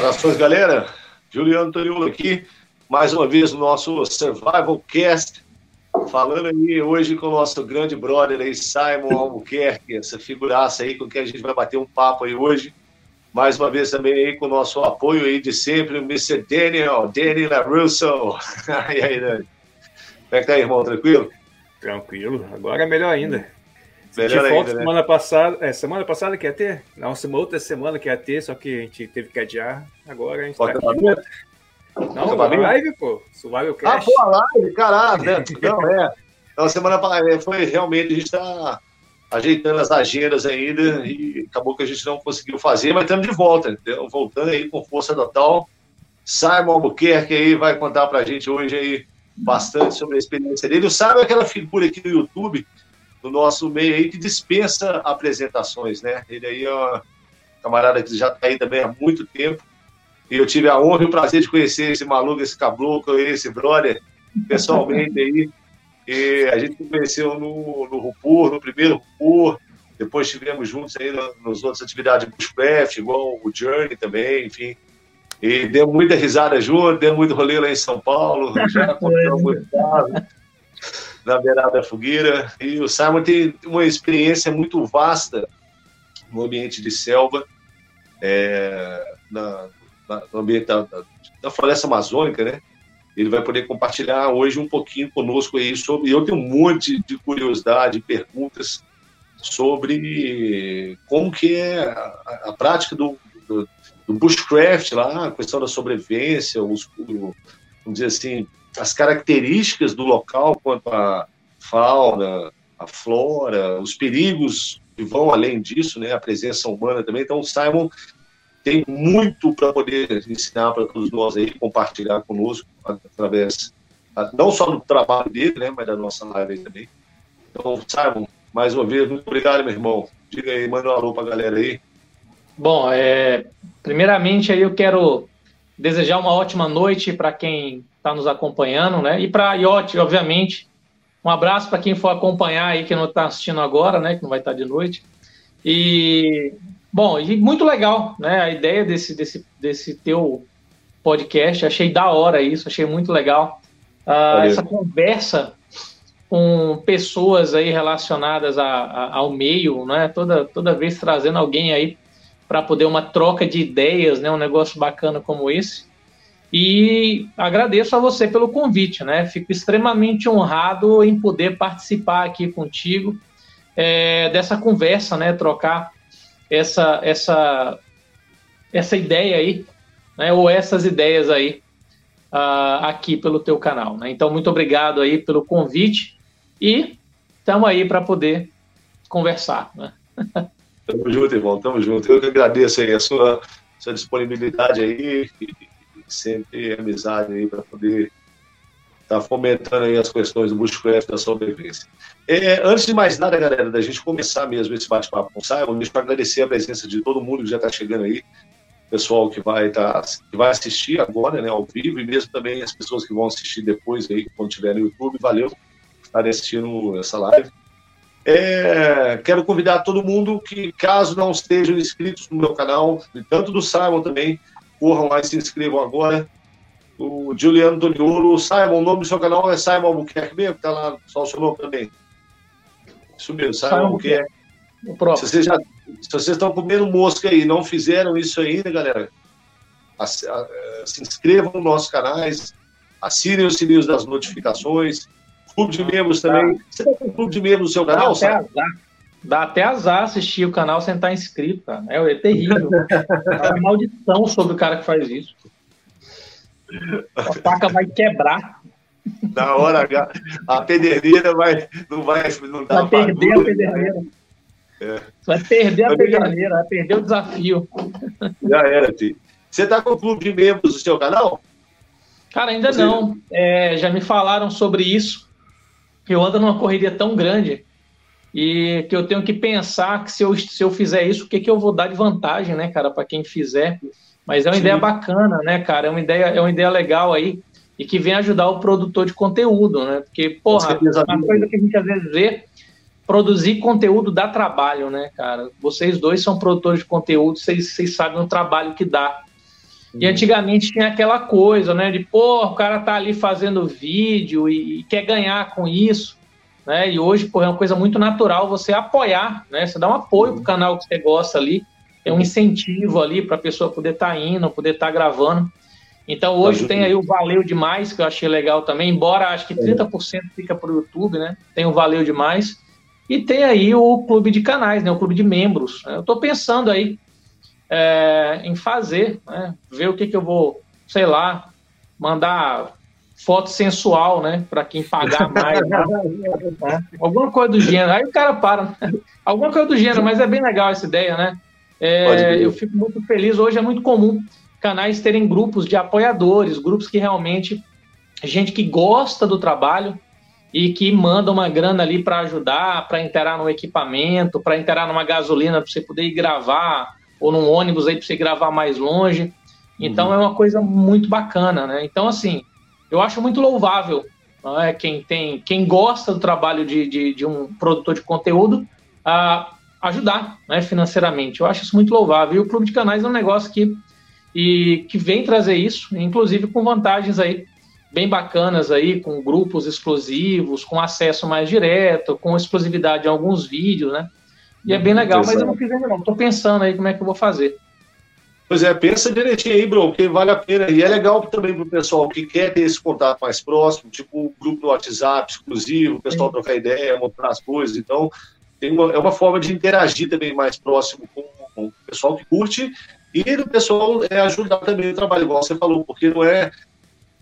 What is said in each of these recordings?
Saudações, galera. Juliano Toriolo aqui, mais uma vez no nosso Survival Cast, falando aí hoje com o nosso grande brother aí, Simon Albuquerque, essa figuraça aí com quem a gente vai bater um papo aí hoje. Mais uma vez também aí com o nosso apoio aí de sempre, o Mr. Daniel, Daniel Russo. e aí, Dani? Como é que tá, irmão? Tranquilo? Tranquilo. Agora é melhor ainda. Melhor ainda, né? semana passada, é, semana passada que ia ter? Não, uma outra semana que ia ter, só que a gente teve que adiar. Agora a gente Pode tá aqui. Não, a live, pô. Survival Cast. Ah, pô, a live, caralho. Né? Não, é. Então, semana passada é, foi realmente, a gente tá ajeitando as agendas ainda e acabou que a gente não conseguiu fazer, mas estamos de volta, entendeu? voltando aí com força total. Simon Albuquerque aí vai contar pra gente hoje aí bastante sobre a experiência dele. O Simon é aquela figura aqui no YouTube no nosso meio aí que dispensa apresentações, né? Ele aí é um camarada que já está aí também há muito tempo. E eu tive a honra e o prazer de conhecer esse maluco, esse caboclo, esse brother, pessoalmente aí. E a gente conheceu no, no Rupur, no primeiro Rupur. Depois estivemos juntos aí nas outras atividades de Bushcraft, igual o Journey também, enfim. E deu muita risada junto, deu muito rolê lá em São Paulo. Já compramos muito na beirada da fogueira. E o Simon tem uma experiência muito vasta no ambiente de selva, é, na, na, no ambiente da, da, floresta amazônica, né? Ele vai poder compartilhar hoje um pouquinho conosco aí sobre. Eu tenho um monte de curiosidade, perguntas sobre como que é a, a prática do, do, do, bushcraft lá, a questão da sobrevivência, os, o, vamos dizer assim, as características do local quanto à fauna, a flora, os perigos que vão além disso, né, a presença humana também. Então, o Simon tem muito para poder ensinar para todos nós aí, compartilhar conosco através não só do trabalho dele, né, mas da nossa live aí também. Então, Simon, mais uma vez, muito obrigado, meu irmão. Diga aí, manda um alô para a galera aí. Bom, é, primeiramente aí eu quero desejar uma ótima noite para quem está nos acompanhando, né? E para a IOT, obviamente, um abraço para quem for acompanhar aí, que não está assistindo agora, né? Que não vai estar tá de noite. E, bom, e muito legal, né? A ideia desse, desse, desse teu podcast, achei da hora isso, achei muito legal. Uh, essa conversa com pessoas aí relacionadas a, a, ao meio, né? Toda, toda vez trazendo alguém aí para poder uma troca de ideias, né? Um negócio bacana como esse. E agradeço a você pelo convite, né? Fico extremamente honrado em poder participar aqui contigo é, dessa conversa, né? Trocar essa essa essa ideia aí, né? Ou essas ideias aí uh, aqui pelo teu canal, né? Então muito obrigado aí pelo convite e estamos aí para poder conversar, né? Tamo junto, irmão. Tamo junto. Eu que agradeço aí a sua, sua disponibilidade aí sempre amizade aí para poder estar tá fomentando aí as questões do bushcraft da sobrevivência. É, antes de mais nada, galera, da gente começar mesmo esse bate-papo com o Simon, deixa eu agradecer a presença de todo mundo que já está chegando aí, pessoal que vai tá, que vai assistir agora, né, ao vivo, e mesmo também as pessoas que vão assistir depois aí, quando estiver no YouTube, valeu estar assistindo essa live. É, quero convidar todo mundo que, caso não estejam inscritos no meu canal, tanto do Simon também, corram lá e se inscrevam agora. O Juliano Doniolo, Simon, o nome do seu canal é Simon Albuquerque mesmo, que tá lá só o seu nome também. Isso mesmo, Simon, Simon Albuquerque. Se vocês, já, se vocês estão comendo mosca aí e não fizeram isso ainda, galera, se inscrevam nos nossos canais, assinem os sininhos das notificações, clube de membros também. Você tem um clube de membros no seu canal, sabe? Dá até azar assistir o canal sem estar inscrito, cara. É, é terrível. é uma maldição sobre o cara que faz isso. A faca vai quebrar. Na hora H, a pederneira vai, não vai, não dá vai perder a pederneira. É. Vai perder a pederneira, vai perder o desafio. Já era, tio. Você está com o clube de membros do seu canal? Cara, ainda Você... não. É, já me falaram sobre isso. Eu ando numa correria tão grande e que eu tenho que pensar que se eu, se eu fizer isso, o que, que eu vou dar de vantagem, né, cara, para quem fizer. Mas é uma Sim. ideia bacana, né, cara? É uma ideia, é uma ideia legal aí e que vem ajudar o produtor de conteúdo, né? Porque, porra, uma coisa que a gente às vezes vê, produzir conteúdo dá trabalho, né, cara? Vocês dois são produtores de conteúdo, vocês, vocês sabem o trabalho que dá. E antigamente tinha aquela coisa, né? De, pô, o cara tá ali fazendo vídeo e, e quer ganhar com isso, né? E hoje, pô, é uma coisa muito natural você apoiar, né? Você dá um apoio pro canal que você gosta ali, tem um incentivo ali para a pessoa poder estar tá indo, poder estar tá gravando. Então hoje tem aí o Valeu Demais, que eu achei legal também, embora acho que 30% é. fica para o YouTube, né? Tem o Valeu Demais. E tem aí o clube de canais, né? O clube de membros. Eu estou pensando aí é, em fazer, né? ver o que, que eu vou, sei lá, mandar foto sensual, né? Para quem pagar mais. né? Alguma coisa do gênero. Aí o cara para. Né? Alguma coisa do gênero, mas é bem legal essa ideia, né? É, eu fico muito feliz. Hoje é muito comum canais terem grupos de apoiadores, grupos que realmente gente que gosta do trabalho e que manda uma grana ali para ajudar, para interar no equipamento, para interar numa gasolina para você poder ir gravar ou num ônibus aí para você gravar mais longe. Então uhum. é uma coisa muito bacana, né? Então assim, eu acho muito louvável é? quem tem, quem gosta do trabalho de, de, de um produtor de conteúdo, a ajudar né, financeiramente. Eu acho isso muito louvável. E o Clube de Canais é um negócio que, e, que vem trazer isso, inclusive com vantagens aí bem bacanas aí, com grupos exclusivos, com acesso mais direto, com exclusividade em alguns vídeos, né? E é bem legal, mas eu não fiz ainda não. Estou pensando aí como é que eu vou fazer. Pois é, pensa direitinho aí, bro, porque vale a pena. E é legal também para o pessoal que quer ter esse contato mais próximo, tipo um grupo no WhatsApp exclusivo, o pessoal Sim. trocar ideia, mostrar as coisas. Então, tem uma, é uma forma de interagir também mais próximo com, com o pessoal que curte e o pessoal é ajudar também o trabalho, igual você falou, porque não é.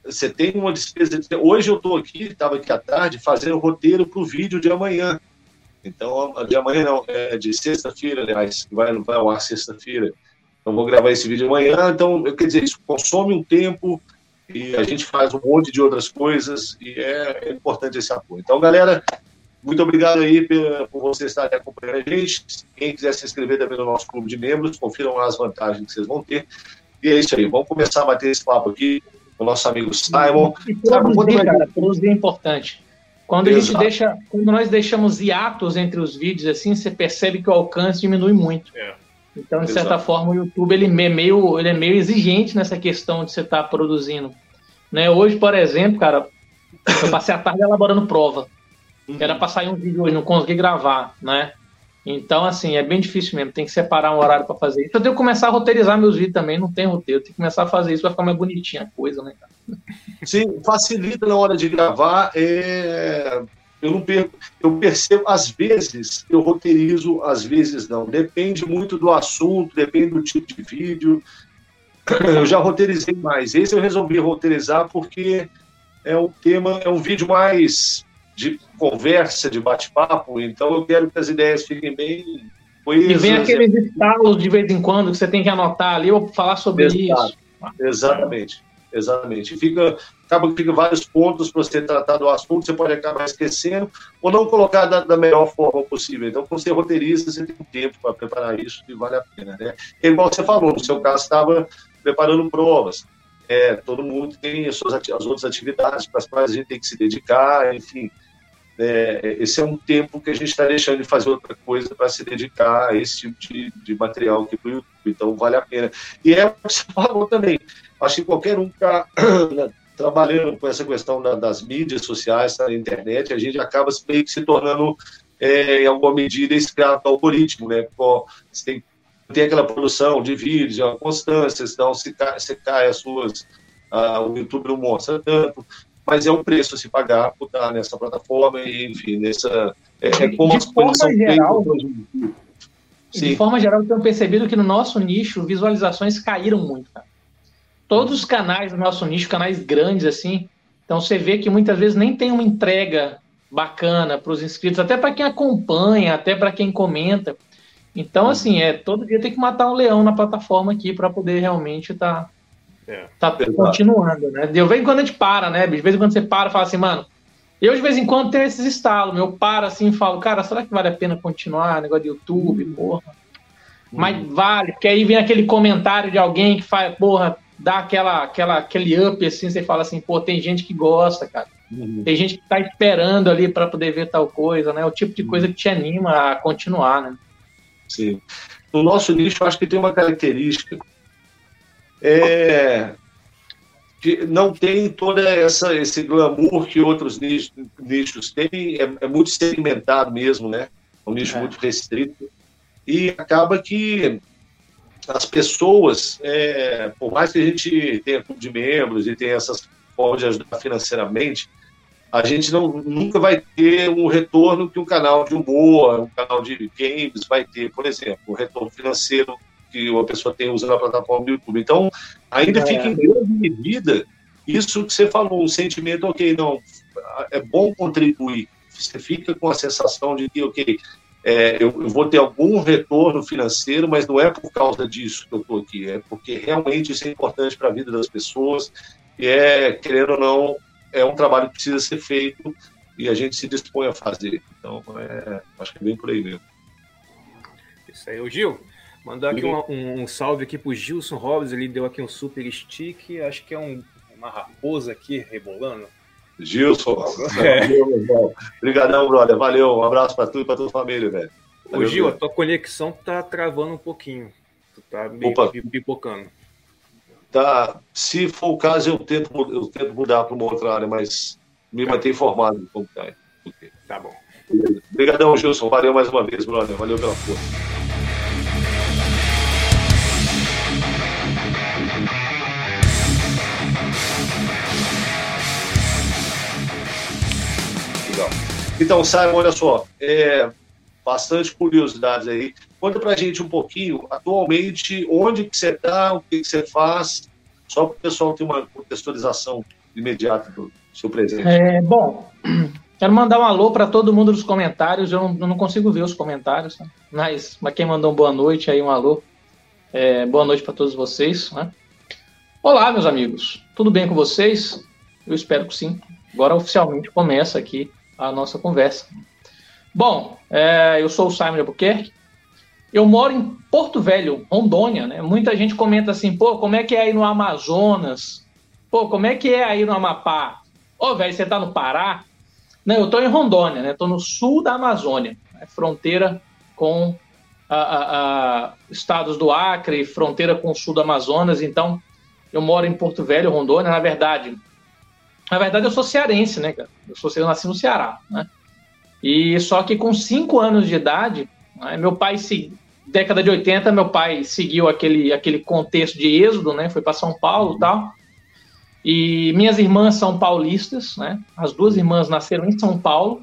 Você tem uma despesa. Hoje eu estou aqui, estava aqui à tarde, fazendo o roteiro para o vídeo de amanhã. Então, de amanhã não, é de sexta-feira, aliás, vai, vai ao ar sexta-feira. Então, vou gravar esse vídeo amanhã. Então, eu quer dizer, isso consome um tempo e a gente faz um monte de outras coisas e é, é importante esse apoio. Então, galera, muito obrigado aí por você estar acompanhando a gente. Quem quiser se inscrever também no nosso clube de membros, confiram lá as vantagens que vocês vão ter. E é isso aí, vamos começar a bater esse papo aqui com o nosso amigo Simon. E produzir, cara, produzir é importante. Quando Exato. a gente deixa, quando nós deixamos hiatos entre os vídeos, assim, você percebe que o alcance diminui muito. É. Então, de certa Exato. forma, o YouTube ele é meio, ele é meio exigente nessa questão de você estar tá produzindo. Né? Hoje, por exemplo, cara, eu passei a tarde elaborando prova. Uhum. Era para sair um vídeo hoje, não consegui gravar, né? Então, assim, é bem difícil mesmo. Tem que separar um horário para fazer isso. Eu tenho que começar a roteirizar meus vídeos também. Não tem roteiro. Tem que começar a fazer isso para ficar mais bonitinha a coisa, né, cara? Sim, facilita na hora de gravar. É... Eu não perco, eu percebo, às vezes eu roteirizo, às vezes não. Depende muito do assunto, depende do tipo de vídeo. Eu já roteirizei mais. Esse eu resolvi roteirizar porque é um tema, é um vídeo mais de conversa, de bate-papo, então eu quero que as ideias fiquem bem coesas. E vem aqueles estalos de vez em quando que você tem que anotar ali ou falar sobre Exato. isso. Exatamente, exatamente. Fica, acaba que fica vários pontos para você tratar do assunto, você pode acabar esquecendo ou não colocar da, da melhor forma possível. Então, quando você roteiriza, você tem tempo para preparar isso e vale a pena. Né? E, igual você falou, no seu caso, estava preparando provas. É, todo mundo tem as, suas, as outras atividades para as quais a gente tem que se dedicar, enfim é, esse é um tempo que a gente está deixando de fazer outra coisa para se dedicar a esse tipo de, de material aqui para o YouTube. Então, vale a pena. E é o que você falou também. Acho que qualquer um que está trabalhando com essa questão da, das mídias sociais, da internet, a gente acaba meio que se tornando, é, em alguma medida, escravo do algoritmo. Né? você tem, tem aquela produção de vídeos, a constância, senão se cai, se cai as suas. Uh, o YouTube não mostra tanto mas é um preço a se pagar por estar nessa plataforma e, enfim, nessa. É, é como de forma geral, De forma geral, eu tenho percebido que no nosso nicho, visualizações caíram muito, cara. Todos os canais do nosso nicho, canais grandes assim, então você vê que muitas vezes nem tem uma entrega bacana para os inscritos, até para quem acompanha, até para quem comenta. Então, uhum. assim, é todo dia tem que matar um leão na plataforma aqui para poder realmente estar tá é. Tá continuando, né? De vez em quando a gente para, né? De vez em quando você para e fala assim, mano. Eu de vez em quando tenho esses estalos, meu paro assim e falo, cara, será que vale a pena continuar? Negócio de YouTube, hum. porra. Hum. Mas vale, porque aí vem aquele comentário de alguém que faz, porra, dá aquela, aquela, aquele up assim, você fala assim, pô, tem gente que gosta, cara. Uhum. Tem gente que tá esperando ali para poder ver tal coisa, né? O tipo de coisa que te anima a continuar, né? Sim. No nosso nicho, eu acho que tem uma característica é, que não tem toda essa esse glamour que outros nichos, nichos têm, é, é, muito segmentado mesmo, né? Um nicho é. muito restrito e acaba que as pessoas, é, por mais que a gente tenha clube de membros e tenha essas formas de ajudar financeiramente, a gente não, nunca vai ter um retorno que um canal de humor, um canal de games vai ter, por exemplo, o retorno financeiro que uma pessoa tem usando a plataforma do YouTube. Então, ainda é. fica em grande medida isso que você falou, um sentimento, ok, não, é bom contribuir. Você fica com a sensação de que, ok, é, eu, eu, vou ter algum retorno financeiro, mas não é por causa disso que eu estou aqui, é porque realmente isso é importante para a vida das pessoas e é, querendo ou não, é um trabalho que precisa ser feito e a gente se dispõe a fazer. Então, é, acho que é bem por aí mesmo. Isso aí, o Gil. Mandar aqui um, um, salve aqui pro Gilson Robles, ele deu aqui um super stick, acho que é um, uma raposa aqui rebolando. Gilson, é. obrigadão, brother, valeu, um abraço para tu e para tua família, velho. Ô Gil, a tua conexão tá travando um pouquinho, tu tá meio Opa. pipocando. Tá, se for o caso, eu tento, eu tento mudar para uma outra área, mas me tá. manter informado de como tá. Tá bom. Obrigadão, Gilson, valeu mais uma vez, brother, valeu pela força. Então, Simon, olha só, é, bastante curiosidades aí. Conta pra gente um pouquinho, atualmente, onde que você está, o que, que você faz, só para o pessoal ter uma contextualização imediata do seu presente. É, bom, quero mandar um alô para todo mundo dos comentários, eu não, não consigo ver os comentários, né? mas, mas quem mandou um boa noite aí, um alô, é, boa noite para todos vocês. Né? Olá, meus amigos, tudo bem com vocês? Eu espero que sim. Agora oficialmente começa aqui a nossa conversa. Bom, é, eu sou o Simon Albuquerque. Eu moro em Porto Velho, Rondônia, né? Muita gente comenta assim, pô, como é que é aí no Amazonas? Pô, como é que é aí no Amapá? Ô, velho, você tá no Pará? Não, eu tô em Rondônia, né? Tô no sul da Amazônia, né? fronteira com a, a, a, estados do Acre, fronteira com o sul do Amazonas. Então, eu moro em Porto Velho, Rondônia. Na verdade, na verdade, eu sou cearense, né, cara? Eu, sou, eu nasci no Ceará, né? E só que com cinco anos de idade, né, meu pai, década de 80, meu pai seguiu aquele, aquele contexto de êxodo, né? Foi para São Paulo e tal. E minhas irmãs são paulistas, né? As duas irmãs nasceram em São Paulo.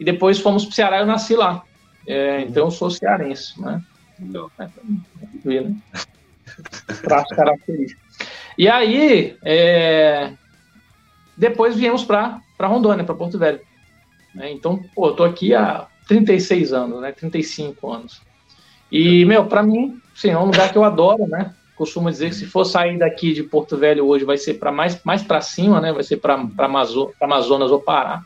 E depois fomos para o Ceará e eu nasci lá. É, então eu sou cearense, né? Não. É, né? Traço característico. E aí, é, depois viemos para Rondônia, para Porto Velho. Né? Então, pô, eu tô aqui há 36 anos, né? 35 anos. E, meu, para mim, sim, é um lugar que eu adoro, né? Costumo dizer que se for sair daqui de Porto Velho hoje, vai ser para mais, mais para cima, né? Vai ser para Amazo Amazonas ou Pará.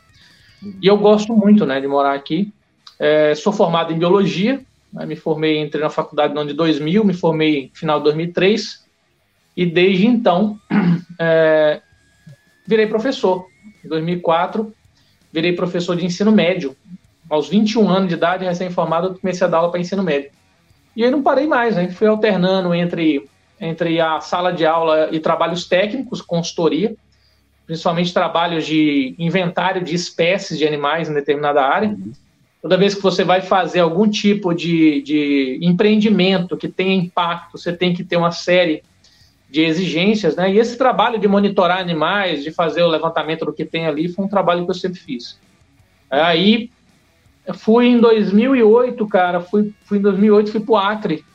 E eu gosto muito, né, de morar aqui. É, sou formado em biologia, né? me formei, entrei na faculdade no ano de 2000, me formei no final de 2003. E desde então, é, virei professor. Em 2004, virei professor de ensino médio. Aos 21 anos de idade, recém-formado, comecei a dar aula para ensino médio. E aí não parei mais, né? Fui alternando entre, entre a sala de aula e trabalhos técnicos, consultoria, principalmente trabalhos de inventário de espécies de animais em determinada área. Toda vez que você vai fazer algum tipo de, de empreendimento que tenha impacto, você tem que ter uma série de exigências, né? E esse trabalho de monitorar animais, de fazer o levantamento do que tem ali, foi um trabalho que eu sempre fiz. Aí fui em 2008, cara, fui, fui em 2008, fui para o Acre,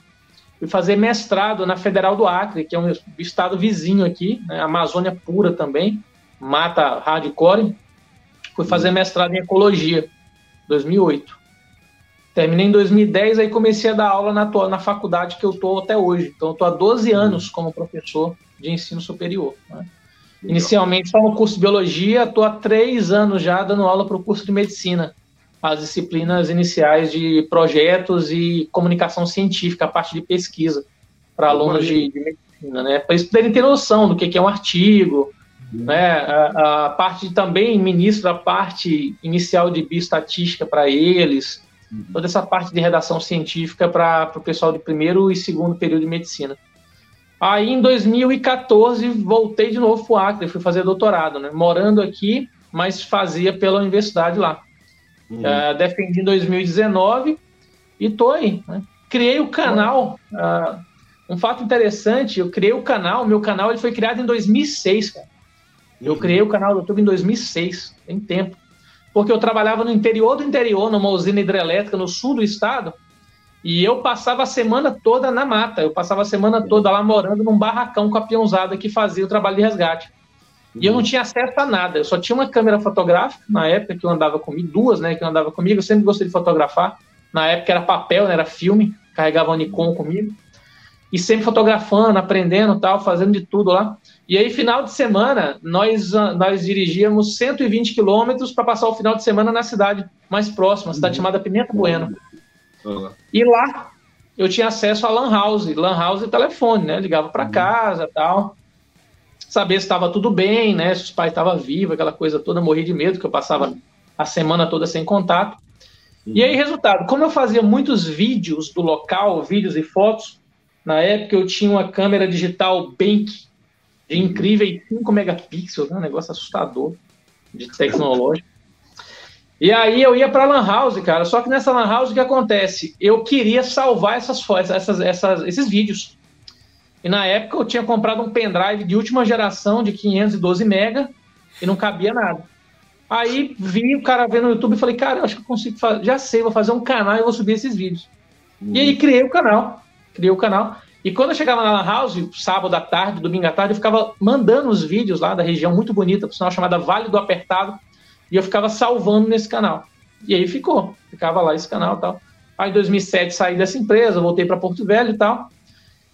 fui fazer mestrado na Federal do Acre, que é um estado vizinho aqui, né? Amazônia pura também, mata hardcore. Fui fazer mestrado em ecologia, 2008. Terminei em 2010, aí comecei a dar aula na, na faculdade que eu estou até hoje. Então, estou há 12 uhum. anos como professor de ensino superior. Né? Inicialmente só no curso de biologia, estou há três anos já dando aula para o curso de medicina, as disciplinas iniciais de projetos e comunicação científica, a parte de pesquisa, para alunos de, de, medicina, né? Para eles poderem ter noção do que, que é um artigo, uhum. né? A, a, parte também ministro a parte inicial de bioestatística para eles. Toda essa parte de redação científica para o pessoal de primeiro e segundo período de medicina. Aí em 2014 voltei de novo para o Acre, fui fazer doutorado, né? Morando aqui, mas fazia pela universidade lá. Uhum. Uh, defendi em 2019 e tô aí. Né? Criei o canal. Uh, um fato interessante, eu criei o canal. Meu canal ele foi criado em 2006, cara. Eu uhum. criei o canal do YouTube em 2006, tem tempo. Porque eu trabalhava no interior do interior, numa usina hidrelétrica no sul do estado. E eu passava a semana toda na mata. Eu passava a semana toda lá morando num barracão com a peãozada que fazia o trabalho de resgate. E eu não tinha acesso a nada. Eu só tinha uma câmera fotográfica na época que eu andava comigo, duas, né, que eu andava comigo. Eu sempre gostei de fotografar. Na época era papel, né, era filme. Carregava o Nikon comigo. E sempre fotografando, aprendendo, tal, fazendo de tudo lá. E aí, final de semana, nós, nós dirigíamos 120 quilômetros para passar o final de semana na cidade mais próxima, cidade uhum. chamada Pimenta Bueno. Uhum. E lá eu tinha acesso a lan house, lan house e telefone, né? Ligava para uhum. casa, tal. Saber se estava tudo bem, né? Se os pais estavam vivos, aquela coisa toda, morri de medo que eu passava a semana toda sem contato. E aí, resultado, como eu fazia muitos vídeos do local, vídeos e fotos, na época eu tinha uma câmera digital Bank de incríveis 5 megapixels, né? um negócio assustador de tecnológico. E aí eu ia para Lan House, cara. Só que nessa Lan House o que acontece? Eu queria salvar essas fotos, essas, essas, esses vídeos. E na época eu tinha comprado um pendrive de última geração de 512 mega e não cabia nada. Aí vi o cara vendo no YouTube e falei, cara, eu acho que eu consigo fazer, já sei, vou fazer um canal e vou subir esses vídeos. Uhum. E aí criei o canal, criei o canal. E quando eu chegava na Lan House, sábado à tarde, domingo à tarde, eu ficava mandando os vídeos lá da região muito bonita, por sinal chamada Vale do Apertado, e eu ficava salvando nesse canal. E aí ficou, ficava lá esse canal e tal. Aí em 2007 saí dessa empresa, voltei para Porto Velho e tal.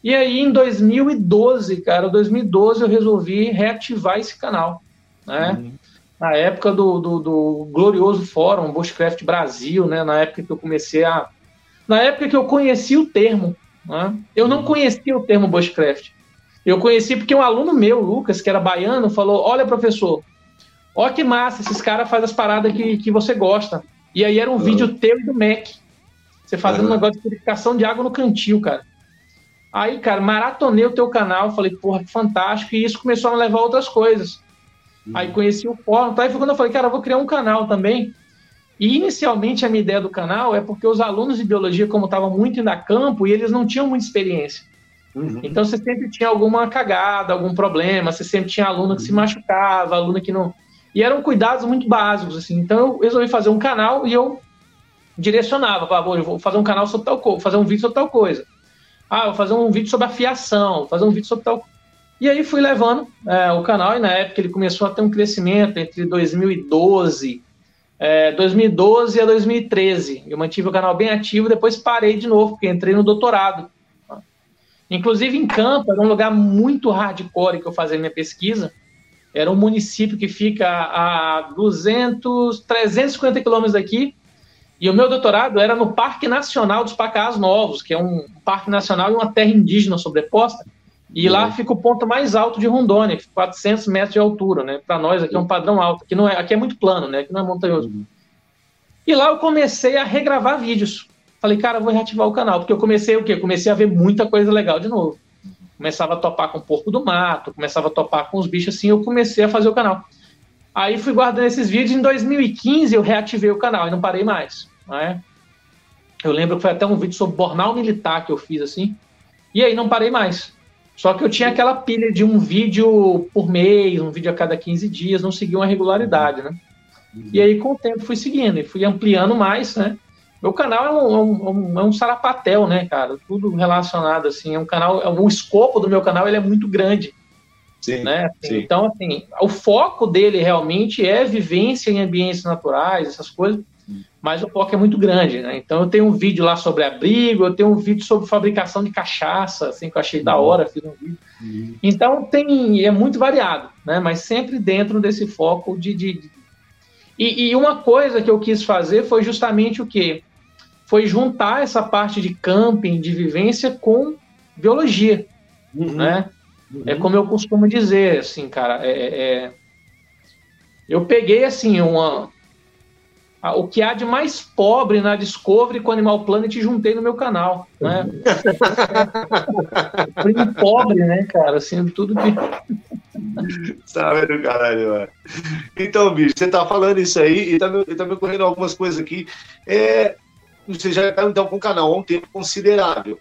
E aí em 2012, cara, 2012 eu resolvi reativar esse canal, né? Uhum. Na época do, do, do, glorioso fórum Bushcraft Brasil, né? Na época que eu comecei a... Na época que eu conheci o termo, né? Eu não conhecia o termo Bushcraft. Eu conheci porque um aluno meu, Lucas, que era baiano, falou, olha professor, Ó que massa, esses caras fazem as paradas que, que você gosta. E aí era um uhum. vídeo teu e do Mac. Você fazendo uhum. um negócio de purificação de água no cantil, cara. Aí, cara, maratonei o teu canal, falei, porra, que fantástico, e isso começou a me levar a outras coisas. Uhum. Aí conheci o fórum, tá? E foi quando eu falei, cara, eu vou criar um canal também. E inicialmente a minha ideia do canal é porque os alunos de biologia, como estavam muito indo a campo, e eles não tinham muita experiência. Uhum. Então você sempre tinha alguma cagada, algum problema, você sempre tinha aluno que se uhum. machucava, aluno que não, e eram cuidados muito básicos, assim. Então eu resolvi fazer um canal e eu direcionava, falava, eu vou fazer um canal sobre tal coisa, fazer um vídeo sobre tal coisa. Ah, vou fazer um vídeo sobre a fiação, fazer um vídeo sobre tal E aí fui levando é, o canal, e na época ele começou a ter um crescimento entre 2012, é, 2012 a 2013. Eu mantive o canal bem ativo, depois parei de novo, porque entrei no doutorado. Inclusive em Campo, era um lugar muito hardcore que eu fazia minha pesquisa. Era um município que fica a 200, 350 quilômetros daqui. E o meu doutorado era no Parque Nacional dos Pacás Novos, que é um parque nacional e uma terra indígena sobreposta. E uhum. lá fica o ponto mais alto de Rondônia, 400 metros de altura, né? Para nós aqui é um padrão alto. Aqui, não é, aqui é muito plano, né? Aqui não é montanhoso. Uhum. E lá eu comecei a regravar vídeos. Falei, cara, vou reativar o canal, porque eu comecei o quê? Comecei a ver muita coisa legal de novo começava a topar com o porco do mato, começava a topar com os bichos assim, eu comecei a fazer o canal. Aí fui guardando esses vídeos, em 2015 eu reativei o canal e não parei mais. Né? Eu lembro que foi até um vídeo sobre bornal militar que eu fiz assim, e aí não parei mais. Só que eu tinha aquela pilha de um vídeo por mês, um vídeo a cada 15 dias, não seguia uma regularidade, né? Uhum. E aí, com o tempo, fui seguindo e fui ampliando mais, né? Meu canal é um, é um, é um sarapatel, né, cara? Tudo relacionado, assim. É um canal, é o escopo do meu canal ele é muito grande. Sim, né? Sim. Então, assim, o foco dele realmente é vivência em ambientes naturais, essas coisas, mas o foco é muito grande, né? Então, eu tenho um vídeo lá sobre abrigo, eu tenho um vídeo sobre fabricação de cachaça, assim, que eu achei da hora, fiz um vídeo. Uhum. Então, tem, é muito variado, né? Mas sempre dentro desse foco de... de, de... E, e, uma coisa que eu quis fazer foi justamente o quê? foi juntar essa parte de camping, de vivência com biologia, uhum. né? Uhum. É como eu costumo dizer, assim, cara, é, é, é eu peguei, assim, uma, o que há de mais pobre na Discovery com Animal Planet juntei no meu canal, né? Primo pobre, né, cara? Assim, tudo que... Sabe do caralho, mano. Então, bicho, você tá falando isso aí e tá, me, tá me ocorrendo algumas coisas aqui. É, você já está, então, com o canal há um tempo considerável.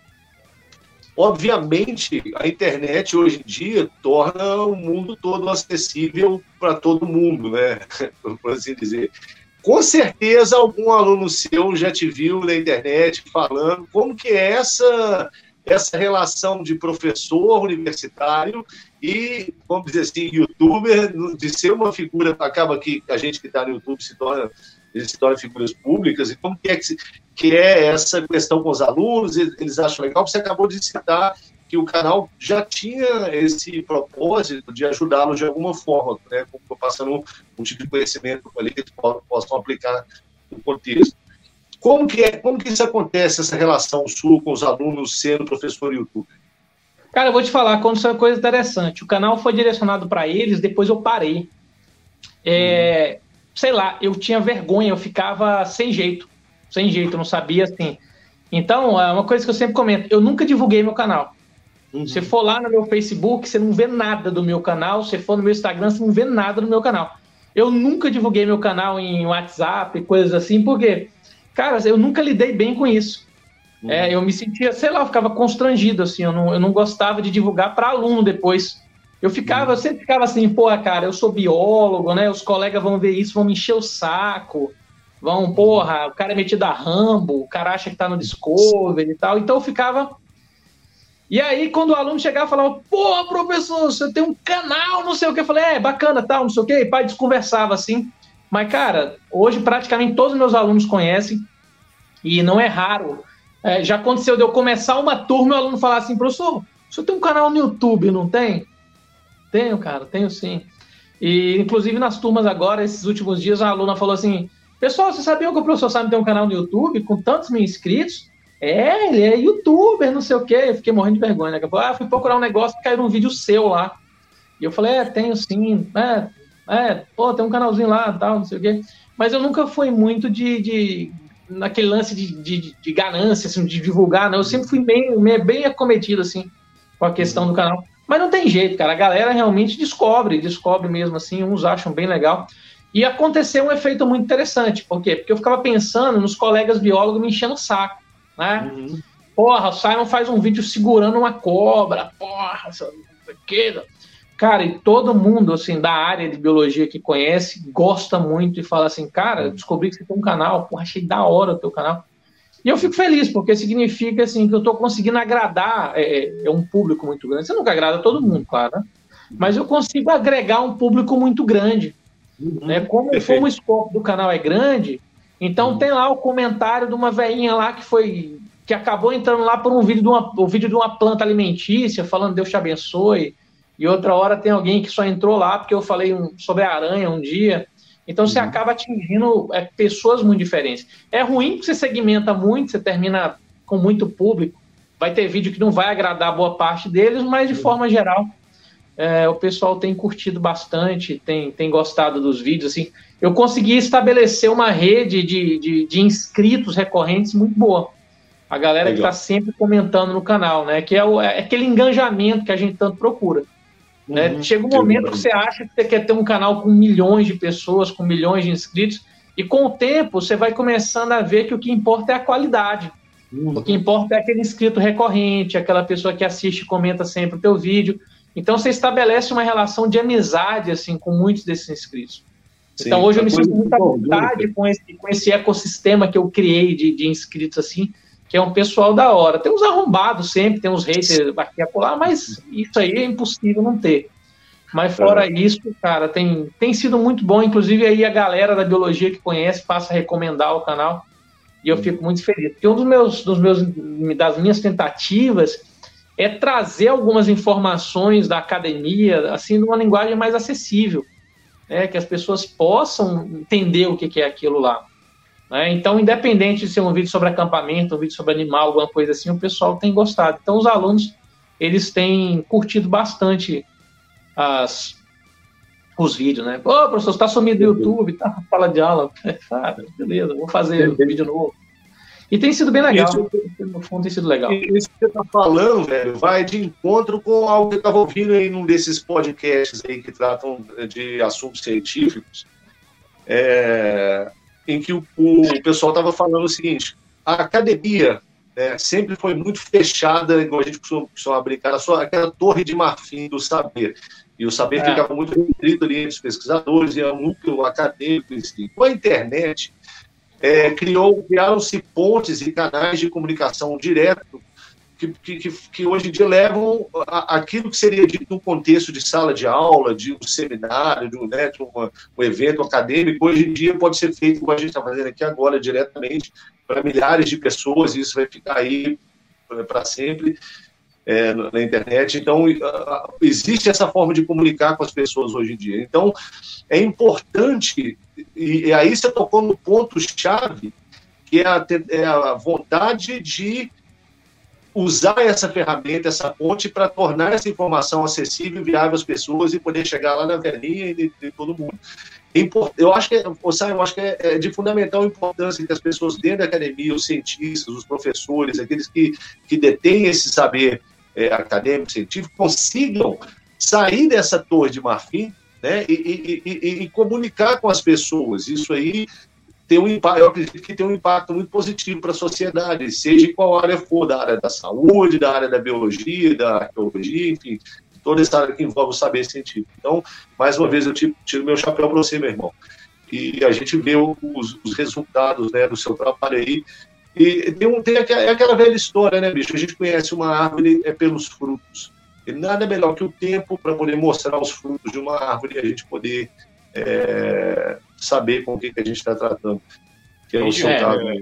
Obviamente, a internet hoje em dia torna o mundo todo acessível para todo mundo, né? Por assim dizer. Com certeza algum aluno seu já te viu na internet falando como que é essa essa relação de professor universitário e, vamos dizer assim, youtuber, de ser uma figura, acaba que a gente que está no YouTube se torna, se torna figuras públicas, e como que é, que, que é essa questão com os alunos, eles acham legal, você acabou de citar que o canal já tinha esse propósito de ajudá-los de alguma forma, né, passando um tipo de conhecimento ali que eles possam aplicar no contexto. Como que, é, como que isso acontece, essa relação sua com os alunos sendo professor YouTube? Cara, eu vou te falar, aconteceu uma coisa interessante. O canal foi direcionado para eles, depois eu parei. É, hum. Sei lá, eu tinha vergonha, eu ficava sem jeito. Sem jeito, não sabia assim. Então, é uma coisa que eu sempre comento: eu nunca divulguei meu canal. Uhum. Você for lá no meu Facebook, você não vê nada do meu canal. Se for no meu Instagram, você não vê nada do meu canal. Eu nunca divulguei meu canal em WhatsApp, coisas assim, porque, cara, eu nunca lidei bem com isso. Uhum. É, eu me sentia, sei lá, eu ficava constrangido, assim, eu não, eu não gostava de divulgar para aluno depois. Eu ficava, uhum. eu sempre ficava assim, pô, cara, eu sou biólogo, né? Os colegas vão ver isso, vão me encher o saco. Vão, porra, o cara é metido a Rambo, o cara acha que tá no Discovery e tal. Então eu ficava e aí, quando o aluno chegava e falava, pô, professor, você tem um canal, não sei o que, eu falei, é, bacana, tal, não sei o que, e pai desconversava assim. Mas, cara, hoje praticamente todos os meus alunos conhecem, e não é raro. É, já aconteceu de eu começar uma turma e o aluno falar assim, professor, você tem um canal no YouTube, não tem? Tenho, cara, tenho sim. E, inclusive, nas turmas agora, esses últimos dias, a aluna falou assim, pessoal, você sabia que o professor Sabe tem um canal no YouTube com tantos mil inscritos? É, ele é youtuber, não sei o quê. Eu fiquei morrendo de vergonha. Né? Ah, fui procurar um negócio e caiu um vídeo seu lá. E eu falei, é, tenho sim. É, é, pô, tem um canalzinho lá, tal, não sei o quê. Mas eu nunca fui muito de, de naquele lance de, de, de, ganância, assim, de divulgar, né? Eu sempre fui bem, bem acometido, assim, com a questão do canal. Mas não tem jeito, cara. A galera realmente descobre, descobre mesmo, assim. Uns acham bem legal. E aconteceu um efeito muito interessante. Por quê? Porque eu ficava pensando nos colegas biólogos me enchendo o saco né? Uhum. Porra, o Simon faz um vídeo segurando uma cobra, porra, que. Cara, e todo mundo, assim, da área de biologia que conhece, gosta muito e fala assim, cara, descobri que você tem um canal, porra, achei da hora o teu canal. E eu fico feliz, porque significa, assim, que eu tô conseguindo agradar é, é um público muito grande. Você nunca agrada todo mundo, claro, né? Mas eu consigo agregar um público muito grande. Uhum, né? Como, como o escopo do canal é grande, então hum. tem lá o comentário de uma veinha lá que foi que acabou entrando lá por um vídeo de uma, um vídeo de uma planta alimentícia, falando Deus te abençoe. E outra hora tem alguém que só entrou lá porque eu falei um, sobre a aranha um dia. Então você uhum. acaba atingindo é, pessoas muito diferentes. É ruim que você segmenta muito, você termina com muito público. Vai ter vídeo que não vai agradar boa parte deles, mas de uhum. forma geral é, o pessoal tem curtido bastante, tem, tem gostado dos vídeos. Assim, eu consegui estabelecer uma rede de, de, de inscritos recorrentes muito boa. A galera Legal. que está sempre comentando no canal, né? Que é, o, é, aquele engajamento que a gente tanto procura. Né? Uhum. Chega um momento que você acha que você quer ter um canal com milhões de pessoas, com milhões de inscritos, e com o tempo você vai começando a ver que o que importa é a qualidade. Uhum. O que importa é aquele inscrito recorrente, aquela pessoa que assiste e comenta sempre o teu vídeo. Então você estabelece uma relação de amizade assim com muitos desses inscritos. Sim, então hoje eu me sinto muito à vontade com esse, com esse ecossistema que eu criei de, de inscritos assim, que é um pessoal da hora. Tem uns arrombados sempre, tem uns haters aqui e acolá, mas isso aí é impossível não ter. Mas fora é. isso, cara, tem, tem sido muito bom. Inclusive aí a galera da biologia que conhece passa a recomendar o canal e eu fico muito feliz. Porque um dos meus, dos meus das minhas tentativas é trazer algumas informações da academia, assim, numa linguagem mais acessível, né, que as pessoas possam entender o que, que é aquilo lá. Né? Então, independente de ser um vídeo sobre acampamento, um vídeo sobre animal, alguma coisa assim, o pessoal tem gostado. Então, os alunos, eles têm curtido bastante as, os vídeos, né? Ô, professor, você tá sumido do YouTube, tá? Fala de aula. Ah, beleza, vou fazer o vídeo novo. E tem sido bem legal. No fundo, tem sido legal. Isso que você tá falando, velho, vai de encontro com algo que eu tava ouvindo aí num desses podcasts aí que tratam de assuntos científicos, é, em que o, o pessoal tava falando o seguinte: a academia né, sempre foi muito fechada, igual a gente costuma, costuma brincar, só aquela torre de marfim do saber. E o saber é. ficava muito restrito ali entre os pesquisadores, e era muito acadêmico. Assim. Com a internet, é, criou, criaram-se pontes e canais de comunicação direto que, que, que, hoje em dia levam a, aquilo que seria dito num contexto de sala de aula, de um seminário, de um, né, de uma, um evento acadêmico, hoje em dia pode ser feito, como a gente está fazendo aqui agora, diretamente para milhares de pessoas, e isso vai ficar aí para sempre é, na internet. Então, existe essa forma de comunicar com as pessoas hoje em dia. Então, é importante, e, aí você tocou no ponto-chave, que é a, é a vontade de usar essa ferramenta, essa ponte, para tornar essa informação acessível e viável às pessoas e poder chegar lá na velhinha de, de todo mundo. Eu acho que, é, eu acho que é, é de fundamental importância que as pessoas dentro da academia, os cientistas, os professores, aqueles que, que detêm esse saber é, acadêmico, científico, consigam sair dessa torre de marfim né, e, e, e, e, comunicar com as pessoas. Isso aí tem um impacto, eu acredito que tem um impacto muito positivo para a sociedade, seja em qual área for, da área da saúde, da área da biologia, da arqueologia, enfim, toda essa área que envolve o saber científico. Então, mais uma vez, eu tiro, tiro meu chapéu para você, meu irmão. E a gente vê os, os resultados né, do seu trabalho aí, e tem, um, tem aquela, é aquela velha história, né, bicho? A gente conhece uma árvore é pelos frutos. E nada melhor que o tempo para poder mostrar os frutos de uma árvore e a gente poder é, saber com o que, que a gente está tratando. Que é o seu caso. É,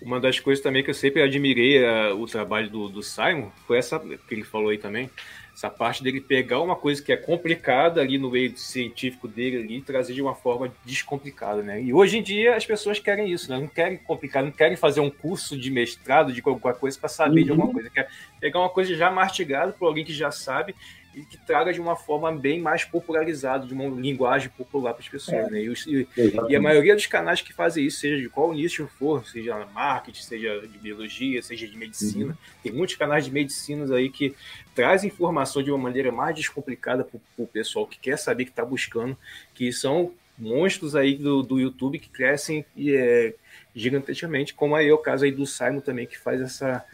uma das coisas também que eu sempre admirei uh, o trabalho do, do Simon foi essa que ele falou aí também, essa parte dele pegar uma coisa que é complicada ali no meio científico dele ali, e trazer de uma forma descomplicada, né? E hoje em dia as pessoas querem isso, né? Não querem complicar, não querem fazer um curso de mestrado de alguma coisa para saber uhum. de alguma uhum. coisa. Quer pegar uma coisa já mastigada por alguém que já sabe e que traga de uma forma bem mais popularizada, de uma linguagem popular para as pessoas. É. Né? E, e, a maioria dos canais que fazem isso, seja de qual nicho for, seja marketing, seja de biologia, seja de medicina, uhum. tem muitos canais de medicinas aí que trazem informação de uma maneira mais descomplicada para o pessoal que quer saber, que está buscando, que são monstros aí do, do YouTube que crescem é, gigantescamente, como aí é o caso aí do Simon também, que faz essa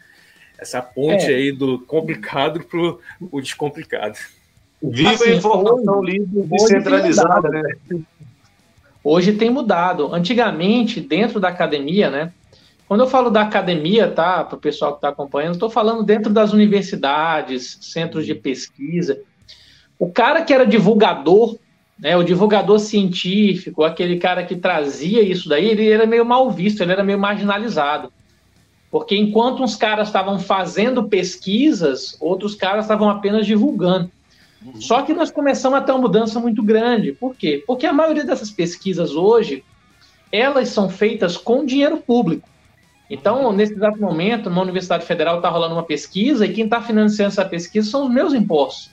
essa ponte é. aí do complicado para o descomplicado. Viva assim, a informação livre e descentralizada, né? Hoje tem mudado. Antigamente, dentro da academia, né? Quando eu falo da academia, tá? Para o pessoal que está acompanhando, estou falando dentro das universidades, centros de pesquisa. O cara que era divulgador, né? O divulgador científico, aquele cara que trazia isso daí, ele era meio mal visto, ele era meio marginalizado. Porque enquanto uns caras estavam fazendo pesquisas, outros caras estavam apenas divulgando. Uhum. Só que nós começamos a ter uma mudança muito grande. Por quê? Porque a maioria dessas pesquisas hoje, elas são feitas com dinheiro público. Então, nesse exato momento, na Universidade Federal está rolando uma pesquisa e quem está financiando essa pesquisa são os meus impostos.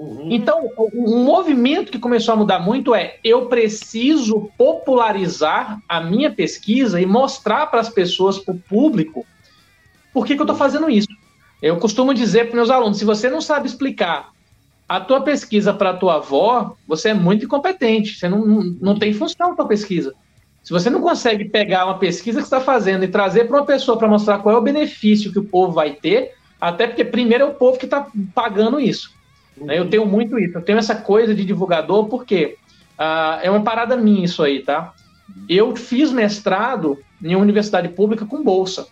Uhum. Então, um movimento que começou a mudar muito é eu preciso popularizar a minha pesquisa e mostrar para as pessoas, para o público, por que, que eu estou fazendo isso. Eu costumo dizer para meus alunos: se você não sabe explicar a tua pesquisa para a tua avó, você é muito incompetente, você não, não, não tem função a pesquisa. Se você não consegue pegar uma pesquisa que está fazendo e trazer para uma pessoa para mostrar qual é o benefício que o povo vai ter, até porque primeiro é o povo que está pagando isso. Né? Eu tenho muito isso, eu tenho essa coisa de divulgador, porque uh, é uma parada minha isso aí, tá? Eu fiz mestrado em uma universidade pública com bolsa.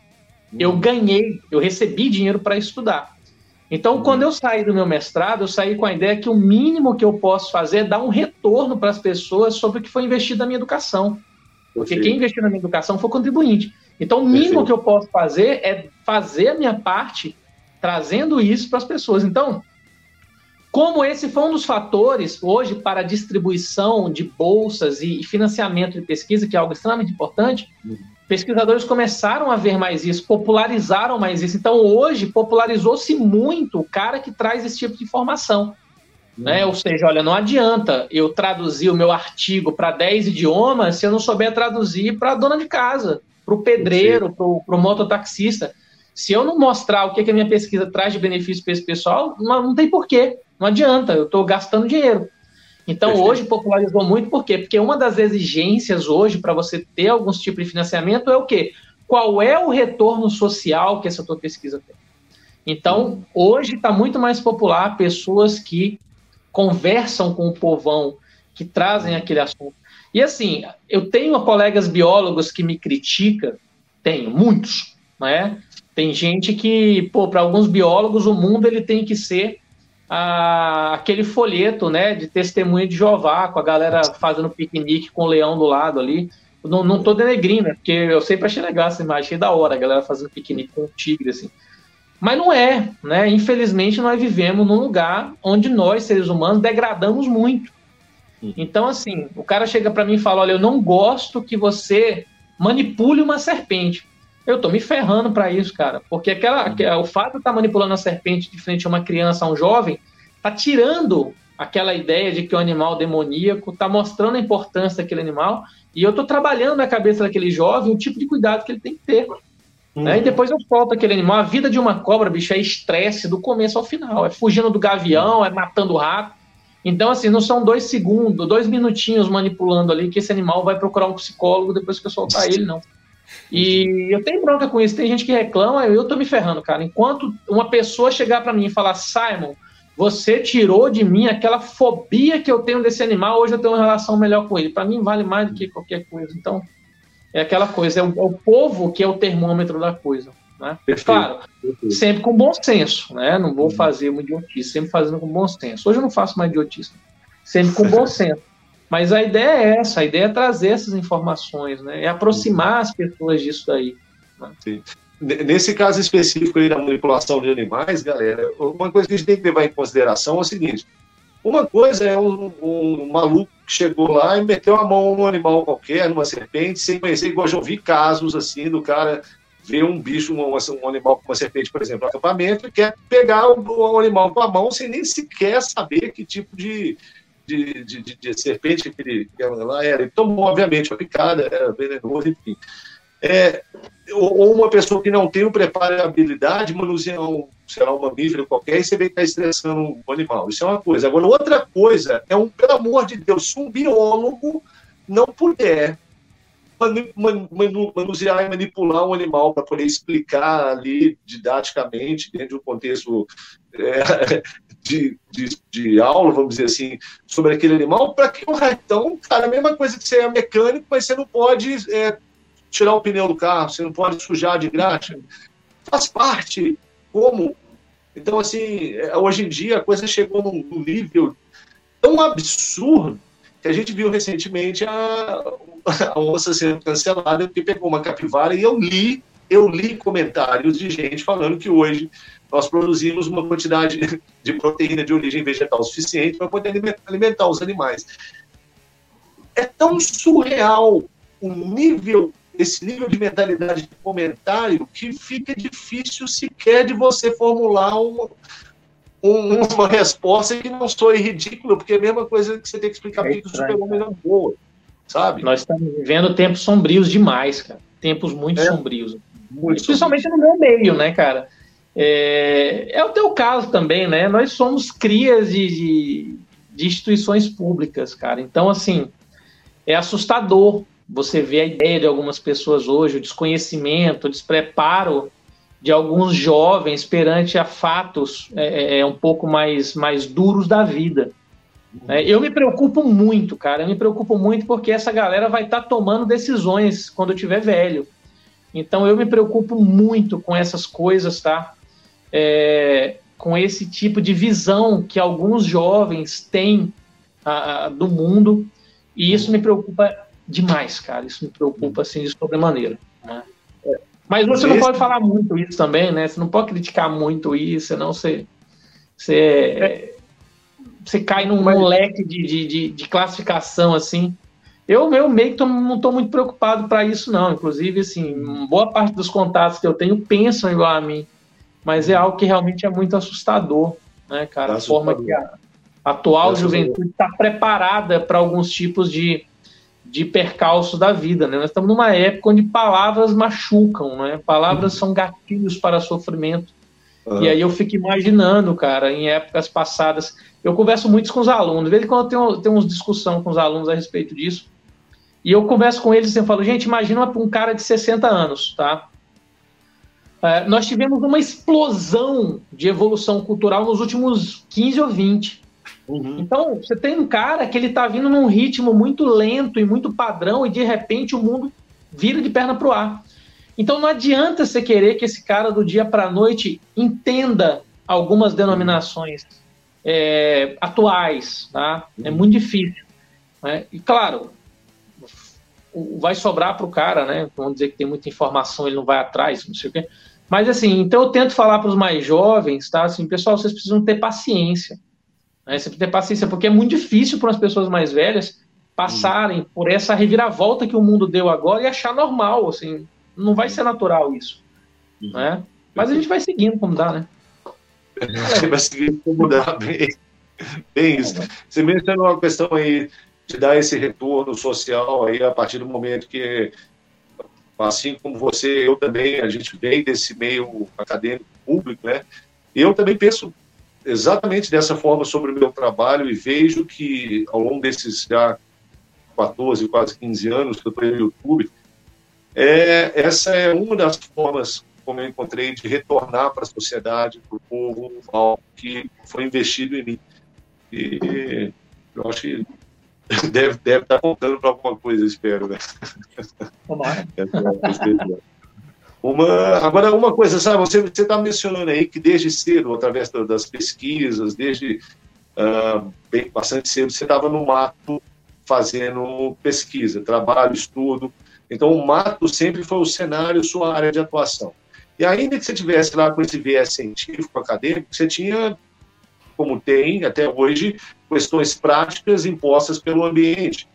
Eu ganhei, eu recebi dinheiro para estudar. Então, quando eu saí do meu mestrado, eu saí com a ideia que o mínimo que eu posso fazer é dar um retorno para as pessoas sobre o que foi investido na minha educação. Porque quem investiu na minha educação foi contribuinte. Então, o mínimo que eu posso fazer é fazer a minha parte trazendo isso para as pessoas. Então, como esse foi um dos fatores hoje para a distribuição de bolsas e financiamento de pesquisa, que é algo extremamente importante, pesquisadores começaram a ver mais isso, popularizaram mais isso. Então, hoje, popularizou-se muito o cara que traz esse tipo de informação. Né? Ou seja, olha, não adianta eu traduzir o meu artigo para 10 idiomas se eu não souber traduzir para a dona de casa, para o pedreiro, para o mototaxista. Se eu não mostrar o que, que a minha pesquisa traz de benefício para esse pessoal, não, não tem porquê. Não adianta, eu estou gastando dinheiro. Então, Perfeito. hoje popularizou muito, por quê? Porque uma das exigências hoje para você ter alguns tipos de financiamento é o quê? Qual é o retorno social que essa tua pesquisa tem? Então, hoje está muito mais popular pessoas que conversam com o povão, que trazem aquele assunto. E assim, eu tenho colegas biólogos que me criticam, tenho muitos, né? Tem gente que, pô, para alguns biólogos o mundo ele tem que ser ah, aquele folheto, né, de testemunho de Jeová, com a galera fazendo piquenique com o leão do lado ali. não, não tô denegrindo, né, porque eu sempre achei legal essa imagem, achei da hora, a galera fazendo piquenique com o tigre, assim. Mas não é, né? Infelizmente nós vivemos num lugar onde nós, seres humanos, degradamos muito. Uhum. Então, assim, o cara chega para mim e fala: Olha, eu não gosto que você manipule uma serpente. Eu tô me ferrando para isso, cara. Porque aquela, uhum. o fato de estar tá manipulando a serpente de frente a uma criança, a um jovem, tá tirando aquela ideia de que o animal demoníaco tá mostrando a importância daquele animal. E eu tô trabalhando na cabeça daquele jovem o tipo de cuidado que ele tem que ter. Uhum. Né? E depois eu solto aquele animal. A vida de uma cobra, bicho, é estresse do começo ao final. É fugindo do gavião, é matando o rato. Então, assim, não são dois segundos, dois minutinhos manipulando ali que esse animal vai procurar um psicólogo depois que eu soltar ele, não. E eu tenho bronca com isso. Tem gente que reclama, eu tô me ferrando, cara. Enquanto uma pessoa chegar para mim e falar, Simon, você tirou de mim aquela fobia que eu tenho desse animal, hoje eu tenho uma relação melhor com ele. Para mim vale mais do que qualquer coisa. Então, é aquela coisa, é o, é o povo que é o termômetro da coisa. Né? Perfeito, claro, perfeito. sempre com bom senso, né? Não vou fazer uma idiotice, sempre fazendo com bom senso. Hoje eu não faço mais idiotice, sempre com bom senso. Mas a ideia é essa, a ideia é trazer essas informações, né? É aproximar as pessoas disso daí. Né? Nesse caso específico aí da manipulação de animais, galera, uma coisa que a gente tem que levar em consideração é o seguinte: uma coisa é um, um, maluco que chegou lá e meteu a mão num animal qualquer, numa serpente, sem conhecer, igual já ouvi casos assim do cara ver um bicho, um, um animal com uma serpente, por exemplo, no acampamento, e quer pegar o, o, animal com a mão sem nem sequer saber que tipo de, de, de, de, de serpente que aquele lá era. Ele tomou, obviamente, uma picada, era venenoso, enfim. É, ou uma pessoa que não tem o preparo e a habilidade de manusear um, sei lá, um mamífero qualquer e você vem estar estressando o animal. Isso é uma coisa. Agora, outra coisa é um, pelo amor de Deus, se um biólogo não puder manusear e manipular um animal para poder explicar ali didaticamente, dentro de um contexto é, de, de, de, aula, vamos dizer assim, sobre aquele animal, para que um então, cara, a mesma coisa que você é mecânico, mas você não pode é, tirar o pneu do carro, você não pode sujar de graxa. Faz parte. Como? Então, assim, é, hoje em dia a coisa chegou num nível tão absurdo que a gente viu recentemente a, a moça sendo cancelada porque pegou uma capivara e eu li, eu li comentários de gente falando que hoje nós produzimos uma quantidade de proteína de origem vegetal suficiente para poder alimentar os animais. É tão surreal o nível esse nível de mentalidade de comentário que fica difícil sequer de você formular um, um, uma resposta que não soe ridícula, porque é a mesma coisa que você tem que explicar é porque o super-homem não voa, sabe? Nós estamos vivendo tempos sombrios demais, cara. Tempos muito é, sombrios. Muito Principalmente sombrio. no meu meio, né, cara? É, é, o teu caso também, né? Nós somos crias de, de, de instituições públicas, cara. Então, assim, é assustador você vê a ideia de algumas pessoas hoje, o desconhecimento, o despreparo de alguns jovens perante a fatos é, é, é um pouco mais, mais duros da vida. É, eu me preocupo muito, cara, eu me preocupo muito porque essa galera vai estar tá tomando decisões quando eu tiver velho. Então eu me preocupo muito com essas coisas, tá? É, com esse tipo de visão que alguns jovens têm a, a, do mundo, e isso me preocupa demais, cara. Isso me preocupa assim de sobremaneira. Né? Mas você não pode falar muito isso também, né? Você não pode criticar muito isso, senão você, você, você cai num, num leque de, de, de, classificação assim. Eu, eu meio que tô, não estou muito preocupado para isso, não. Inclusive, assim, boa parte dos contatos que eu tenho pensam igual a mim. Mas é algo que realmente é muito assustador, né, cara? a forma que a, A atual juventude está preparada para alguns tipos de, de percalço da vida. Né? Nós estamos numa época onde palavras machucam, né? palavras são gatilhos para sofrimento. Uhum. E aí eu fico imaginando, cara, em épocas passadas. Eu converso muito com os alunos, de vez em quando eu tenho, tenho uns discussão com os alunos a respeito disso. E eu converso com eles e falo, gente, imagina um cara de 60 anos, tá? É, nós tivemos uma explosão de evolução cultural nos últimos 15 ou 20. Uhum. Então, você tem um cara que ele tá vindo num ritmo muito lento e muito padrão e de repente o mundo vira de perna pro ar. Então não adianta você querer que esse cara do dia para noite entenda algumas denominações é, atuais, tá? É muito difícil. Né? E claro, vai sobrar para o cara, né? Vamos dizer que tem muita informação, ele não vai atrás, não sei o quê. Mas assim, então eu tento falar para os mais jovens, tá? Assim, pessoal, vocês precisam ter paciência. Né? Você precisa ter paciência, porque é muito difícil para as pessoas mais velhas passarem por essa reviravolta que o mundo deu agora e achar normal, assim, não vai ser natural isso, uhum. né? Mas a gente vai seguindo como dá, né? vai seguindo como dá, bem, bem isso. Você uma questão aí de dar esse retorno social aí a partir do momento que, assim como você, eu também, a gente vem desse meio acadêmico público, né? Eu também penso exatamente dessa forma sobre o meu trabalho e vejo que ao longo desses já 14, quase 15 anos que eu estou no YouTube, é, essa é uma das formas como eu encontrei de retornar para a sociedade, para o povo, algo que foi investido em mim. E eu acho que deve, deve estar contando para alguma coisa, espero, né? Uma, agora, uma coisa, sabe, você está mencionando aí que desde cedo, através das pesquisas, desde uh, bem, bastante cedo, você estava no mato fazendo pesquisa, trabalho, estudo. Então, o mato sempre foi o cenário, sua área de atuação. E ainda que você tivesse lá com esse viés científico, acadêmico, você tinha, como tem até hoje, questões práticas impostas pelo ambiente.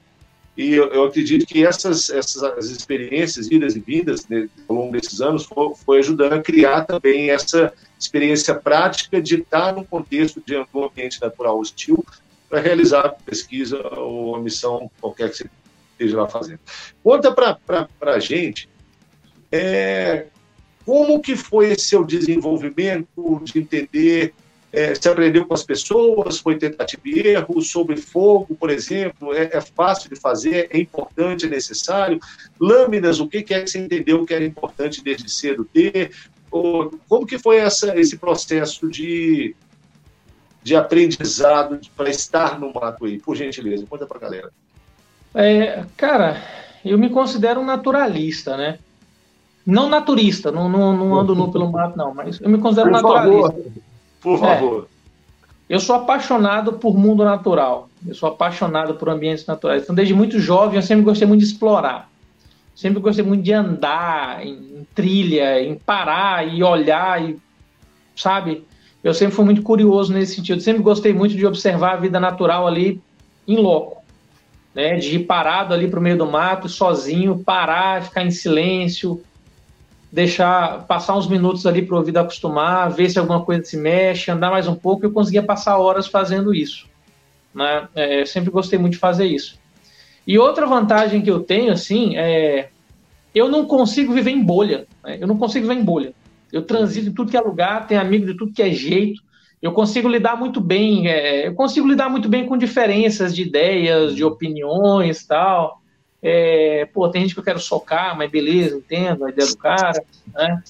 E eu, eu, acredito que essas, essas experiências, idas e vindas, né, ao longo desses anos, foi, foi, ajudando a criar também essa experiência prática de estar num contexto de um ambiente natural hostil para realizar pesquisa ou missão qualquer que você esteja lá fazendo. Conta para a gente é, como que foi esse seu desenvolvimento de entender é, se aprendeu com as pessoas, foi tentativa e erro, sobre fogo, por exemplo, é, é, fácil de fazer, é importante, é necessário. Lâminas, o que, que é que você entendeu que era importante desde cedo ter? Ou, como que foi essa, esse processo de, de aprendizado para estar no mato aí? Por gentileza, conta para a galera. É, cara, eu me considero um naturalista, né? Não naturista, não, não, não ando nu pelo mato, não, mas eu me considero Por naturalista. Favor. Por favor. É. Eu sou apaixonado por mundo natural. Eu sou apaixonado por ambientes naturais. Então, desde muito jovem, eu sempre gostei muito de explorar. Sempre gostei muito de andar em, em trilha, em parar e olhar e, sabe? Eu sempre fui muito curioso nesse sentido. Sempre gostei muito de observar a vida natural ali em loco. Né, de ir parado ali para o meio do mato, sozinho, parar, ficar em silêncio, deixar passar uns minutos ali para o ouvido acostumar, ver se alguma coisa se mexe, andar mais um pouco. Eu conseguia passar horas fazendo isso. Né? É, sempre gostei muito de fazer isso. E outra vantagem que eu tenho, assim, é eu não consigo viver em bolha. Né? Eu não consigo viver em bolha. Eu transito em tudo que é lugar, tenho amigo de tudo que é jeito. Eu consigo lidar muito bem. É, eu consigo lidar muito bem com diferenças de ideias, de opiniões, tal. É, pô, tem gente que eu quero socar, mas beleza, entendo a ideia do cara, né?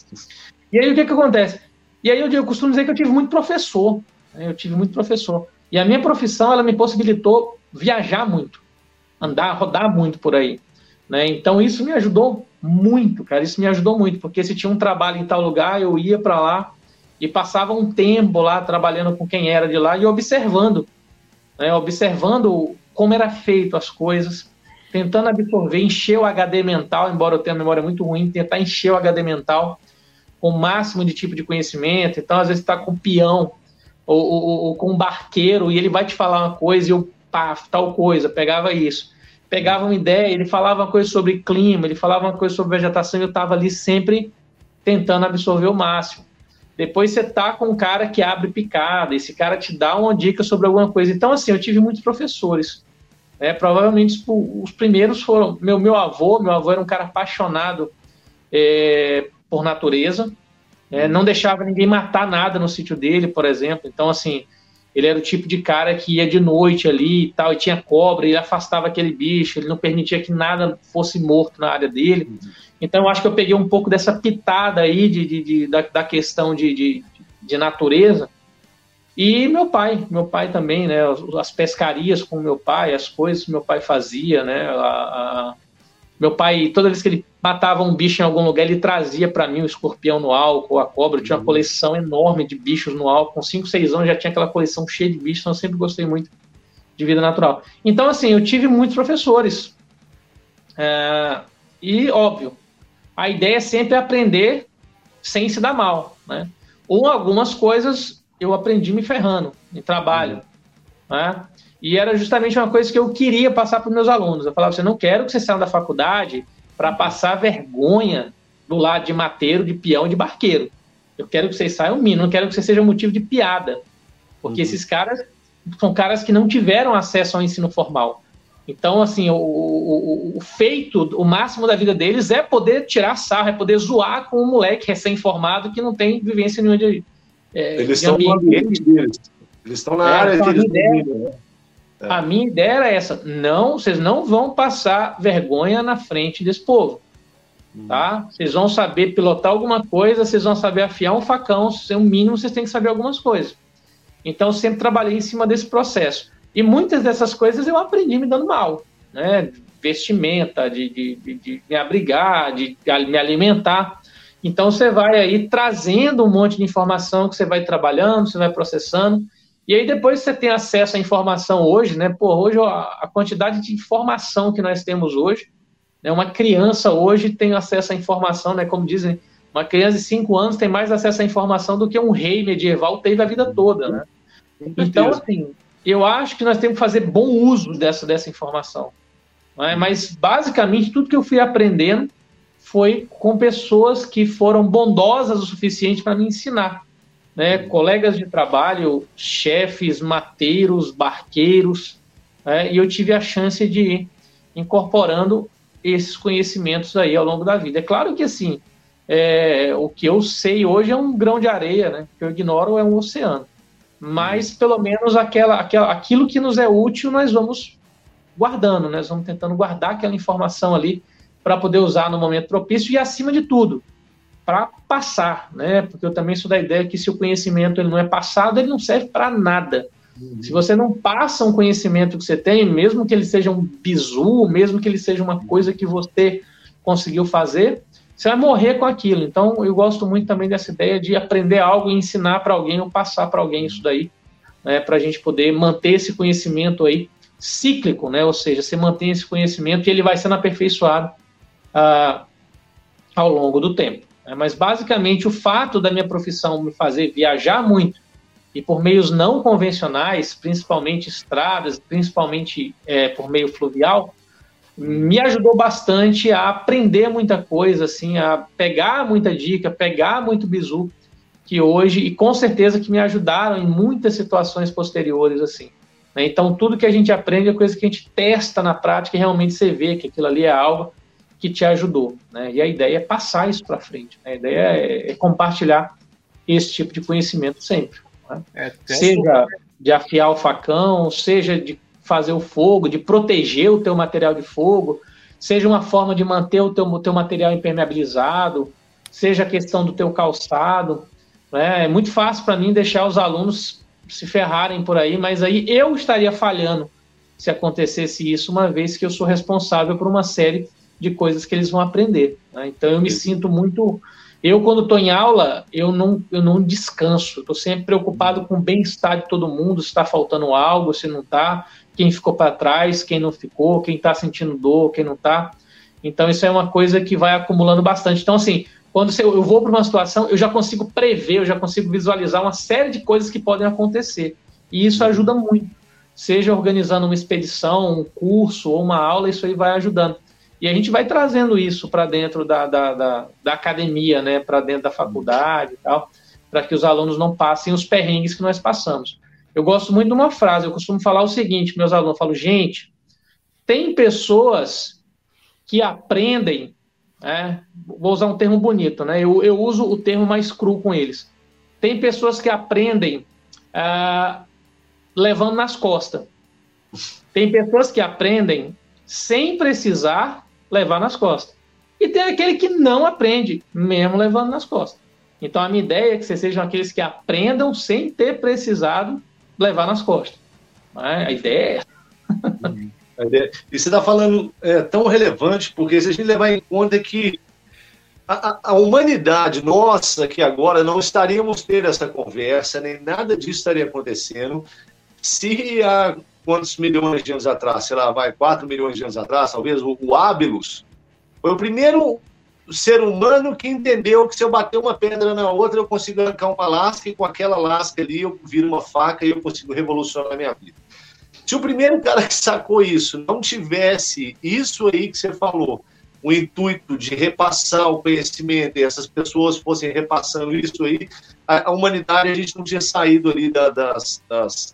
E aí o que que acontece? E aí eu, eu costumo dizer que eu tive muito professor, né? eu tive muito professor. E a minha profissão, ela me possibilitou viajar muito, andar, rodar muito por aí, né? Então isso me ajudou muito, cara, isso me ajudou muito, porque se tinha um trabalho em tal lugar, eu ia para lá e passava um tempo lá trabalhando com quem era de lá e observando, né? observando como era feito as coisas, tentando absorver, encher o HD mental, embora eu tenha memória muito ruim, tentar encher o HD mental com o máximo de tipo de conhecimento. Então, às vezes, está com um peão ou, ou, ou, com um barqueiro e ele vai te falar uma coisa e eu, pá, tal coisa, pegava isso. Pegava uma ideia, ele falava uma coisa sobre clima, ele falava uma coisa sobre vegetação e eu estava ali sempre tentando absorver o máximo. depois você tá com um cara que abre picada, esse cara te dá uma dica sobre alguma coisa. Então, assim, eu tive muitos professores. Né? Provavelmente os primeiros foram meu, meu avô, meu avô era um cara apaixonado é, por natureza, é, não deixava ninguém matar nada no sítio dele, por exemplo. Então, assim, ele era o tipo de cara que ia de noite ali e tal, e tinha cobra, e afastava aquele bicho, ele não permitia que nada fosse morto na área dele. Uhum. Então, eu acho que eu peguei um pouco dessa pitada aí de, de, de da, da, questão de, de, de, natureza. E meu pai, meu pai também, né? As pescarias com meu pai, as coisas que meu pai fazia, né? A, a, meu pai, toda vez que ele matava um bicho em algum lugar, ele trazia para mim o escorpião no álcool, a cobra. Eu tinha uma uhum. coleção enorme de bichos no álcool. Com 5, 6 anos já tinha aquela coleção cheia de bichos, então eu sempre gostei muito de vida natural. Então, assim, eu tive muitos professores. É, e, óbvio, a ideia é sempre aprender sem se dar mal, né? Ou algumas coisas eu aprendi me ferrando em trabalho, uhum. né? E era justamente uma coisa que eu queria passar para os meus alunos. Eu falava assim, não quero que vocês saiam da faculdade para passar vergonha do lado de mateiro, de peão, de barqueiro. Eu quero que vocês saiam mínimo, não quero que você seja motivo de piada. Porque uhum. esses caras são caras que não tiveram acesso ao ensino formal. Então, assim, o, o, o, feito, o máximo da vida deles é poder tirar sarro, é poder zoar com um moleque recém-formado que não tem vivência nenhuma de. É, eles estão no ambiente deles. Eles estão na é, área então deles. É. A minha ideia era essa: não, vocês não vão passar vergonha na frente desse povo. Hum. Tá? Vocês vão saber pilotar alguma coisa, vocês vão saber afiar um facão, se o mínimo, vocês têm que saber algumas coisas. Então, eu sempre trabalhei em cima desse processo. E muitas dessas coisas eu aprendi me dando mal, né? Vestimenta, de, de, de, de me abrigar, de me alimentar. Então, você vai aí trazendo um monte de informação que você vai trabalhando, você vai processando. E aí depois você tem acesso à informação hoje, né? Pô, hoje a quantidade de informação que nós temos hoje, né? Uma criança hoje tem acesso à informação, né? Como dizem, uma criança de 5 anos tem mais acesso à informação do que um rei medieval teve a vida toda, né? Então, assim, eu acho que nós temos que fazer bom uso dessa, dessa informação. Né? Mas, basicamente, tudo que eu fui aprendendo foi com pessoas que foram bondosas o suficiente para me ensinar né, colegas de trabalho, chefes, mateiros, barqueiros, né, e eu tive a chance de ir incorporando esses conhecimentos aí ao longo da vida. É claro que assim, é, o que eu sei hoje é um grão de areia, né? O que eu ignoro é um oceano. Mas pelo menos aquela, aquela, aquilo que nos é útil nós vamos guardando, né? nós vamos tentando guardar aquela informação ali para poder usar no momento propício e acima de tudo, para passar, né? Porque eu também sou da ideia que se o conhecimento ele não é passado, ele não serve para nada. Uhum. Se você não passa um conhecimento que você tem, mesmo que ele seja um bizu, mesmo que ele seja uma coisa que você conseguiu fazer, você vai morrer com aquilo. Então, eu gosto muito também dessa ideia de aprender algo e ensinar para alguém ou passar para alguém isso daí, né? Para a gente poder manter esse conhecimento aí cíclico, né? Ou seja, você mantém esse conhecimento e ele vai sendo aperfeiçoado ah, ao longo do tempo. Né? Mas basicamente o fato da minha profissão me fazer viajar muito e por meios não convencionais, principalmente estradas, principalmente é, por meio fluvial, me ajudou bastante a aprender muita coisa, assim, a pegar muita dica, pegar muito bizu, que hoje, e com certeza que me ajudaram em muitas situações posteriores, assim. Né? Então, tudo que a gente aprende é coisa que a gente testa na prática e realmente você vê que aquilo ali é algo que te ajudou. Né? E a ideia é passar isso para frente. Né? A ideia é, é, compartilhar esse tipo de conhecimento sempre. Né? É, seja de afiar o facão, seja de fazer o fogo, de proteger o teu material de fogo, seja uma forma de manter o teu, teu material impermeabilizado, seja a questão do teu calçado. Né? É muito fácil para mim deixar os alunos se ferrarem por aí, mas aí eu estaria falhando se acontecesse isso, uma vez que eu sou responsável por uma série de coisas que eles vão aprender. Né? Então eu me sinto muito. Eu, quando estou em aula, eu não, eu não descanso. Estou sempre preocupado com o bem-estar de todo mundo, se está faltando algo, se não está, quem ficou para trás, quem não ficou, quem está sentindo dor, quem não está. Então, isso é uma coisa que vai acumulando bastante. Então, assim, quando eu vou para uma situação, eu já consigo prever, eu já consigo visualizar uma série de coisas que podem acontecer. E isso ajuda muito. Seja organizando uma expedição, um curso ou uma aula, isso aí vai ajudando. E a gente vai trazendo isso para dentro da, da, da, da, academia, né, para dentro da faculdade e tal. para que os alunos não passem os perrengues que nós passamos. Eu gosto muito de uma frase, eu costumo falar o seguinte, meus alunos, eu falo, gente, tem pessoas que aprendem, né, vou usar um termo bonito, né, eu, eu uso o termo mais cru com eles. Tem pessoas que aprendem ah, levando nas costas. Tem pessoas que aprendem sem precisar levar nas costas. E tem aquele que não aprende, mesmo levando nas costas. Então a minha ideia é que vocês sejam aqueles que aprendam sem ter precisado levar nas costas. A ideia é. E você está falando é, tão relevante, porque se a gente levar em conta que a, a, humanidade nossa, que agora não estaríamos tendo essa conversa, nem nada disso estaria acontecendo, se há quantos milhões de anos atrás, sei lá, vai, 4 milhões de anos atrás, talvez, o, o Ábilos foi o primeiro ser humano que entendeu que se eu bater uma pedra na outra, eu consigo arrancar uma lasca, e com aquela lasca ali eu viro uma faca e eu consigo revolucionar a minha vida. Se o primeiro cara que sacou isso não tivesse isso aí que você falou, o intuito de repassar o conhecimento e essas pessoas fossem repassando isso aí, a, humanidade a gente não tinha saído ali da, das, das,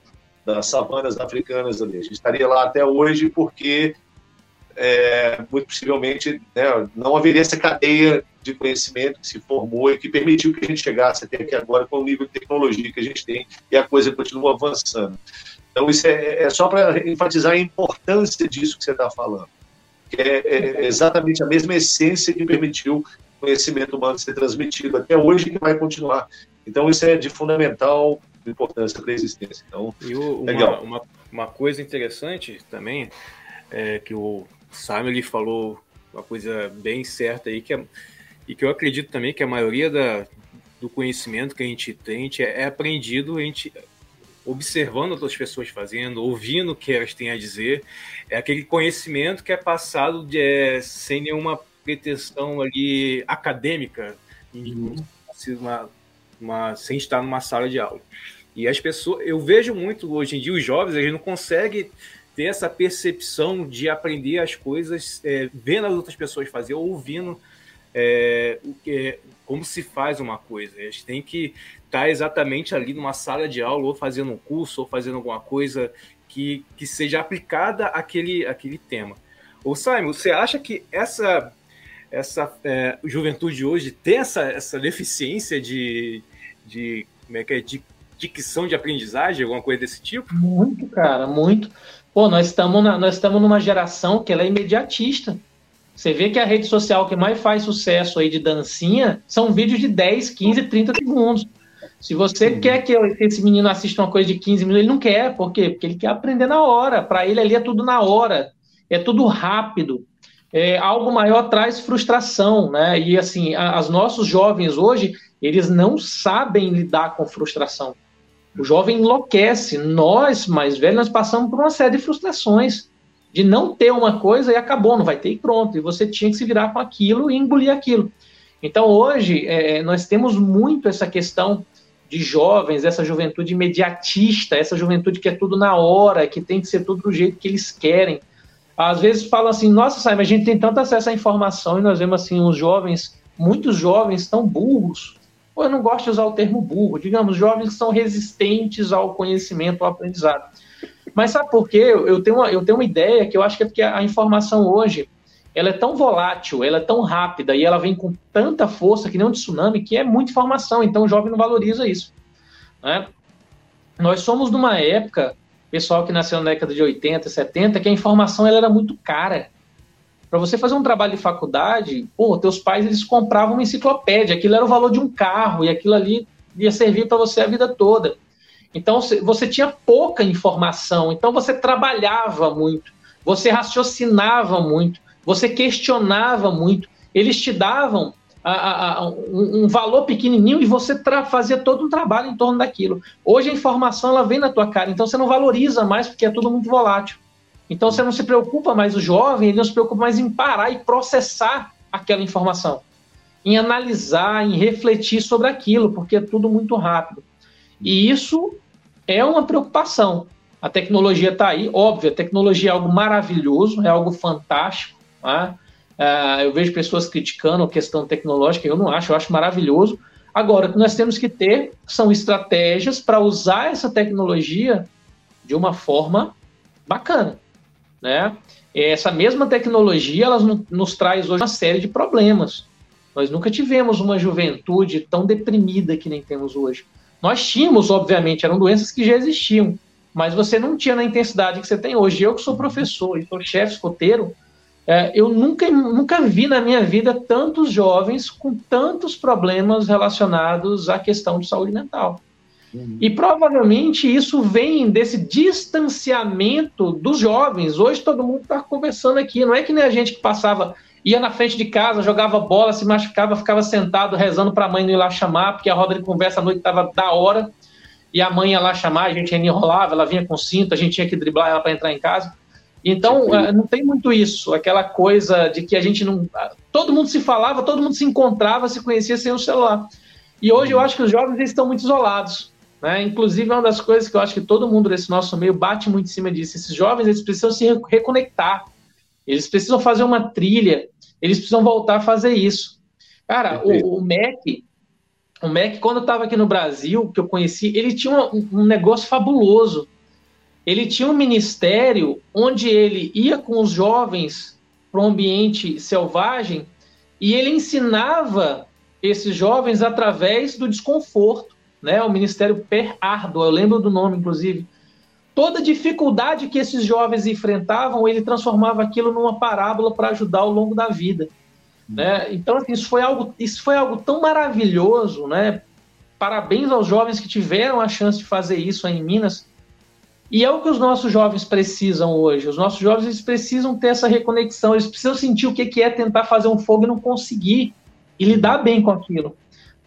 das savanas africanas ali. A gente estaria lá até hoje porque é, muito possivelmente né, não haveria essa cadeia de conhecimento que se formou e que permitiu que a gente chegasse até aqui agora com o nível de tecnologia que a gente tem e a coisa continua avançando. Então, isso é, é só para enfatizar a importância disso que você está falando que é, é, exatamente a mesma essência que permitiu o conhecimento humano ser transmitido até hoje e que vai continuar. Então, isso é de fundamental importância para a existência. Então, e o, legal. Uma, uma, uma, coisa interessante também é que o Simon ele falou uma coisa bem certa aí, que é, e que eu acredito também que a maioria da, do conhecimento que a gente tem é, é aprendido, a gente observando outras pessoas fazendo, ouvindo o que elas têm a dizer, é aquele conhecimento que é passado de, é, sem nenhuma pretensão ali acadêmica, uhum. uma, uma, sem estar numa sala de aula. E as pessoas, eu vejo muito hoje em dia os jovens, eles não conseguem ter essa percepção de aprender as coisas é, vendo as outras pessoas fazer, ouvindo é, o que, como se faz uma coisa. Eles têm que estar tá exatamente ali numa sala de aula, ou fazendo um curso, ou fazendo alguma coisa que, que seja aplicada àquele, àquele tema. Ô Simon, você acha que essa, essa é, juventude hoje tem essa, essa deficiência de, de, como é que é, de dicção de aprendizagem, alguma coisa desse tipo? Muito, cara, muito. Pô, nós estamos nós estamos numa geração que ela é imediatista. Você vê que a rede social que mais faz sucesso aí de dancinha são vídeos de 10, 15, 30 segundos. Se você Sim. quer que esse menino assista uma coisa de 15 minutos, ele não quer. Por quê? Porque ele quer aprender na hora. Para ele ali é tudo na hora. É tudo rápido. É, algo maior traz frustração, né? E assim, os nossos jovens hoje, eles não sabem lidar com frustração. O jovem enlouquece. Nós, mais velhos, nós passamos por uma série de frustrações de não ter uma coisa e acabou, não vai ter e pronto. E você tinha que se virar com aquilo e engolir aquilo. Então, hoje, é, nós temos muito essa questão de jovens, essa juventude imediatista, essa juventude que é tudo na hora, que tem que ser tudo do jeito que eles querem. Às vezes falam assim, nossa, sabe, a gente tem tanto acesso à informação e nós vemos assim, os jovens, muitos jovens tão burros, ou eu não gosto de usar o termo burro, digamos, jovens que são resistentes ao conhecimento, ao aprendizado. Mas sabe por quê? Eu tenho uma, eu tenho uma ideia que eu acho que é porque a informação hoje, ela é tão volátil, ela é tão rápida e ela vem com tanta força que nem um tsunami que é muita informação, então o jovem não valoriza isso. Né? Nós somos numa época, pessoal que nasceu na década de 80, 70, que a informação ela era muito cara. Para você fazer um trabalho de faculdade, pô, teus pais eles compravam uma enciclopédia, aquilo era o valor de um carro e aquilo ali ia servir para você a vida toda. Então você tinha pouca informação, então você trabalhava muito, você raciocinava muito você questionava muito, eles te davam a, a, a, um, um, valor pequenininho e você fazia todo um trabalho em torno daquilo. Hoje a informação ela vem na tua cara, então você não valoriza mais porque é tudo muito volátil. Então você não se preocupa mais, o jovem, ele não se preocupa mais em parar e processar aquela informação, em analisar, em refletir sobre aquilo, porque é tudo muito rápido. E isso é uma preocupação. A tecnologia está aí, óbvio, a tecnologia é algo maravilhoso, é algo fantástico, Tá? Uh, eu vejo pessoas criticando a questão tecnológica, eu não acho, eu acho maravilhoso. Agora, o que nós temos que ter são estratégias para usar essa tecnologia de uma forma bacana, né? Essa mesma tecnologia, ela nos traz hoje uma série de problemas. Nós nunca tivemos uma juventude tão deprimida que nem temos hoje. Nós tínhamos, obviamente, eram doenças que já existiam, mas você não tinha na intensidade que você tem hoje. Eu que sou professor e sou chefe escoteiro, é, eu nunca, nunca vi na minha vida tantos jovens com tantos problemas relacionados à questão de saúde mental. Uhum. E provavelmente isso vem desse distanciamento dos jovens. Hoje todo mundo está conversando aqui. Não é que nem a gente que passava, ia na frente de casa, jogava bola, se machucava, ficava sentado rezando para a mãe não ir lá chamar, porque a roda de conversa à noite estava da hora. E a mãe ia lá chamar, a gente enrolava, ela vinha com cinto, a gente tinha que driblar ela para entrar em casa. Então, eh, não tem muito isso, aquela coisa de que a gente não. Todo mundo se falava, todo mundo se encontrava, se conhecia sem o celular. E hoje eu acho que os jovens estão muito isolados. Né? Inclusive, é uma das coisas que eu acho que todo mundo desse nosso meio bate muito em cima disso. Esses jovens eles precisam se reconectar, eles precisam fazer uma trilha, eles precisam voltar a fazer isso. Cara, o, o MEC, o MEC, quando eu estava aqui no Brasil, que eu conheci, ele tinha um, um negócio fabuloso ele tinha um ministério onde ele ia com os jovens para um ambiente selvagem e ele ensinava esses jovens através do desconforto, né? O ministério Per Ardua, eu lembro do nome, inclusive. Toda dificuldade que esses jovens enfrentavam, ele transformava aquilo numa parábola para ajudar ao longo da vida. Né? Então, assim, isso foi algo, isso foi algo tão maravilhoso, né? Parabéns aos jovens que tiveram a chance de fazer isso aí em Minas, e é o que os nossos jovens precisam hoje. Os nossos jovens eles precisam ter essa reconexão, eles precisam sentir o que é tentar fazer um fogo e não conseguir, e lidar bem com aquilo.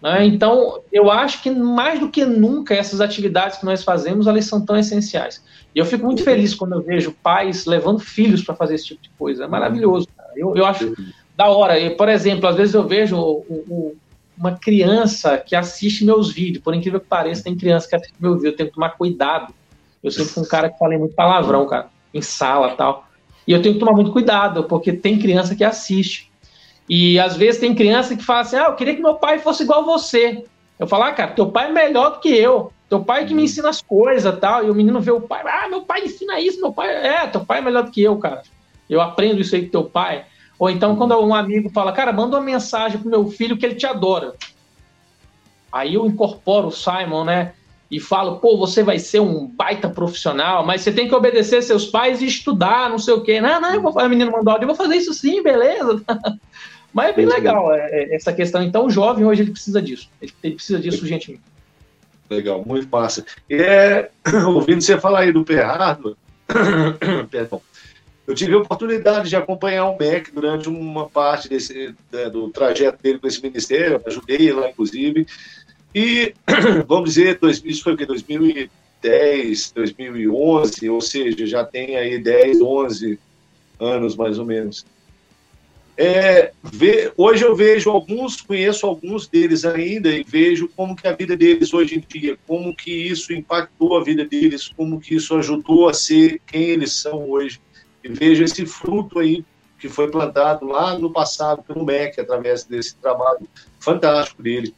Né? Então, eu acho que mais do que nunca essas atividades que nós fazemos, elas são tão essenciais. E eu fico muito feliz quando eu vejo pais levando filhos para fazer esse tipo de coisa. É maravilhoso. Eu, eu acho da hora. E, por exemplo, às vezes eu vejo o, o, uma criança que assiste meus vídeos, por incrível que pareça, tem criança que assiste meu vídeo, eu tenho que tomar cuidado eu sempre fui um cara que falei muito palavrão, cara, em sala tal. E eu tenho que tomar muito cuidado, porque tem criança que assiste. E às vezes tem criança que fala assim: ah, eu queria que meu pai fosse igual a você. Eu falo, ah, cara, teu pai é melhor do que eu. Teu pai é que me ensina as coisas tal. E o menino vê o pai, ah, meu pai ensina isso, meu pai. É, teu pai é melhor do que eu, cara. Eu aprendo isso aí com teu pai. Ou então, quando um amigo fala, cara, manda uma mensagem pro meu filho que ele te adora. Aí eu incorporo o Simon, né? E falo, pô, você vai ser um baita profissional, mas você tem que obedecer seus pais e estudar, não sei o quê. Não, não, eu vou, a menina mandou áudio, eu vou fazer isso sim, beleza. mas é bem legal é, é, essa questão. Então, o jovem hoje ele precisa disso. Ele, precisa disso urgentemente. Legal, muito massa. E é, ouvindo você falar aí do Perrado, perdão, eu tive a oportunidade de acompanhar o MEC durante uma parte desse, né, do trajeto dele com esse ministério, ajudei lá, inclusive, e, vamos dizer, isso foi o que? 2010, 2011, ou seja, já tem aí 10, 11 anos mais ou menos. É, ver, hoje eu vejo alguns, conheço alguns deles ainda e vejo como que a vida deles hoje em dia, como que isso impactou a vida deles, como que isso ajudou a ser quem eles são hoje. E vejo esse fruto aí que foi plantado lá no passado pelo MEC, através desse trabalho fantástico dele.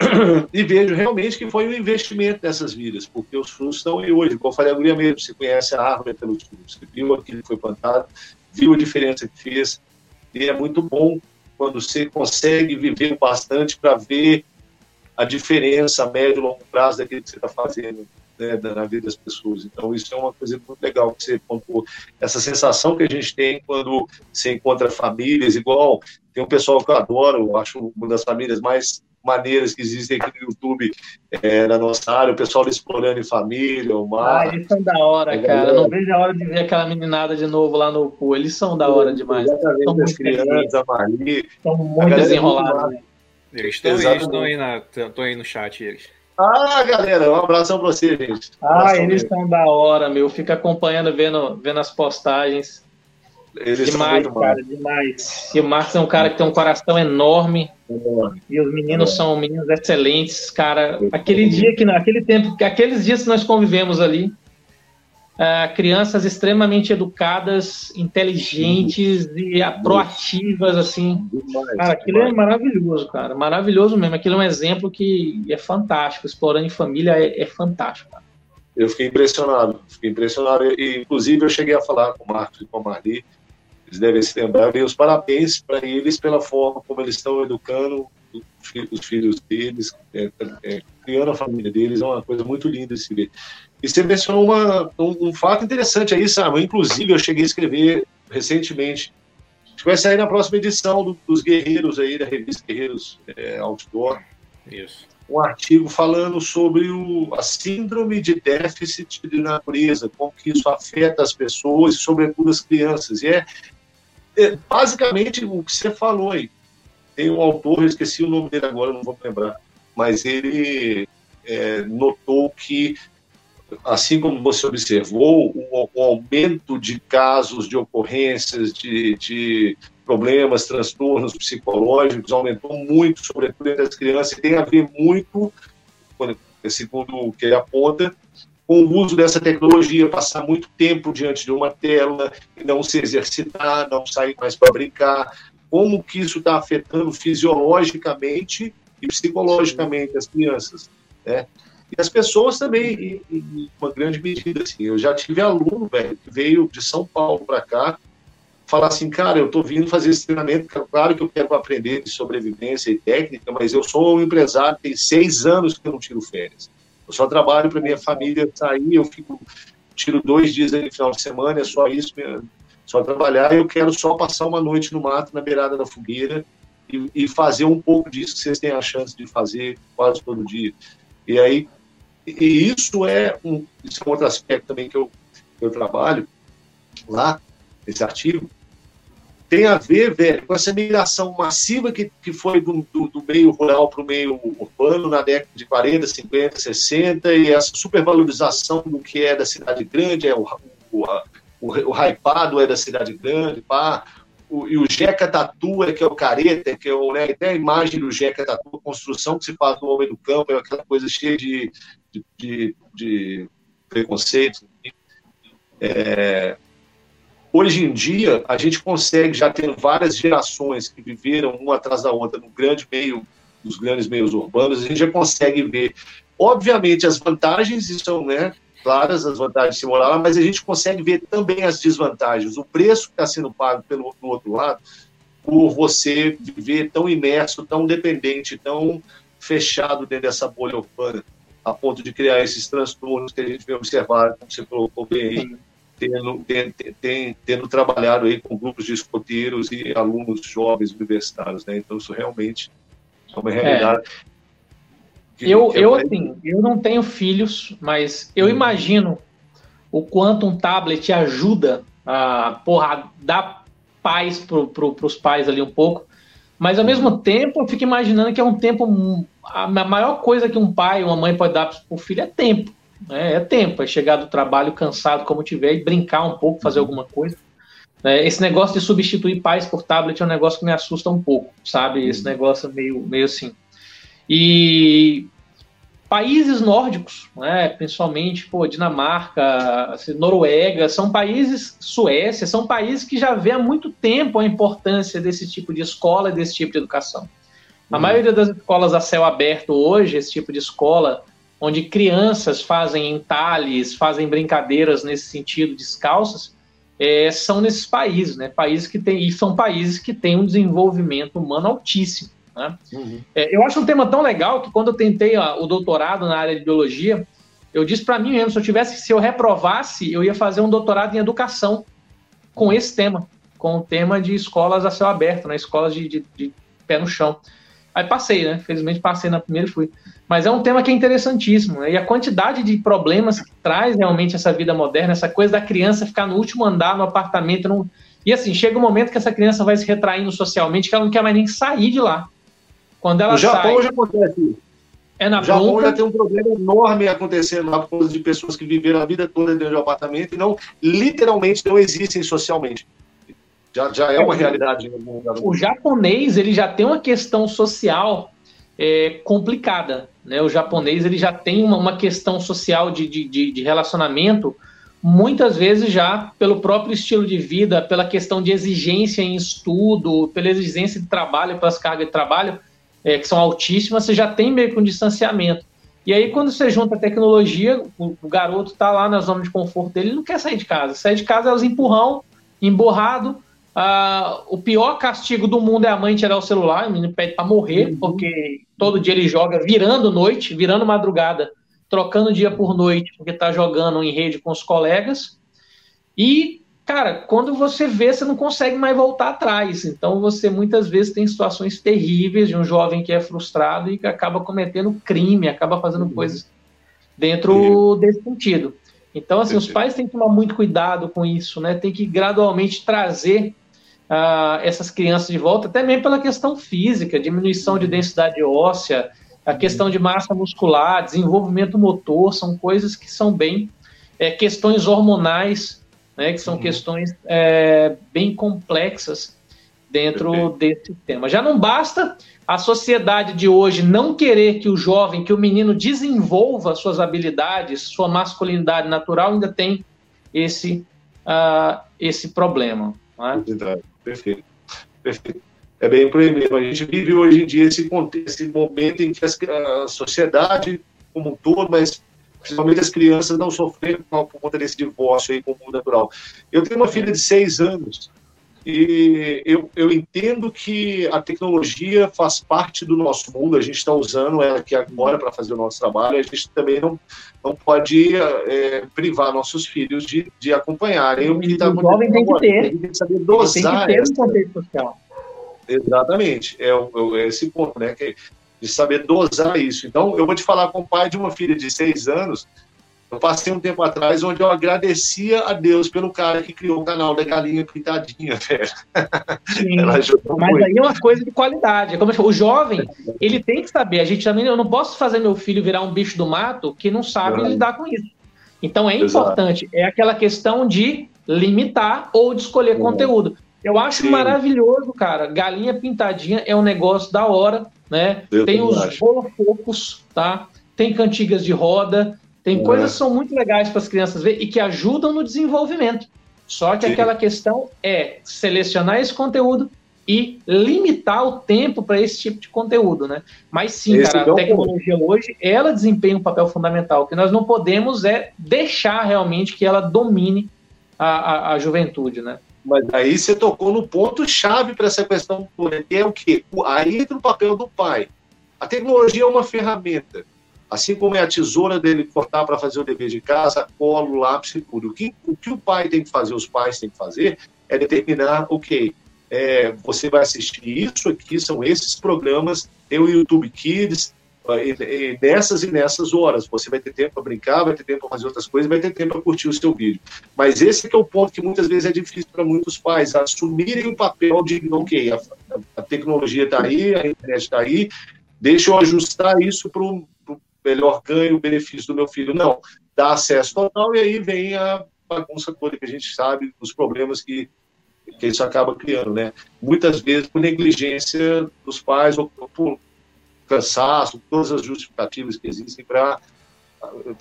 e vejo realmente que foi um investimento nessas vidas, porque os frutos estão aí hoje. Como eu falei, a mesmo, você conhece a árvore pelos frutos, você viu aquilo que foi plantado, viu a diferença que fez, e é muito bom quando você consegue viver bastante para ver a diferença a médio e longo prazo daquilo que você está fazendo né, na vida das pessoas. Então, isso é uma coisa muito legal que você contou. Essa sensação que a gente tem quando você encontra famílias, igual tem um pessoal que eu adoro, acho uma das famílias mais maneiras que existem aqui no YouTube é, na nossa área, o pessoal explorando em família, o mar. Ah, eles são da hora, é, cara. Eu não vejo a hora de ver aquela meninada de novo lá no pool. Eles são da hora demais. São muito crianças, a Mari. São muito desenrolados. É eles estão aí, estão aí, na, estão aí no chat, eles. Ah, galera, um abração pra você, gente. Um ah, eles estão da hora, meu. Fica acompanhando, vendo, vendo as postagens. Eles demais, cara, demais. E o Marcos é um cara que tem um coração enorme. enorme. E os meninos são meninos excelentes, cara. Aquele dia que, aquele tempo, aqueles dias que nós convivemos ali, uh, crianças extremamente educadas, inteligentes e proativas, assim. Demais, cara, aquilo demais. é maravilhoso, cara. Maravilhoso mesmo. Aquilo é um exemplo que é fantástico. Explorando em família é, é fantástico, cara. Eu fiquei impressionado, fiquei impressionado. E, inclusive, eu cheguei a falar com o Marcos e com a Marli, eles devem se lembrar, e os parabéns para eles pela forma como eles estão educando os filhos deles, é, é, criando a família deles, é uma coisa muito linda de se ver. E você mencionou uma, um, um, fato interessante aí, sabe? Inclusive, eu cheguei a escrever recentemente. A gente vai sair na próxima edição do, dos Guerreiros aí, da revista Guerreiros é, Outdoor. Isso. Um artigo falando sobre o, a síndrome de déficit de natureza, como que isso afeta as pessoas, sobretudo as crianças. E é, é basicamente o que você falou aí. Tem um autor, eu esqueci o nome dele agora, não vou lembrar, mas ele é, notou que assim como você observou, o, o aumento de casos, de ocorrências, de, de, problemas, transtornos psicológicos aumentou muito, sobretudo entre as crianças, e tem a ver muito, segundo o que ele aponta, com o uso dessa tecnologia, passar muito tempo diante de uma tela, não se exercitar, não sair mais para brincar, como que isso está afetando fisiologicamente e psicologicamente as crianças, né? E as pessoas também, em, em uma grande medida. Assim. Eu já tive aluno, velho, que veio de São Paulo para cá, falar assim, cara, eu estou vindo fazer esse treinamento, claro que eu quero aprender de sobrevivência e técnica, mas eu sou um empresário, tem seis anos que eu não tiro férias. Eu só trabalho para minha família sair, eu fico, tiro dois dias no final de semana, é só isso, só trabalhar, eu quero só passar uma noite no mato, na beirada da fogueira, e, e fazer um pouco disso que vocês têm a chance de fazer quase todo dia. E aí, e isso é um, isso é um outro aspecto também que eu, eu trabalho lá, nesse artigo, tem a ver, velho, com essa migração massiva que, que foi do, do, meio rural para o meio urbano na década de 40, 50, 60, e essa supervalorização do que é da cidade grande, é o, o, o, o hypado é da cidade grande, pá, o, e o Jeca Tatu é que é o careta, que é o, né, até a imagem do Jeca Tatu, a construção que se faz do homem do campo, é aquela coisa cheia de, de, de, de preconceitos. É, hoje em dia, a gente consegue, já ter várias gerações que viveram uma atrás da outra no grande meio, nos grandes meios urbanos, a gente já consegue ver, obviamente, as vantagens são né, claras, as vantagens de se morar lá, mas a gente consegue ver também as desvantagens, o preço que está sendo pago pelo do outro lado, por você viver tão imerso, tão dependente, tão fechado dentro dessa bolha urbana a ponto de criar esses transtornos que a gente vem observar, como você colocou bem aí, tendo, tendo, tendo, tendo, trabalhado aí com grupos de escoteiros e alunos jovens universitários, né? Então isso realmente é uma realidade. É. Que, eu, que é eu assim, eu não tenho filhos, mas eu hum. imagino o quanto um tablet ajuda a porra, dar paz para pro, os pais ali um pouco, mas ao mesmo tempo eu fico imaginando que é um tempo a maior coisa que um pai ou uma mãe pode dar para o filho é tempo. Né? É tempo, é chegar do trabalho cansado como tiver e brincar um pouco, fazer alguma coisa. É, esse negócio de substituir pais por tablet é um negócio que me assusta um pouco, sabe? Esse negócio meio, meio assim. E países nórdicos, né, principalmente pô, Dinamarca, assim, Noruega, são países, Suécia, são países que já vê há muito tempo a importância desse tipo de escola e desse tipo de educação. A uhum. maioria das escolas a céu aberto hoje, esse tipo de escola, onde crianças fazem entalhes, fazem brincadeiras nesse sentido, descalças, é, são nesses países, né? Países que têm, e são países que têm um desenvolvimento humano altíssimo. Né? Uhum. É, eu acho um tema tão legal que quando eu tentei ó, o doutorado na área de biologia, eu disse para mim mesmo, se eu tivesse, se eu reprovasse, eu ia fazer um doutorado em educação com esse tema, com o tema de escolas a céu aberto, né? escolas de, de, de pé no chão. Aí passei, né? Felizmente passei na primeira e fui. Mas é um tema que é interessantíssimo. Né? E a quantidade de problemas que traz realmente essa vida moderna, essa coisa da criança ficar no último andar no apartamento. E assim, chega um momento que essa criança vai se retraindo socialmente, que ela não quer mais nem sair de lá. Quando ela o Japão sai, já acontece É na o Japão bronca. já tem um problema enorme acontecendo lá por causa de pessoas que viveram a vida toda dentro do apartamento e não, literalmente, não existem socialmente. Já, já é uma realidade. O japonês ele já tem uma questão social é, complicada. Né? O japonês ele já tem uma, uma questão social de, de, de, relacionamento muitas vezes já pelo próprio estilo de vida, pela questão de exigência em estudo, pela exigência de trabalho, pelas cargas de trabalho, é, que são altíssimas, você já tem meio que um distanciamento. E aí, quando você junta a tecnologia, o, o garoto está lá na zona de conforto dele, ele não quer sair de casa. Sair de casa é os empurrão, emborrado. Ah, o pior castigo do mundo é a mãe tirar o celular, o menino pede para morrer, uhum. porque todo dia ele joga virando noite, virando madrugada, trocando dia por noite, porque está jogando em rede com os colegas. E, cara, quando você vê, você não consegue mais voltar atrás. Então, você muitas vezes tem situações terríveis de um jovem que é frustrado e que acaba cometendo crime, acaba fazendo uhum. coisas dentro desse sentido. Então, assim, os pais têm que tomar muito cuidado com isso, né? Tem que gradualmente trazer uh, essas crianças de volta, até mesmo pela questão física, diminuição de densidade óssea, a questão de massa muscular, desenvolvimento motor, são coisas que são bem é, questões hormonais, né, que são uhum. questões é, bem complexas dentro Perfeito. desse tema. Já não basta a sociedade de hoje não querer que o jovem, que o menino desenvolva suas habilidades, sua masculinidade natural, ainda tem esse, uh, esse problema. É? Perfeito. Perfeito. É bem por aí mesmo. A gente vive hoje em dia esse, esse momento em que a sociedade como um todo, mas principalmente as crianças não sofreram por conta desse divórcio aí com o mundo natural. Eu tenho uma filha de seis anos e eu, eu entendo que a tecnologia faz parte do nosso mundo, a gente está usando ela aqui agora para fazer o nosso trabalho, a gente também não, não pode é, privar nossos filhos de, de acompanharem o que está acontecendo. O jovem tem que ter, tem que saber dosar. Tem que ter um contexto social. Exatamente, é, é esse ponto, né? Que, de saber dosar isso. Então, eu vou te falar com o pai de uma filha de seis anos. Eu passei um tempo atrás onde eu agradecia a Deus pelo cara que criou o canal da Galinha Pintadinha, velho. Sim, mas muito. aí é uma coisa de qualidade. Como o jovem, ele tem que saber. A gente também, eu não posso fazer meu filho virar um bicho do mato que não sabe lidar com isso. Então é importante. Exato. É aquela questão de limitar ou de escolher conteúdo. Eu acho Sim. maravilhoso, cara. Galinha pintadinha é um negócio da hora, né? Eu tem os bolafocos, tá? Tem cantigas de roda, tem é. coisas que são muito legais para as crianças ver e que ajudam no desenvolvimento. Só que Sim. aquela questão é selecionar esse conteúdo e limitar o tempo para esse tipo de conteúdo, né? Mas sim, esse cara, a tecnologia hoje, ela desempenha um papel fundamental. O que nós não podemos é deixar realmente que ela domine a, a, a juventude, né? Mas aí você tocou no ponto-chave para essa questão que é o quê? Aí entra o papel do pai. A tecnologia é uma ferramenta. Assim como é a tesoura dele cortar para fazer o dever de casa, colo, lápis e tudo. O que, o que o pai tem que fazer, os pais têm que fazer, é determinar, ok, é, você vai assistir isso aqui, são esses programas, tem o YouTube Kids, e, e nessas e nessas horas. Você vai ter tempo para brincar, vai ter tempo para fazer outras coisas, vai ter tempo para curtir o seu vídeo. Mas esse é o ponto que muitas vezes é difícil para muitos pais, assumirem o papel de, ok, a, a tecnologia está aí, a internet está aí, deixa eu ajustar isso para o melhor ganho, benefício do meu filho. Não, dá acesso total e aí vem a bagunça toda que a gente sabe, os problemas que que isso acaba criando, né? Muitas vezes por negligência dos pais ou por cansaço, todas as justificativas que existem para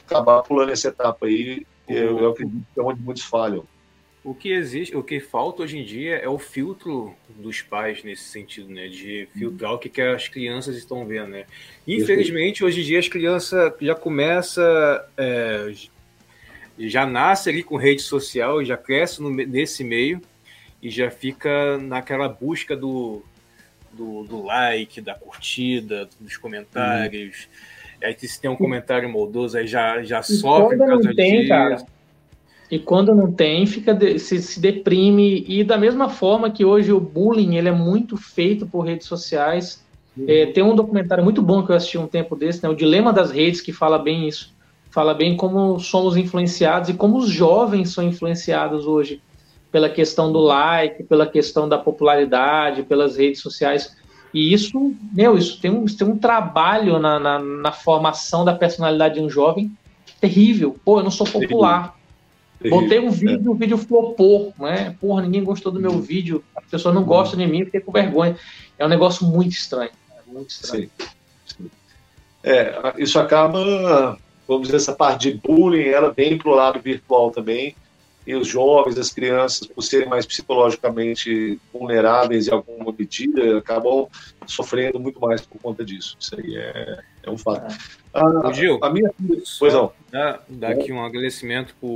acabar pulando essa etapa aí, eu, eu acredito que é onde muitos falham. O que existe, o que falta hoje em dia é o filtro dos pais nesse sentido, né? De filtrar o que, que as crianças estão vendo, né? Infelizmente, hoje em dia as crianças já começa, é, já nasce ali com rede social, já cresce no, nesse meio e já fica naquela busca do do, do like, da curtida, dos comentários. Uhum. Aí se tem um comentário moldoso, aí já, já sofre por causa tem, disso. Cara, e quando não tem, fica de, se, se deprime. E da mesma forma que hoje o bullying ele é muito feito por redes sociais. Uhum. É, tem um documentário muito bom que eu assisti um tempo desse, né, o Dilema das Redes, que fala bem isso. Fala bem como somos influenciados e como os jovens são influenciados hoje pela questão do like, pela questão da popularidade, pelas redes sociais. E isso, meu, isso tem um, tem um trabalho na, na, na formação da personalidade de um jovem terrível. Pô, eu não sou popular. Botei um vídeo, é. o vídeo flopou, né? Porra, ninguém gostou do meu uhum. vídeo, a pessoa não gosta de mim, fiquei com vergonha. É um negócio muito estranho. É muito estranho. Sim. Sim. É, isso acaba vamos dizer, essa parte de bullying, ela vem para o lado virtual também. E os jovens, as crianças, por serem mais psicologicamente vulneráveis em alguma medida, acabam sofrendo muito mais por conta disso. Isso aí é, é um fato. É. Ah, Gil, a minha... Pois não. Dá, dá aqui um agradecimento para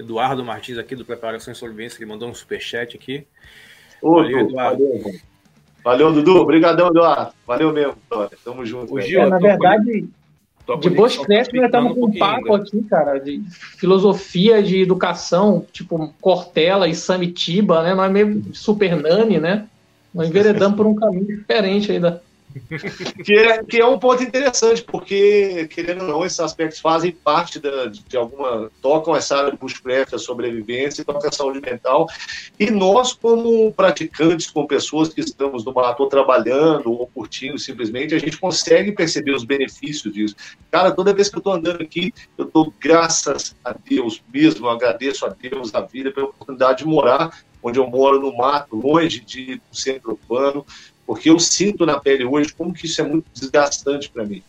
Eduardo Martins aqui do Preparação e Solvência, que mandou um superchat aqui. Ô, valeu, Eduardo. Valeu, valeu, Dudu. Obrigadão, Eduardo. Valeu mesmo, Tamo junto. O Gil, é, na verdade, de Boscrest nós estamos com um papo ainda. aqui, cara, de filosofia de educação, tipo Cortella e Samitiba, né? Nós é meio super nani, né? Nós enveredamos por um caminho diferente ainda. Que, é, que é um ponto interessante, porque, querendo ou não, esses aspectos fazem parte da, de alguma. tocam essa área bushcraft, a sobrevivência, tocam a saúde mental. E nós, como praticantes, com pessoas que estamos no mato trabalhando ou curtindo simplesmente, a gente consegue perceber os benefícios disso. Cara, toda vez que eu estou andando aqui, eu estou, graças a Deus mesmo, agradeço a Deus, a vida, pela oportunidade de morar onde eu moro no mato, longe de do centro urbano, porque eu sinto na pele hoje como que isso é muito desgastante para mim.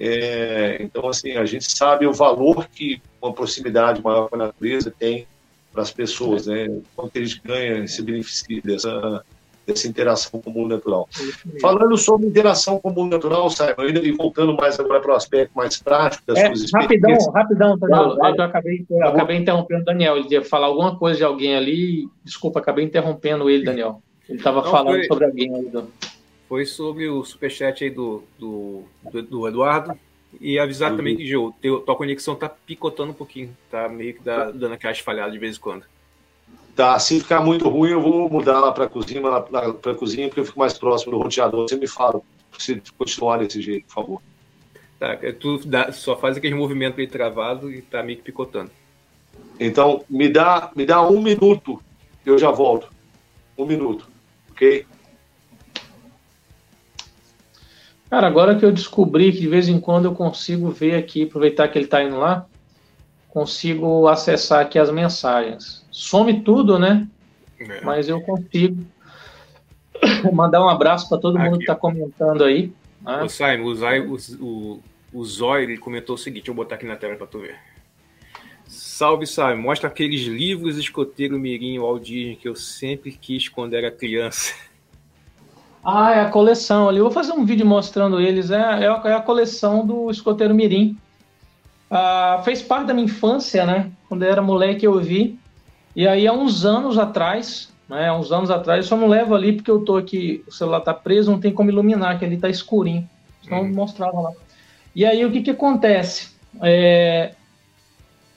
É, então, assim, a gente sabe o valor que uma proximidade maior com a natureza tem para as pessoas, né? Quanto a gente ganha e se beneficia dessa, dessa interação com o mundo natural. Falando sobre interação com o mundo natural, Simon, ainda e voltando mais agora para o aspecto mais prático das é, suas Rapidão, rapidão, Daniel. Eu acabei, eu acabei interrompendo o Daniel. Ele ia falar alguma coisa de alguém ali. Desculpa, acabei interrompendo ele, Daniel. Ele estava falando foi, sobre alguém aí. Do... Foi sobre o superchat aí do, do, do, do Eduardo. E avisar uhum. também que, Gil, teu, tua conexão tá picotando um pouquinho. Tá meio que dá, dando aquelas falhadas de vez em quando. Tá, se ficar muito ruim, eu vou mudar lá para a cozinha, para cozinha, porque eu fico mais próximo do roteador. Você me fala se continuar desse jeito, por favor. Tá, é, tu dá, só faz aquele movimento meio travado e tá meio que picotando. Então, me dá, me dá um minuto, eu já volto. Um minuto ok? Cara, agora que eu descobri que de vez em quando eu consigo ver aqui, aproveitar que ele está indo lá, consigo acessar aqui as mensagens. Some tudo, né? É. Mas eu consigo mandar um abraço para todo aqui. mundo que está comentando aí. Né? O Simon, o, Zay, o, o, o Zói, ele comentou o seguinte, eu vou botar aqui na tela para tu ver. Salve, salve. Mostra aqueles livros escoteiro mirim Walt Disney que eu sempre quis quando era criança. Ah, é a coleção ali. Eu vou fazer um vídeo mostrando eles. É, é, a, é a coleção do escoteiro mirim. Ah, fez parte da minha infância, né? Quando eu era moleque eu vi. E aí há uns anos atrás, né? Há uns anos atrás, eu só não levo ali porque eu tô aqui, o celular tá preso, não tem como iluminar, que ali tá escurinho. Então hum. mostrava lá. E aí o que que acontece? É,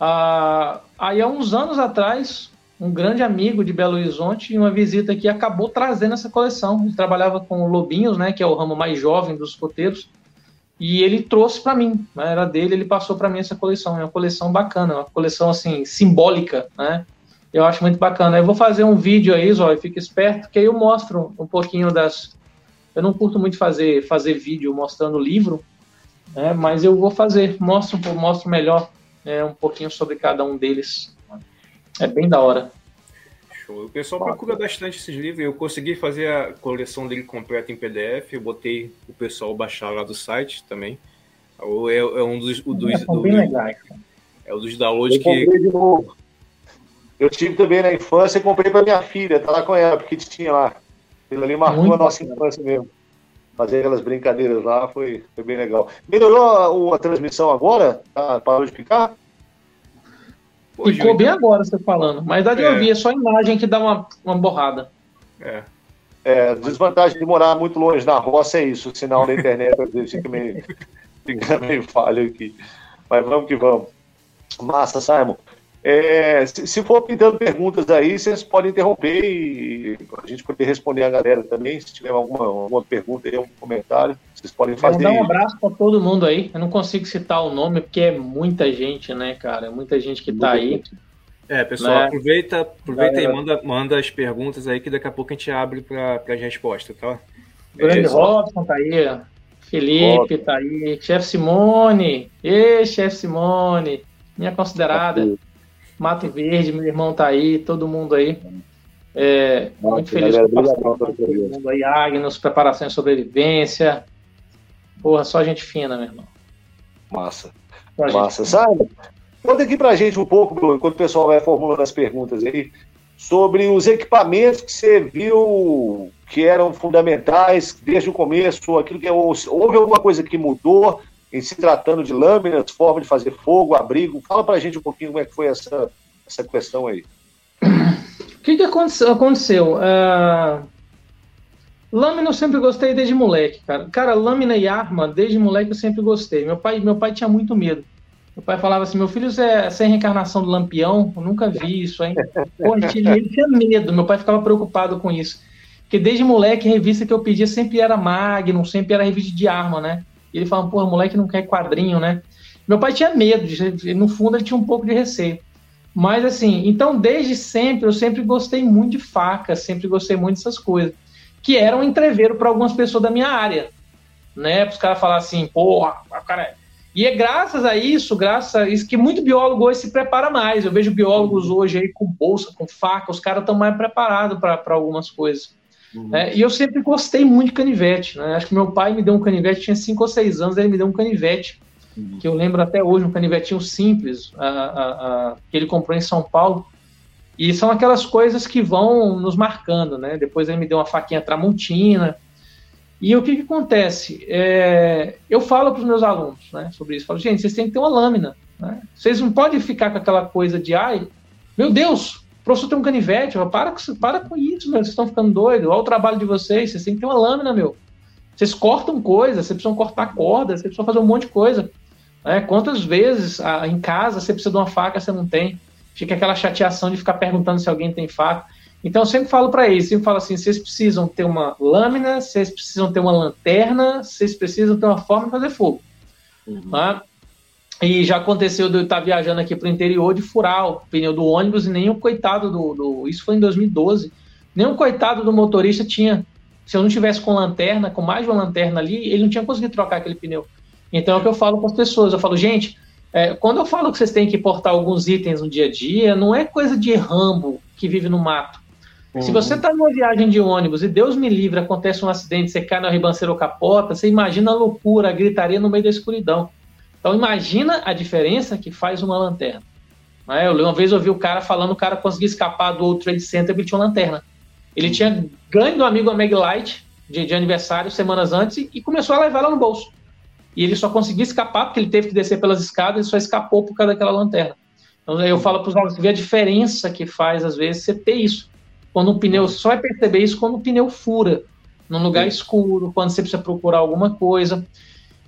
ah, aí, há uns anos atrás, um grande amigo de Belo Horizonte, em uma visita aqui, acabou trazendo essa coleção. Ele trabalhava com Lobinhos, né, que é o ramo mais jovem dos escoteiros, e ele trouxe para mim, né, era dele, ele passou para mim essa coleção. É uma coleção bacana, uma coleção assim simbólica, né? Eu acho muito bacana. Eu vou fazer um vídeo aí, Zóio, fica esperto, que aí eu mostro um pouquinho das. Eu não curto muito fazer fazer vídeo mostrando livro, né, mas eu vou fazer, mostro, mostro melhor é, um pouquinho sobre cada um deles. É bem da hora. Show. O pessoal procura bastante esses livros. Eu consegui fazer a coleção dele completa em PDF. Eu botei o pessoal baixar lá do site também. É, é um dos. O dos, é, do, bem legais. É o dos downloads que. Eu tive também na infância e comprei para minha filha, tá lá com ela, porque tinha lá. Ele ali marcou Muito a nossa bacana. infância mesmo. Fazer aquelas brincadeiras lá foi, foi bem legal. Melhorou a, a transmissão agora? Tá, parou de picar? Ficou bem agora você falando, mas dá de é. ouvir, é só a imagem que dá uma, uma borrada. É. É, a desvantagem de morar muito longe da roça é isso, o sinal da internet às vezes fica meio, fica meio falho aqui. Mas vamos que vamos. Massa, Simon. É, se, se, for pintando perguntas aí, vocês podem interromper e a gente poder responder a galera também. Se tiver alguma, alguma pergunta aí, algum comentário, vocês podem fazer. Vou dar um abraço para todo mundo aí. Eu não consigo citar o nome porque é muita gente, né, cara? É muita gente que está aí. É, pessoal, né? aproveita, aproveita e manda, manda as perguntas aí que daqui a pouco a gente abre para as respostas, tá? Grande Robson tá aí, Felipe Robson. tá aí, chefe Simone, e chefe Simone, minha considerada. Mato Verde, meu irmão tá aí, todo mundo aí. É, Nossa, muito feliz com o todo mundo aí, Agnos, preparação e sobrevivência. Porra, só gente fina, meu irmão. Massa. Massa. Sabe? Conta aqui pra gente um pouco, enquanto o pessoal vai formulando as perguntas aí, sobre os equipamentos que você viu que eram fundamentais desde o começo, aquilo que é houve alguma coisa que mudou em se tratando de lâminas, forma de fazer fogo, abrigo. Fala pra gente um pouquinho como é que foi essa, essa questão aí. O que, que aconteceu? aconteceu? Uh, lâmina eu sempre gostei desde moleque, cara. Cara, lâmina e arma, desde moleque eu sempre gostei. Meu pai, meu pai tinha muito medo. Meu pai falava assim: meu filho, é, você é reencarnação do lampião? Eu nunca vi isso, hein? Ele, ele tinha medo, meu pai ficava preocupado com isso. Porque desde moleque, a revista que eu pedia sempre era Magnum, sempre era revista de arma, né? E ele falava, pô, moleque não quer quadrinho, né? Meu pai tinha medo, no fundo ele tinha um pouco de receio. Mas assim, então desde sempre eu sempre gostei muito de faca, sempre gostei muito dessas coisas, que eram um entreveiro para algumas pessoas da minha área, né? Para os caras falar assim, porra, cara. É- e é graças a isso, graças a isso, que muito biólogo hoje se prepara mais. Eu vejo biólogos hoje aí com bolsa, com faca, os caras estão mais preparados para algumas coisas. Uhum. É, e eu sempre gostei muito de canivete. Né? Acho que meu pai me deu um canivete, tinha 5 ou 6 anos, ele me deu um canivete, uhum. que eu lembro até hoje, um canivetinho simples, a, a, a, que ele comprou em São Paulo. E são aquelas coisas que vão nos marcando, né? Depois ele me deu uma faquinha tramontina. E o que, que acontece? É, eu falo para os meus alunos né, sobre isso. Falo, gente, vocês têm que ter uma lâmina. Né? Vocês não podem ficar com aquela coisa de, ai, meu Deus, o professor tem um canivete, para, para com isso, meu, vocês estão ficando doidos, olha o trabalho de vocês, vocês têm que ter uma lâmina, meu. Vocês cortam coisas, vocês precisam cortar cordas, vocês precisam fazer um monte de coisa. Né? Quantas vezes ah, em casa você precisa de uma faca, você não tem? Fica aquela chateação de ficar perguntando se alguém tem faca. Então eu sempre falo para eles, sempre falo assim, vocês precisam ter uma lâmina, vocês precisam ter uma lanterna, vocês precisam ter uma forma de fazer fogo. Uhum. Tá? E já aconteceu de eu estar viajando aqui para o interior de furar o pneu do ônibus e nenhum coitado do, do, Isso foi em 2012. Nenhum coitado do motorista tinha. Se eu não tivesse com lanterna, com mais de uma lanterna ali, ele não tinha conseguido trocar aquele pneu. Então é o que eu falo com as pessoas. Eu falo, gente, é, quando eu falo que vocês têm que portar alguns itens no dia a dia, não é coisa de rambo que vive no mato. Uhum. Se você está numa viagem de ônibus e Deus me livre, acontece um acidente, você cai na ribanceira ou capota, você imagina a loucura, a gritaria no meio da escuridão. Então imagina a diferença que faz uma lanterna. Né? Eu uma vez ouvi o cara falando, o cara conseguia escapar do outro Trade Center porque tinha uma lanterna. Ele uhum. tinha ganho do amigo a Meg Light de, de, aniversário semanas antes e, e, começou a levar ela no bolso. E ele só conseguia escapar porque ele teve que descer pelas escadas e só escapou por causa daquela lanterna. Então eu falo para os alunos, você vê a diferença que faz às vezes você ter isso. Quando um pneu, só vai perceber isso quando o pneu fura, num lugar escuro, quando você precisa procurar alguma coisa.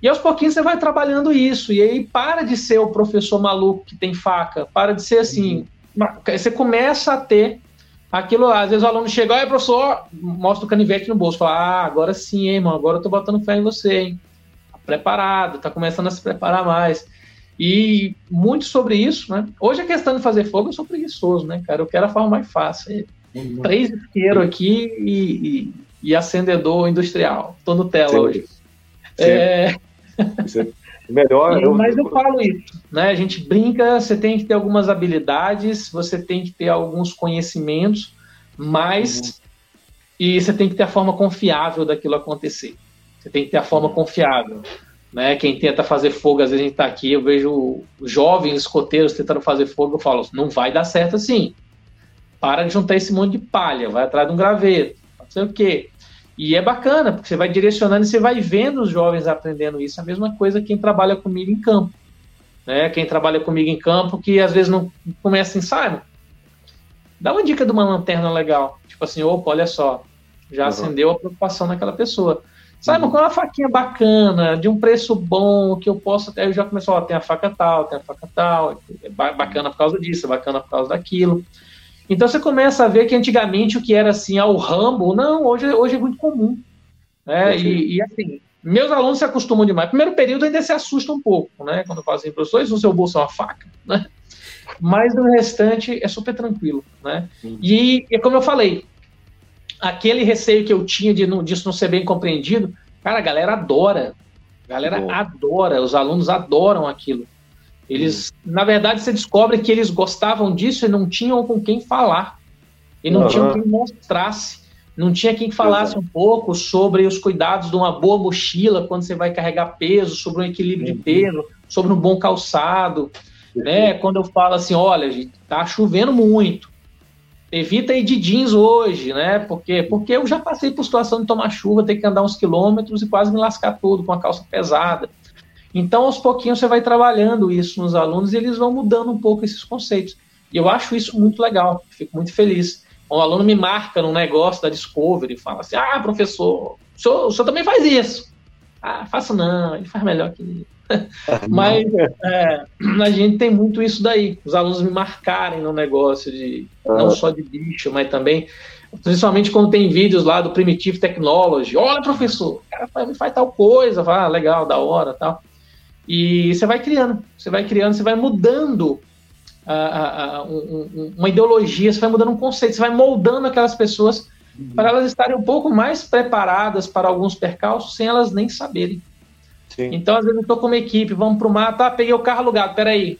E aos pouquinhos você vai trabalhando isso, e aí para de ser o professor maluco que tem faca, para de ser assim. Uhum. Você começa a ter aquilo lá. Às vezes o aluno chega, olha, professor, mostra o canivete no bolso, fala, ah, agora sim, hein, irmão, agora eu tô botando fé em você, hein? Tá preparado, tá começando a se preparar mais. E muito sobre isso, né? Hoje a questão de fazer fogo, eu sou preguiçoso, né, cara? Eu quero a forma mais fácil. Uhum. Três isqueiros aqui e, e, e, acendedor industrial. Tô no tela Sim. hoje. Sim. É... É melhor. eu, mas eu falo isso, né? A gente brinca, você tem que ter algumas habilidades, você tem que ter alguns conhecimentos, mas uhum. e você tem que ter a forma confiável daquilo acontecer. Você tem que ter a forma uhum. confiável. Né, quem tenta fazer fogo, às vezes a gente está aqui, eu vejo jovens escoteiros tentando fazer fogo, eu falo, não vai dar certo assim. Para de juntar esse monte de palha, vai atrás de um graveto, não sei o quê. E é bacana, porque você vai direcionando e você vai vendo os jovens aprendendo isso. A mesma coisa quem trabalha comigo em campo. Né? Quem trabalha comigo em campo, que às vezes não começa assim, sabe? Dá uma dica de uma lanterna legal. Tipo assim, opa, olha só, já uhum. acendeu a preocupação naquela pessoa. Sabe, uhum. com uma faquinha bacana, de um preço bom, que eu posso até. Eu já começou, ó, tem a faca tal, tem a faca tal, é bacana por causa disso, é bacana por causa daquilo. Então você começa a ver que antigamente o que era assim, ao Rambo, não, hoje, hoje é muito comum. Né? E, e, assim, meus alunos se acostumam demais. Primeiro período ainda se assusta um pouco, né? Quando eu falo assim, professor, isso no seu bolso é uma faca, né? Mas no restante é super tranquilo, né? E, e como eu falei, aquele receio que eu tinha de não, disso não ser bem compreendido, cara, a galera adora. A galera Bom. adora, os alunos adoram aquilo. Eles, hum. na verdade, você descobre que eles gostavam disso e não tinham com quem falar. E não uhum. tinham quem mostrasse. Não tinha quem falasse um pouco sobre os cuidados de uma boa mochila quando você vai carregar peso, sobre um equilíbrio uhum. de peso, sobre um bom calçado. Né? Quando eu falo assim, olha, gente, tá chovendo muito. Evita ir de jeans hoje, né? Porque, porque eu já passei por situação de tomar chuva, ter que andar uns quilômetros e quase me lascar todo com a calça pesada. Então, aos pouquinhos, você vai trabalhando isso nos alunos e eles vão mudando um pouco esses conceitos. E eu acho isso muito legal, fico muito feliz. Um aluno me marca num negócio da Discovery e fala assim: Ah, professor, o senhor, o senhor também faz isso. Ah, faço não, ele faz melhor que Mas é, a gente tem muito isso daí. Os alunos me marcarem no negócio de não só de bicho, mas também, principalmente quando tem vídeos lá do Primitive Technology. Olha, professor, o cara faz, faz tal coisa, ah, legal, da hora, tal. E você vai criando, você vai criando, você vai mudando um, uma ideologia, você vai mudando um conceito, você vai moldando aquelas pessoas uhum. para elas estarem um pouco mais preparadas para alguns percalços sem elas nem saberem. Sim. Então, às vezes, eu estou com uma equipe, vamos para o mar, tá, peguei o carro alugado, peraí.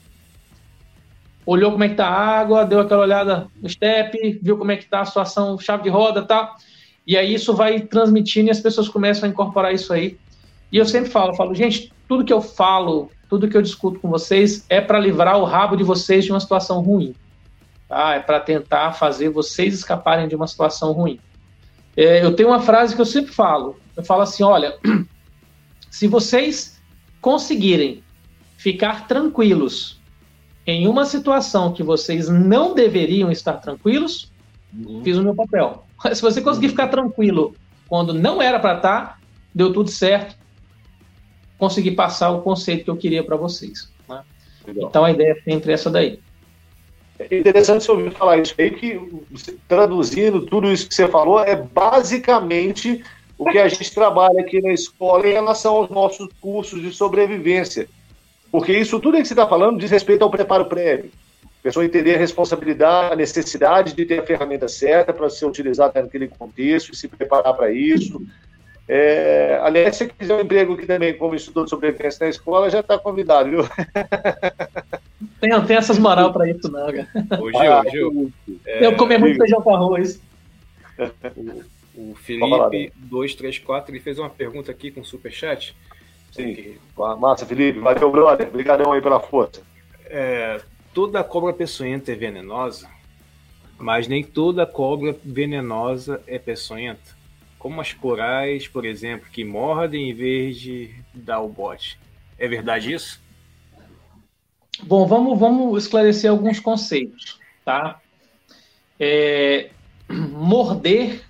Olhou como é que tá a água, deu aquela olhada no step, viu como é que tá a situação, chave de roda e tal. E aí isso vai transmitindo e as pessoas começam a incorporar isso aí. E eu sempre falo, falo, gente, tudo que eu falo, tudo que eu discuto com vocês é para livrar o rabo de vocês de uma situação ruim. Tá? É para tentar fazer vocês escaparem de uma situação ruim. É, eu tenho uma frase que eu sempre falo. Eu falo assim, olha, se vocês conseguirem ficar tranquilos em uma situação que vocês não deveriam estar tranquilos, uhum. fiz o meu papel. Se você conseguir ficar tranquilo quando não era para estar, tá, deu tudo certo, conseguir passar o conceito que eu queria para vocês. Né? Então a ideia é sempre essa daí. É interessante você ouvir falar isso aí, que traduzindo tudo isso que você falou, é basicamente o que a gente trabalha aqui na escola em relação aos nossos cursos de sobrevivência. Porque isso tudo que você está falando diz respeito ao preparo prévio. A pessoa entender a responsabilidade, a necessidade de ter a ferramenta certa para ser utilizada naquele contexto e se preparar para isso. É, aliás, se quiser um emprego aqui também como estudante de sobrevivência na escola, já está convidado, viu? Tem, tem essas moral para isso, não, cara. Ô, Gil, ah, Gil. É, eu comer muito feijão com arroz. O Felipe 234 ele fez uma pergunta aqui com o superchat. Sim. Que... Massa, Felipe. Valeu, brother. Obrigadão aí pela força. É, toda cobra peçonhenta é venenosa, mas nem toda cobra venenosa é peçonhenta. Como as corais, por exemplo, que mordem em vez de dar o bote. É verdade isso? Bom, vamos, vamos esclarecer alguns conceitos, tá? É, morder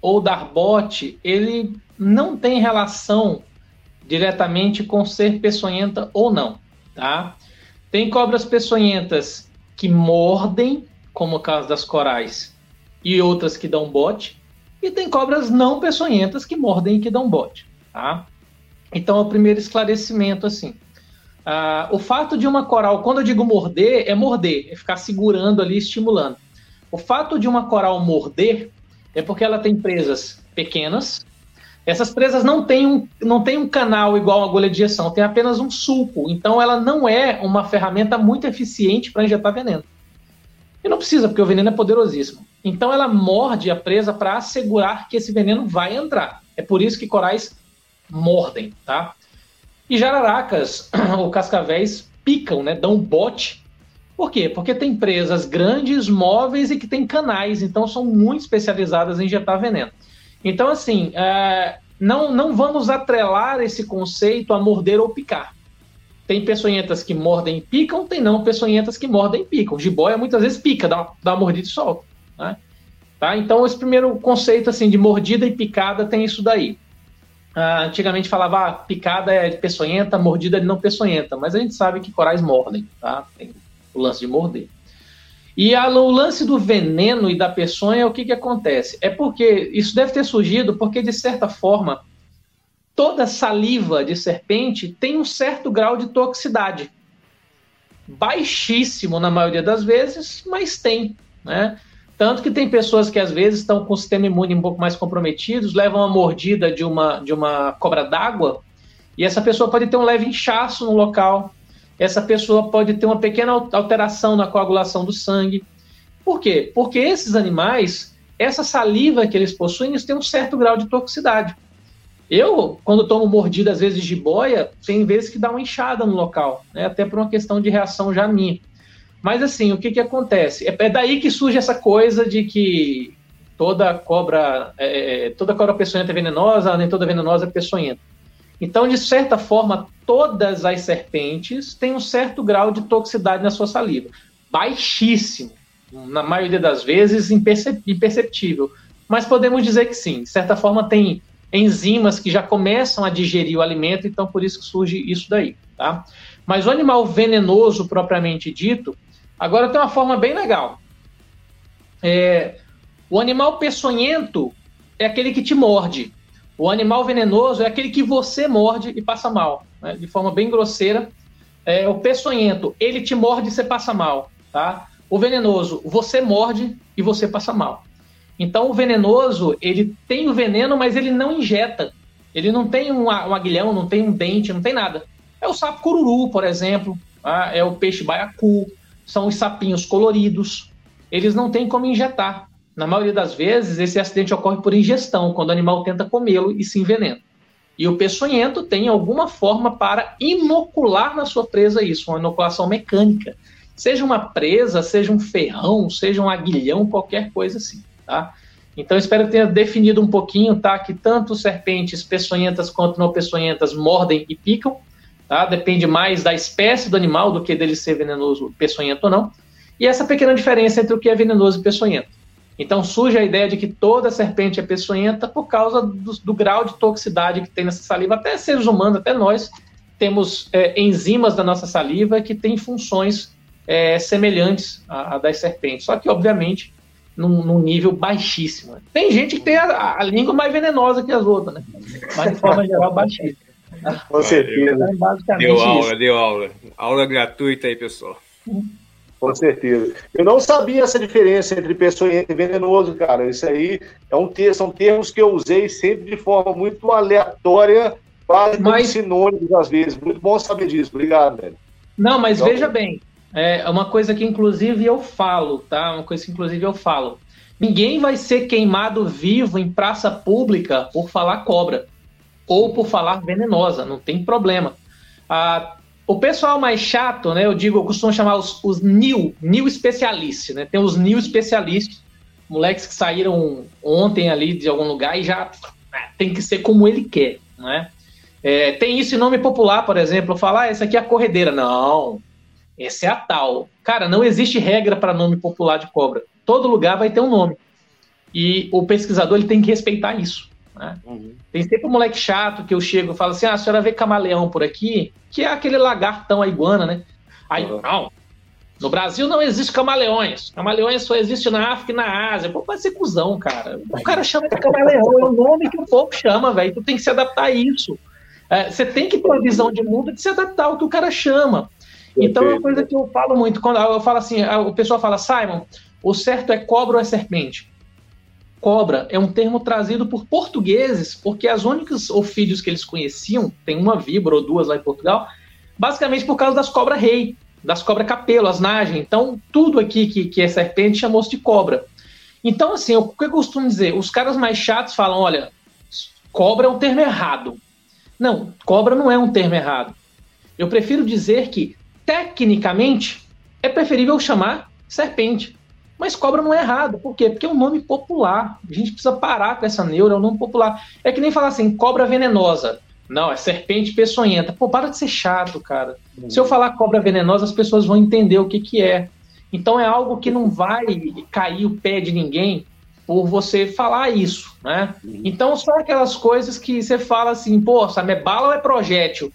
ou dar bote, ele não tem relação diretamente com ser peçonhenta ou não, tá? Tem cobras peçonhentas que mordem, como o caso das corais, e outras que dão bote, e tem cobras não peçonhentas que mordem e que dão bote, tá? Então, é o primeiro esclarecimento, assim. Ah, o fato de uma coral, quando eu digo morder, é morder, é ficar segurando ali, estimulando. O fato de uma coral morder é porque ela tem presas pequenas. Essas presas não têm um, não têm um canal igual a agulha de injeção, tem apenas um sulco. Então ela não é uma ferramenta muito eficiente para injetar veneno. E não precisa, porque o veneno é poderosíssimo. Então ela morde a presa para assegurar que esse veneno vai entrar. É por isso que corais mordem, tá? E jararacas ou cascavéis picam, né? Dão bote por quê? Porque tem empresas grandes, móveis e que tem canais, então são muito especializadas em injetar veneno. Então, assim, é, não, não vamos atrelar esse conceito a morder ou picar. Tem peçonhentas que mordem e picam, tem não peçonhentas que mordem e picam. Jiboia muitas vezes pica, dá, dá uma mordida e solta. Né? Tá? Então, esse primeiro conceito assim de mordida e picada tem isso daí. Ah, antigamente falava ah, picada é de peçonhenta, mordida é de não peçonhenta, mas a gente sabe que corais mordem. Tá? Tem o lance de morder. E a, o lance do veneno e da peçonha, o que, que acontece? É porque isso deve ter surgido porque, de certa forma, toda saliva de serpente tem um certo grau de toxicidade. Baixíssimo na maioria das vezes, mas tem. Né? Tanto que tem pessoas que às vezes estão com o sistema imune um pouco mais comprometidos, levam a mordida de uma, de uma cobra d'água, e essa pessoa pode ter um leve inchaço no local, essa pessoa pode ter uma pequena alteração na coagulação do sangue. Por quê? Porque esses animais, essa saliva que eles possuem, eles têm um certo grau de toxicidade. Eu, quando tomo mordida, às vezes, de boia, tem vezes que dá uma inchada no local, né? até por uma questão de reação já minha. Mas, assim, o que, que acontece? É, é daí que surge essa coisa de que toda cobra, é, é toda cobra peçonhenta é venenosa, nem toda venenosa é peçonhenta. Então, de certa forma, todas as serpentes têm um certo grau de toxicidade na sua saliva. Baixíssimo. Na maioria das vezes, imperceptível. Mas podemos dizer que sim. De certa forma, tem enzimas que já começam a digerir o alimento, então por isso que surge isso daí, tá? Mas o animal venenoso propriamente dito, agora tem uma forma bem legal. É, o animal peçonhento é aquele que te morde. O animal venenoso é aquele que você morde e passa mal, né? de forma bem grosseira. É, o peçonhento, ele te morde e você passa mal, tá? O venenoso, você morde e você passa mal. Então o venenoso, ele tem o veneno, mas ele não injeta. Ele não tem um, aguilhão, não tem um dente, não tem nada. É o sapo cururu, por exemplo, tá? é o peixe baiacu, são os sapinhos coloridos. Eles não têm como injetar. Na maioria das vezes, esse acidente ocorre por ingestão, quando o animal tenta comê-lo e se envenena. E o peçonhento tem alguma forma para inocular na sua presa isso, uma inoculação mecânica. Seja uma presa, seja um ferrão, seja um aguilhão, qualquer coisa assim tá? Então, espero que tenha definido um pouquinho, tá? Que tanto serpentes peçonhentas quanto não peçonhentas mordem e picam, tá? Depende mais da espécie do animal do que dele ser venenoso, peçonhento ou não. E essa pequena diferença entre o que é venenoso e peçonhento. Então, surge a ideia de que toda serpente é peçonhenta por causa do, do grau de toxicidade que tem nessa saliva. Até seres humanos, até nós, temos é, enzimas da nossa saliva que têm funções é, semelhantes à, à das serpentes. Só que, obviamente, num, num, nível baixíssimo. Tem gente que tem a, a, língua mais venenosa que as outras, né? Mas de forma geral, baixíssima. Com certeza. Então, deu aula, isso. deu aula. Aula gratuita aí, pessoal. Com certeza. Eu não sabia essa diferença entre peçonhento e venenoso, cara. Isso aí é um ter, são termos que eu usei sempre de forma muito aleatória, quase mas... sinônimos às vezes. Muito bom saber disso. Obrigado, velho. Não, mas então, veja bem, é uma coisa que inclusive eu falo, tá? Uma coisa que inclusive eu falo. Ninguém vai ser queimado vivo em praça pública por falar cobra ou por falar venenosa, não tem problema. Ah, o pessoal mais chato, né? Eu digo, eu costumo chamar os, os new, new especialistas, né? Tem os new especialistas, moleques que saíram ontem ali de algum lugar e já ah, tem que ser como ele quer, né? É, tem isso em nome popular, por exemplo, falar, ah, essa aqui é a corredeira. Não, essa é a tal. Cara, não existe regra para nome popular de cobra. Todo lugar vai ter um nome. E o pesquisador ele tem que respeitar isso. Né? Uhum. Tem sempre um moleque chato que eu chego e falo assim: ah, a senhora vê camaleão por aqui, que é aquele lagartão, a iguana, né? Aí, uhum. não. No Brasil não existe camaleões. Camaleões só existe na África e na Ásia. Pô, pode ser cuzão, cara. O cara chama de camaleão, é o nome que o povo chama, velho. Tu tem que se adaptar a isso. É, você tem que ter uma visão de mundo de se adaptar ao que o cara chama. Então é uma coisa que eu falo muito. Quando eu falo assim, o pessoal fala, Simon, o certo é cobra ou é serpente? Cobra é um termo trazido por portugueses, porque as únicas ofídeos que eles conheciam, tem uma víbora ou duas lá em Portugal, basicamente por causa das cobras-rei, das cobras capelo, as nagem. Então, tudo aqui que, que é serpente chamou-se de cobra. Então, assim, o que eu costumo dizer? Os caras mais chatos falam: olha, cobra é um termo errado. Não, cobra não é um termo errado. Eu prefiro dizer que tecnicamente, é preferível chamar serpente. Mas cobra não é errado. Por quê? Porque é um nome popular. A gente precisa parar com essa neura, é um nome popular. É que nem falar assim, cobra venenosa. Não, é serpente peçonhenta. Pô, para de ser chato, cara. Uhum. Se eu falar cobra venenosa, as pessoas vão entender o que, que é. Então é algo que não vai cair o pé de ninguém por você falar isso, né? Uhum. Então são aquelas coisas que você fala assim, pô, sabe, é bala ou é projétil?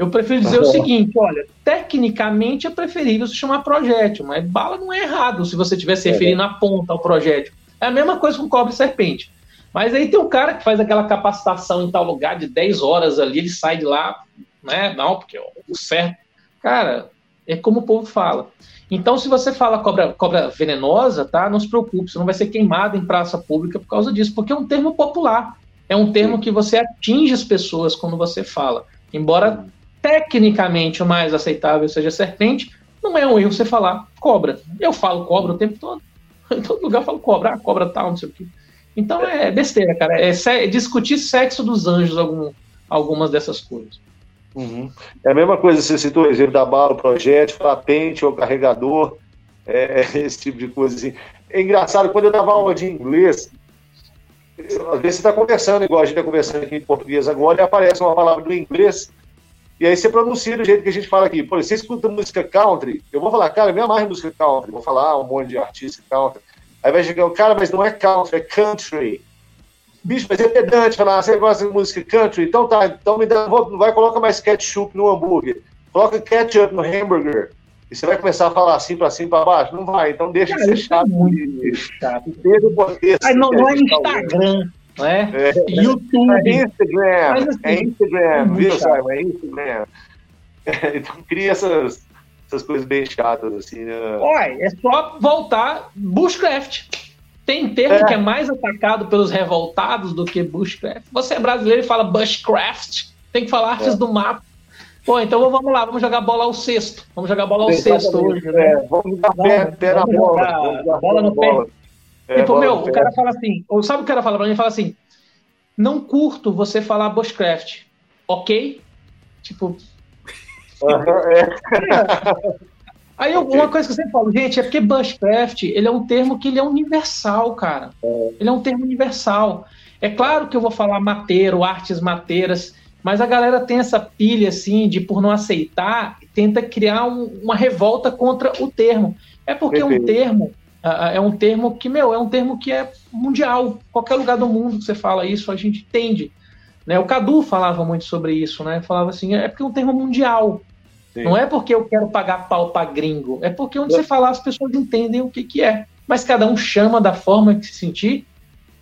Eu prefiro dizer o seguinte: olha, tecnicamente é preferível se chamar projétil, mas bala não é errado se você estiver se é referindo à ponta ao projétil. É a mesma coisa com cobre serpente. Mas aí tem um cara que faz aquela capacitação em tal lugar de 10 horas ali, ele sai de lá, né? Não, porque o certo. Cara, é como o povo fala. Então, se você fala cobra, cobra venenosa, tá? Não se preocupe, você não vai ser queimado em praça pública por causa disso, porque é um termo popular. É um termo que você atinge as pessoas quando você fala. Embora tecnicamente o mais aceitável seja serpente, não é um erro você falar cobra. Eu falo cobra o tempo todo. Em todo lugar eu falo cobra, ah, cobra tal, não sei o quê. Então é besteira, cara. É, é discutir sexo dos anjos, algum, algumas dessas coisas. Uhum. É a mesma coisa, você citou o exemplo da bala, o projétil, pente ou carregador, é, esse tipo de coisa assim. É engraçado, quando eu dava aula de inglês, às vezes você está conversando, igual a gente está conversando aqui em português agora, e aparece uma palavra do inglês, e aí você pronuncia do jeito que a gente fala aqui. Por você escuta música country, eu vou falar, cara, me amarra música country, vou falar um monte de artista country. Aí vai chegar o cara, mas não é country, é country. Bicho, mas é pedante falar, ah, você gosta de música country? Então tá, então me dá, não vai, coloca mais ketchup no hambúrguer. Coloca ketchup no hambúrguer. E você vai começar a falar assim para cima para baixo? Não vai, então deixa de ser chato. É muito chato. Aí não, não é Instagram, não é? é YouTube. É Instagram, assim, é Instagram, viu, Simon? É Instagram. Então cria essas, essas coisas bem chatas, assim, né? Olha, é só voltar Bushcraft. Tem termo é. que é mais atacado pelos revoltados do que Bushcraft. Você é brasileiro e fala Bushcraft, tem que falar artes é. do mato. Pô, então vamos lá, vamos jogar bola ao sexto. Vamos jogar bola ao sexto hoje, né? É, vamos jogar pé, pé na bola. Bola no pé. É, tipo, meu, o cara fala assim, ou sabe o que o cara fala pra mim? Ele fala assim, não curto você falar Bushcraft, ok? Tipo... é. Aí uma coisa que eu sempre falo, gente, é porque Bushcraft, ele é um termo que ele é universal, cara. É. Ele é um termo universal. É claro que eu vou falar mateiro, artes mateiras, mas a galera tem essa pilha, assim, de por não aceitar, tenta criar um, uma revolta contra o termo. É porque é um termo, é um termo que, meu, é um termo que é mundial. Qualquer lugar do mundo que você fala isso, a gente entende. Né? O Cadu falava muito sobre isso, né? Falava assim, é porque é um termo mundial. Sim. Não é porque eu quero pagar pau para gringo, é porque onde você falar as pessoas entendem o que, que é. Mas cada um chama da forma que se sentir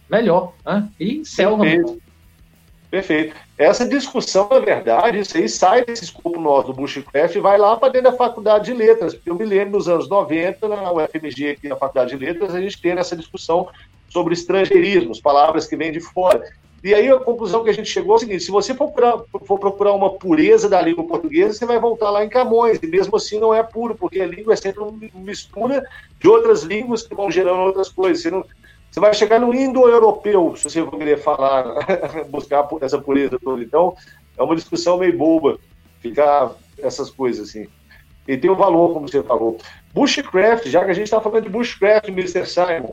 melhor. Né? E selva. Perfeito. Perfeito. Essa discussão, na verdade, isso aí sai desse escopo nosso do Bushcraft e vai lá para dentro da faculdade de letras. Eu me lembro nos anos 90, na UFMG, aqui na faculdade de letras, a gente tem essa discussão sobre estrangeirismos, palavras que vêm de fora. E aí a conclusão que a gente chegou é o seguinte: se você for procurar, for procurar uma pureza da língua portuguesa, você vai voltar lá em Camões, e mesmo assim não é puro, porque a língua é sempre uma mistura de outras línguas que vão gerando outras coisas. Você, não, você vai chegar no indo-europeu, se você querer falar, buscar essa pureza toda. Então, é uma discussão meio boba, ficar essas coisas assim. E tem um valor, como você falou. Bushcraft, já que a gente está falando de Bushcraft, Mr. Simon,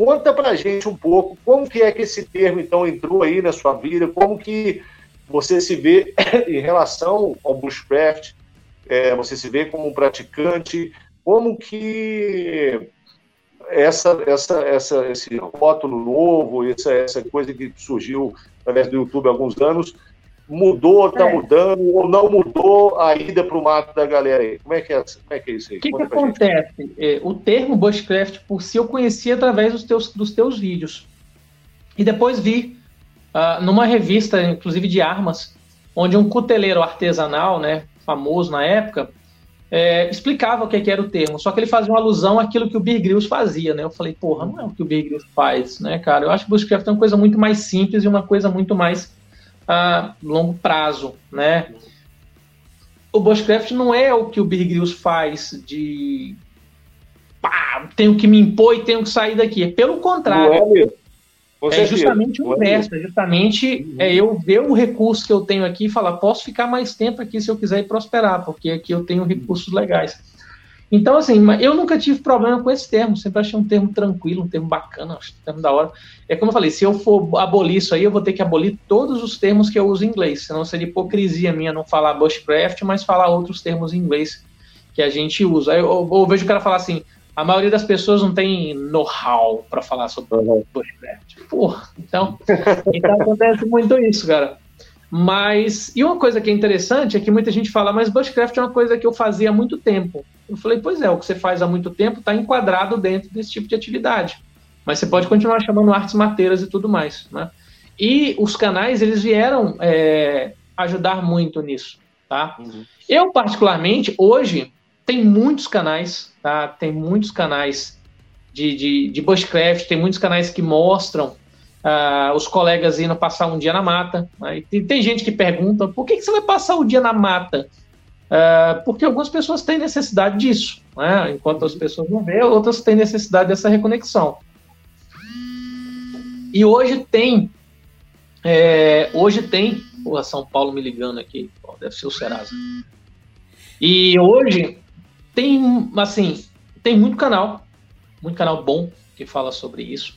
Conta para a gente um pouco como que é que esse termo, então, entrou aí na sua vida, como que você se vê em relação ao bushcraft, é, você se vê como um praticante, como que essa, essa, essa, esse rótulo novo, essa, essa coisa que surgiu através do YouTube há alguns anos, mudou, está é. mudando, ou não mudou a ida para o mato da galera aí? Como é que é, como é, que é isso aí? O que, que acontece? É, o termo bushcraft, por si, eu conheci através dos teus, dos teus vídeos. E depois vi uh, numa revista, inclusive de armas, onde um cuteleiro artesanal, né, famoso na época, é, explicava o que, que, era o termo, só que ele fazia uma alusão àquilo que o Beer Grylls fazia, né? Eu falei, porra, não é o que o Beer Grylls faz, né, cara? Eu acho que o Bushcraft é uma coisa muito mais simples e uma coisa muito mais a longo prazo, né? O Bushcraft não é o que o Bear Grylls faz de pá, tenho que me impor e tenho que sair daqui. É pelo contrário. É, é justamente o inverso, é justamente uhum. é eu ver o recurso que eu tenho aqui e falar, posso ficar mais tempo aqui se eu quiser prosperar, porque aqui eu tenho recursos legais. Então, assim, eu nunca tive problema com esse termo, sempre achei um termo tranquilo, um termo bacana, acho um termo da hora. É como eu falei, se eu for abolir isso aí, eu vou ter que abolir todos os termos que eu uso em inglês, senão seria hipocrisia minha não falar bushcraft, mas falar outros termos em inglês que a gente usa. Aí eu, eu, vejo o cara falar assim, a maioria das pessoas não tem know-how para falar sobre uhum. bushcraft. Porra, então, então acontece muito isso, cara. Mas, e uma coisa que é interessante é que muita gente fala, mas Bushcraft é uma coisa que eu fazia há muito tempo. Eu falei, pois é, o que você faz há muito tempo está enquadrado dentro desse tipo de atividade. Mas você pode continuar chamando artes mateiras e tudo mais, né? E os canais, eles vieram é, ajudar muito nisso, tá? Uhum. Eu, particularmente, hoje, tem muitos canais, tá? Tem muitos canais de, de, de Bushcraft, tem muitos canais que mostram uh, os colegas indo passar um dia na mata. Né? Tem, tem, gente que pergunta: por que, que você vai passar o dia na mata? uh, porque algumas pessoas têm necessidade disso, né? enquanto as pessoas não vê, outras têm necessidade dessa reconexão. E hoje tem, é, hoje tem, porra, São Paulo me ligando aqui, deve ser o Serasa. E hoje tem, assim, tem muito canal, muito canal bom que fala sobre isso,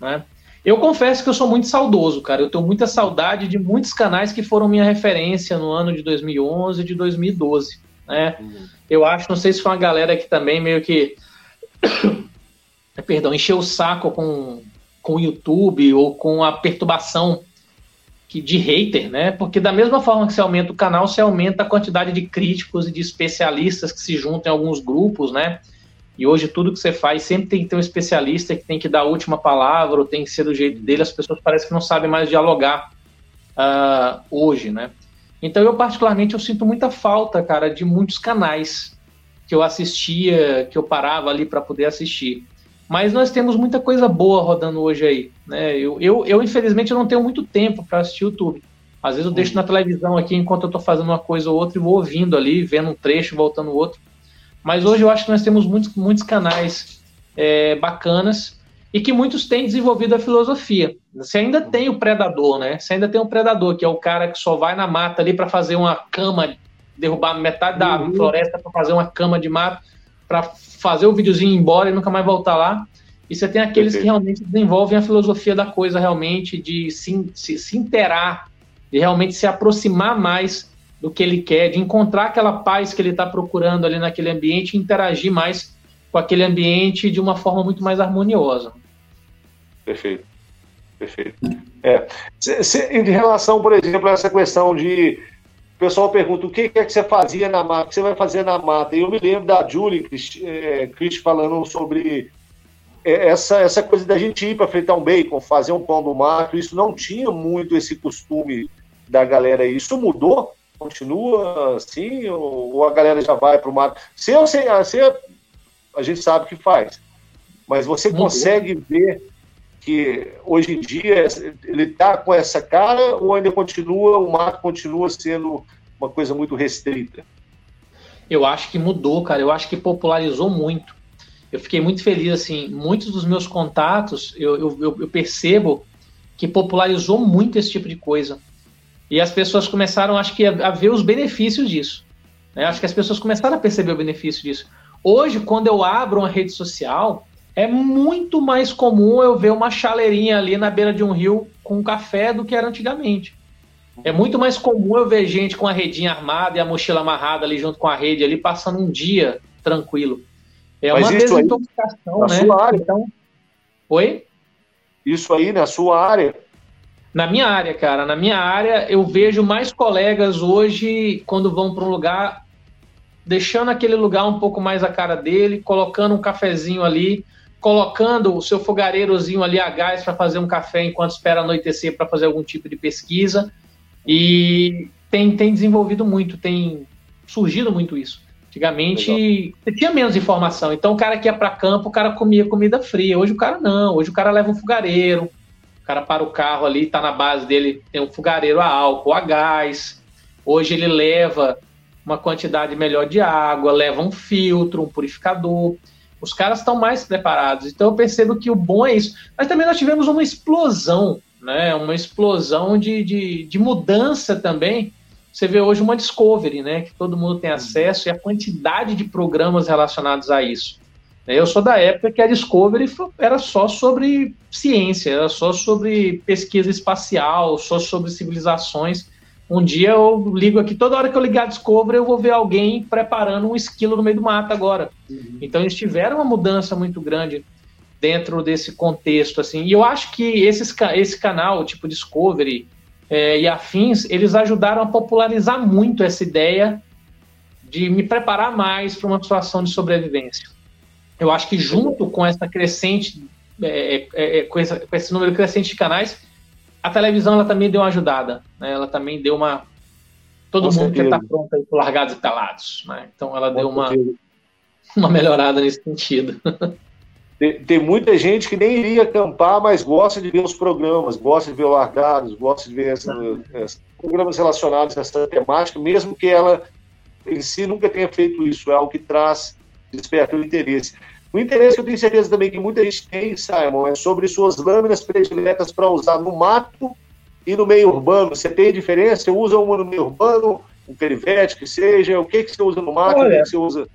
né? Eu confesso que eu sou muito saudoso, cara. Eu tenho muita saudade de muitos canais que foram minha referência no ano de 2011 e de 2012, né? Uhum. Eu acho, não sei se foi uma galera que também meio que perdão, encheu o saco com com o YouTube ou com a perturbação que, de hater, né? Porque da mesma forma que você aumenta o canal, você aumenta a quantidade de críticos e de especialistas que se juntam em alguns grupos, né? E hoje tudo que você faz sempre tem que ter um especialista que tem que dar a última palavra, ou tem que ser do jeito dele. As pessoas parecem que não sabem mais dialogar uh, hoje, né? Então eu particularmente eu sinto muita falta, cara, de muitos canais que eu assistia, que eu parava ali para poder assistir. Mas nós temos muita coisa boa rodando hoje aí. Né? Eu, eu, eu infelizmente, não tenho muito tempo para assistir YouTube. Às vezes eu deixo na televisão aqui enquanto eu estou fazendo uma coisa ou outra e vou ouvindo ali, vendo um trecho, voltando outro. Mas hoje eu acho que nós temos muitos, muitos canais é, bacanas e que muitos têm desenvolvido a filosofia. Você ainda tem o predador, né? Você ainda tem o predador, que é o cara que só vai na mata ali para fazer uma cama, derrubar metade da uhum. floresta para fazer uma cama de mato para fazer o videozinho ir embora e nunca mais voltar lá. E você tem aqueles que realmente desenvolvem a filosofia da coisa, realmente, de se, se, se interar, de realmente se aproximar mais do que ele quer, de encontrar aquela paz que ele está procurando ali naquele ambiente e interagir mais com aquele ambiente de uma forma muito mais harmoniosa. Perfeito. Perfeito. É. Se, se, em relação, por exemplo, a essa questão de pessoal pergunta o que é que você fazia na mata, o que você vai fazer na mata. E eu me lembro da Julie Chris, é, Chris falando sobre é, essa, essa coisa da gente ir para fritar um bacon, fazer um pão do mato. Isso não tinha muito esse costume da galera. Isso mudou? Continua assim? Ou, ou a galera já vai para o mato? Se eu sei, se a gente sabe que faz. Mas você consegue ver que hoje em dia ele está com essa cara ou ainda continua, o mato continua sendo uma coisa muito restrita? Eu acho que mudou, cara. Eu acho que popularizou muito. Eu fiquei muito feliz, assim, muitos dos meus contatos, eu, eu, eu percebo que popularizou muito esse tipo de coisa. E as pessoas começaram, acho que, a, a ver os benefícios disso. Né? Acho que as pessoas começaram a perceber o benefício disso. Hoje, quando eu abro uma rede social, é muito mais comum eu ver uma chaleirinha ali na beira de um rio com café do que era antigamente. É muito mais comum eu ver gente com a redinha armada e a mochila amarrada ali junto com a rede ali, passando um dia tranquilo. É Mas uma desintoxicação, né? Sua área. Então... Oi? Isso aí na sua área. Na minha área, cara, na minha área eu vejo mais colegas hoje quando vão para um lugar deixando aquele lugar um pouco mais a cara dele, colocando um cafezinho ali, colocando o seu fogareirozinho ali a gás para fazer um café enquanto espera anoitecer para fazer algum tipo de pesquisa. E tem, tem desenvolvido muito, tem surgido muito isso. Antigamente você tinha menos informação, então o cara que ia para campo, o cara comia comida fria. Hoje o cara não, hoje o cara leva um fogareiro, o cara para o carro ali, está na base dele, tem um fogareiro a álcool, a gás. Hoje ele leva uma quantidade melhor de água, leva um filtro, um purificador. Os caras estão mais preparados. Então eu percebo que o bom é isso. Mas também nós tivemos uma explosão, né? Uma explosão de, de, de mudança também. Você vê hoje uma Discovery, né? Que todo mundo tem acesso e a quantidade de programas relacionados a isso. Eu sou da época que a Discovery era só sobre ciência, era só sobre pesquisa espacial, só sobre civilizações. Um dia eu ligo aqui, toda hora que eu ligar a Discovery, eu vou ver alguém preparando um esquilo no meio do mato agora. Uhum. Então eles tiveram uma mudança muito grande dentro desse contexto, assim. E eu acho que esses, esse canal, tipo Discovery é, e afins, eles ajudaram a popularizar muito essa ideia de me preparar mais para uma situação de sobrevivência. Eu acho que junto com essa crescente, é, é, é com, essa, com esse número crescente de canais, a televisão ela também deu uma ajudada, né? Ela também deu uma todo Com mundo quer estar pronto aí para largados e calados, né? Então ela Com deu uma uma melhorada nesse sentido. Tem, tem, muita gente que nem iria acampar, mas gosta de ver os programas, gosta de ver o Largados, gosta de ver essa, essa, programas relacionados a essa temática, mesmo que ela em si nunca tenha feito isso, é algo que traz, desperta o interesse. O interesse eu tenho certeza também que muita gente tem, Simon, é sobre suas lâminas prediletas para usar no mato e no meio urbano. Você tem diferença? Você usa uma no meio urbano, um perivete que seja? O que, que você usa no mato? Olha, o que, que você usa?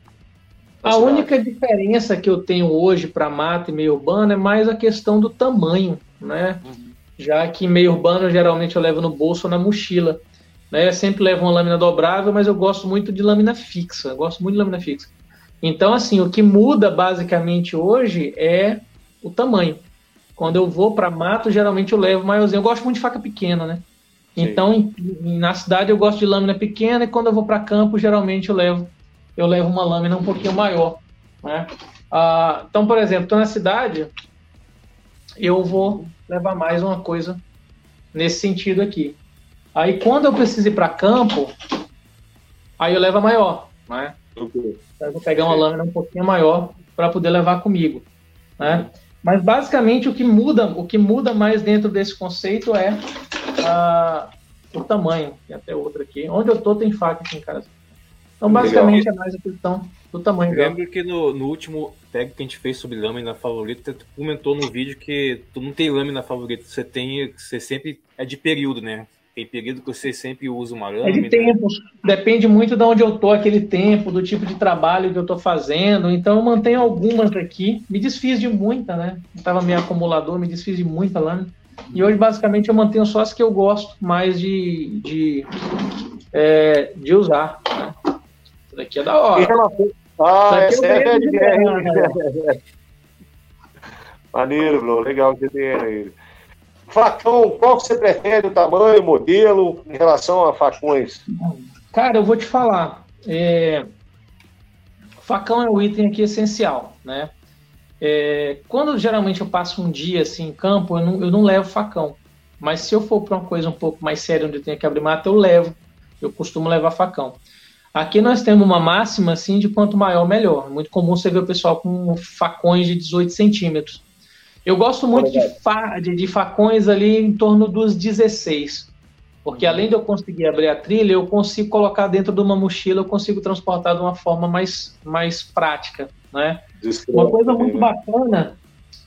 A cidade? única diferença que eu tenho hoje para mato e meio urbano é mais a questão do tamanho, né? Uhum. Já que meio urbano geralmente eu levo no bolso ou na mochila. Né? Eu sempre levo uma lâmina dobrável, mas eu gosto muito de lâmina fixa. Eu gosto muito de lâmina fixa. Então, assim, o que muda basicamente hoje é o tamanho. Quando eu vou para mato, geralmente eu levo maiorzinho. Eu gosto muito de faca pequena, né? Sim. Então, em, na cidade eu gosto de lâmina pequena e quando eu vou para campo, geralmente eu levo eu levo uma lâmina um pouquinho maior, né? Ah, então, por exemplo, estou na cidade, eu vou levar mais uma coisa nesse sentido aqui. Aí, quando eu preciso ir para campo, aí eu levo a maior, né? Okay. Eu vou pegar uma lâmina um pouquinho maior para poder levar comigo, né? Mas basicamente o que muda, o que muda mais dentro desse conceito é uh, o tamanho. Tem até outra aqui. Onde eu tô tem faca aqui em casa. Então basicamente Legal. é mais a questão do tamanho. Eu lembro que no, no, último tag que a gente fez sobre lâmina favorita, tu comentou no vídeo que tu não tem lâmina favorita, você tem, você sempre é de período, né? Tem período que você sempre usa uma lâmina. É de tempos. Depende muito de onde eu tô, aquele tempo, do tipo de trabalho que eu tô fazendo. Então eu mantenho algumas aqui. Me desfiz de muita, né? Tava meio acumulador, me desfiz de muita lâmina. E hoje, basicamente, eu mantenho só as que eu gosto mais de, de, é, de usar. Né? Isso daqui é da hora. Ah, essa é, é de guerra. Maneiro, bro. Legal que tem aí. Facão, qual que você prefere, o tamanho, o modelo, em relação a facões? Cara, eu vou te falar. É... Facão é o item aqui essencial, né? É... Quando geralmente eu passo um dia assim em campo, eu não, eu não levo facão. Mas se eu for para uma coisa um pouco mais séria, onde eu tenho que abrir mata, eu levo. Eu costumo levar facão. Aqui nós temos uma máxima assim de quanto maior, melhor. Muito comum você ver o pessoal com facões de 18 centímetros. Eu gosto muito de, fa de, de, facões ali em torno dos 16. Porque uhum. além de eu conseguir abrir a trilha, eu consigo colocar dentro de uma mochila, eu consigo transportar de uma forma mais, mais prática. Né? Uma coisa muito né? bacana,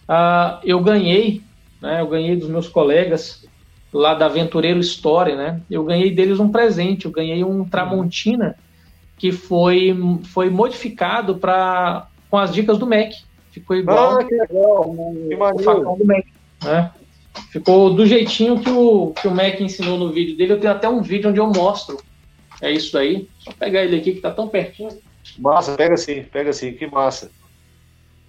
uh, eu ganhei, né, eu ganhei dos meus colegas lá da Aventureiro Story, né? Eu ganhei deles um presente, eu ganhei um Tramontina que foi, foi modificado para com as dicas do Mac. Ficou igual ah, que legal. o facão do Mac. Né? Ficou do jeitinho que o, que o Mac ensinou no vídeo dele. Eu tenho até um vídeo onde eu mostro. É isso aí. Só pegar ele aqui que tá tão pertinho. Massa, pega sim, pega sim, que massa.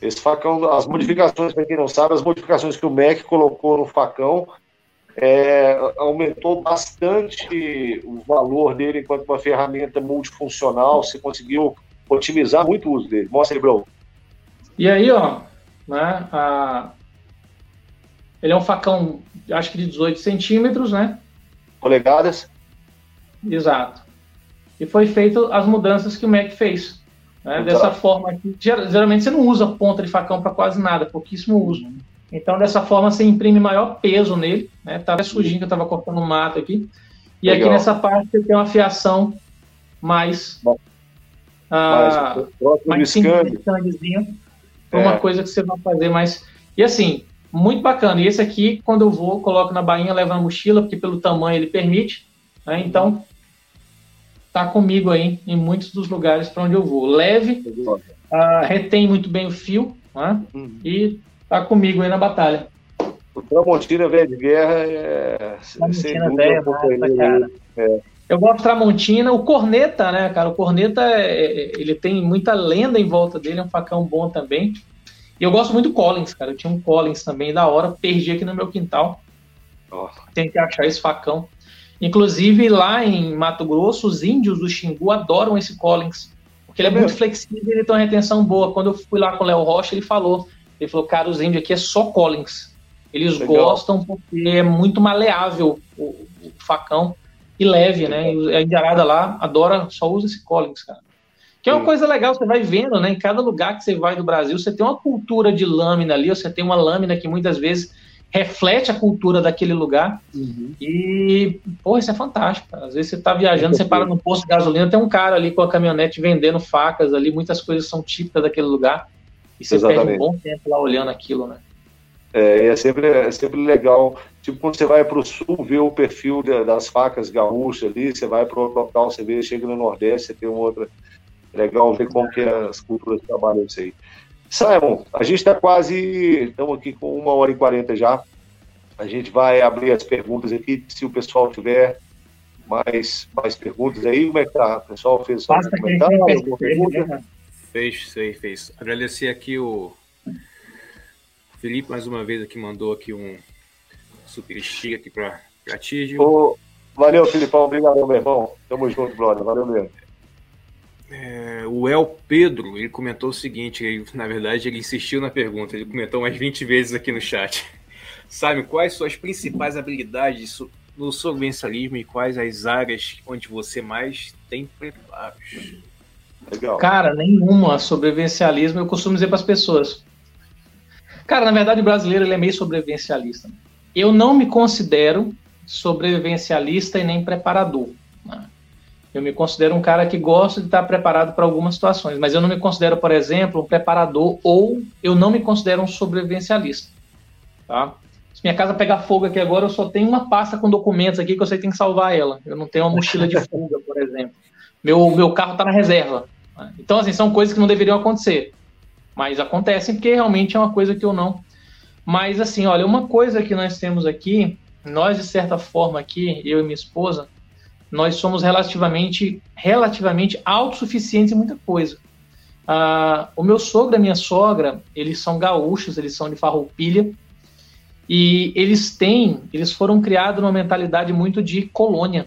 Esse facão, as modificações, para quem não sabe, as modificações que o Mac colocou no facão é, aumentou bastante o valor dele enquanto uma ferramenta multifuncional. Você conseguiu otimizar muito o uso dele. Mostra aí, bro. E aí, ó, né, a... ele é um facão, acho que de 18 centímetros, né? Polegadas. Exato. E foi feito as mudanças que o Mac fez. Né? Dessa forma aqui, geralmente você não usa ponta de facão para quase nada, pouquíssimo uso. Então, dessa forma, você imprime maior peso nele. Né? Tá até sujinho que eu estava cortando o mato aqui. E Legal. aqui nessa parte você tem uma fiação mais. Bom. Ah, mais simples, para uma é. coisa que você vai fazer mais. E assim, muito bacana. E esse aqui, quando eu vou, coloco na bainha, levo na mochila, porque pelo tamanho ele permite. Né? Então, tá comigo aí em muitos dos lugares para onde eu vou. Leve, uh, retém muito bem o fio né? uhum. e tá comigo aí na batalha. O Tramontina velho de guerra é. Tramontina velho, cara. É. Eu gosto de Tramontina, o Corneta, né, cara? O Corneta, é, é, ele tem muita lenda em volta dele, é um facão bom também. E eu gosto muito do Collins, cara. Eu tinha um Collins também da hora, perdi aqui no meu quintal. Oh. Tem que achar esse facão. Inclusive, lá em Mato Grosso, os índios do Xingu adoram esse Collins. Porque ele é, é muito flexível e ele tem uma retenção boa. Quando eu fui lá com o Léo Rocha, ele falou. Ele falou, cara, os índios aqui é só Collins. Eles Legal. gostam porque é muito maleável o, o facão e leve, né? E a Indiarada lá adora, só usa esse Collins, cara. Que é uma coisa legal, você vai vendo, né? Em cada lugar que você vai do Brasil, você tem uma cultura de lâmina ali, você tem uma lâmina que muitas vezes reflete a cultura daquele lugar. Uhum. E, pô, isso é fantástico. Cara. Às vezes você está viajando, você para no posto de gasolina, tem um cara ali com a caminhonete vendendo facas ali, muitas coisas são típicas daquele lugar. E você Exatamente. perde um bom tempo lá olhando aquilo, né? É, é, sempre, é sempre legal. Tipo, quando você vai para o sul, ver o perfil de, das facas gaúchas ali, você vai para outro local, você vê, chega no Nordeste, você tem uma outra. Legal ver como que as culturas trabalham isso aí. Simon, a gente está quase, estamos aqui com uma hora e quarenta já. A gente vai abrir as perguntas aqui, se o pessoal tiver mais, mais perguntas aí, como é que tá? O pessoal fez só um comentário? Né? Fez, fez, fez. Agradecer aqui o Felipe mais uma vez aqui mandou aqui um super stick aqui para ti. valeu, Filipão. Obrigado, meu irmão. Tamo junto, brother. Valeu mesmo. É, o El Pedro, ele comentou o seguinte, ele, na verdade ele insistiu na pergunta, ele comentou mais 20 vezes aqui no chat. Sabe, quais suas principais habilidades no sobrevivencialismo e quais as áreas onde você mais tem preparos? Legal. Cara, nenhuma sobrevivencialismo, eu costumo dizer para as pessoas. Cara, na verdade o brasileiro ele é meio sobrevivencialista. Eu não me considero sobrevivencialista e nem preparador. Né? Eu me considero um cara que gosta de estar preparado para algumas situações, mas eu não me considero, por exemplo, um preparador ou eu não me considero um sobrevivencialista. Tá? Se minha casa pegar fogo aqui agora, eu só tenho uma pasta com documentos aqui que eu sei que tem que salvar ela. Eu não tenho uma mochila de fuga, por exemplo. Meu, meu carro está na reserva. Então, assim, são coisas que não deveriam acontecer. Mas acontecem porque realmente é uma coisa que eu não. Mas, assim, olha, uma coisa que nós temos aqui, nós, de certa forma, aqui, eu e minha esposa, nós somos relativamente, relativamente autossuficientes em muita coisa. Ah, o meu sogro e a minha sogra, eles são gaúchos, eles são de farroupilha, e eles têm, eles foram criados numa mentalidade muito de colônia,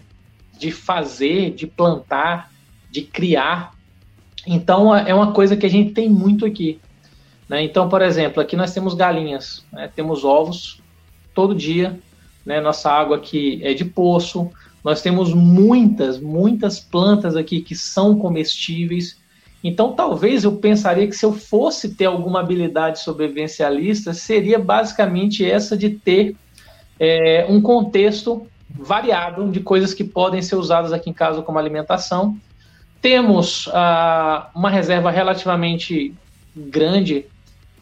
de fazer, de plantar, de criar. Então é uma coisa que a gente tem muito aqui. Né? Então, por exemplo, aqui nós temos galinhas, né? temos ovos todo dia, né? nossa água aqui é de poço, nós temos muitas, muitas plantas aqui que são comestíveis. Então, talvez eu pensaria que se eu fosse ter alguma habilidade sobrevivencialista, seria basicamente essa de ter é, um contexto variado de coisas que podem ser usadas aqui em casa como alimentação. Temos ah, uma reserva relativamente grande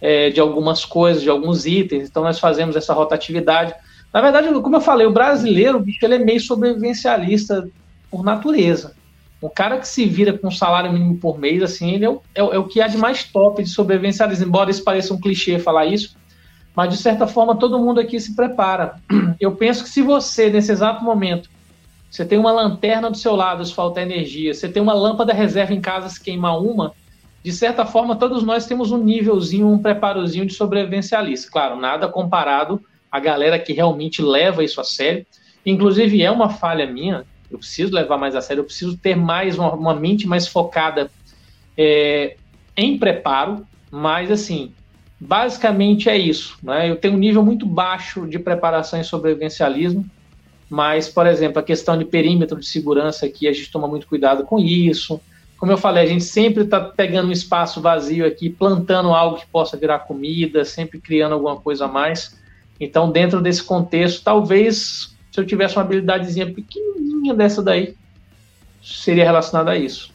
é, de algumas coisas, de alguns itens, então nós fazemos essa rotatividade. Na verdade, como eu falei, o brasileiro, bicho, ele é meio sobrevivencialista por natureza. O cara que se vira com um salário mínimo por mês, assim, ele é o, é, é o que há de mais top de sobrevivencialismo, embora isso pareça um clichê falar isso, mas de certa forma todo mundo aqui se prepara. Eu penso que se você, nesse exato momento, você tem uma lanterna do seu lado, se falta energia, você tem uma lâmpada reserva em casa, se queimar uma, de certa forma todos nós temos um nívelzinho, um preparozinho de sobrevivencialista. Claro, nada comparado a galera que realmente leva isso a sério. Inclusive, é uma falha minha, eu preciso levar mais a sério, eu preciso ter mais uma, uma mente mais focada é, em preparo, mas assim, basicamente é isso. Né? Eu tenho um nível muito baixo de preparação em sobrevivencialismo, mas, por exemplo, a questão de perímetro de segurança aqui, a gente toma muito cuidado com isso. Como eu falei, a gente sempre está pegando um espaço vazio aqui, plantando algo que possa virar comida, sempre criando alguma coisa a mais. Então, dentro desse contexto, talvez se eu tivesse uma habilidadezinha pequenininha dessa daí, seria relacionada a isso.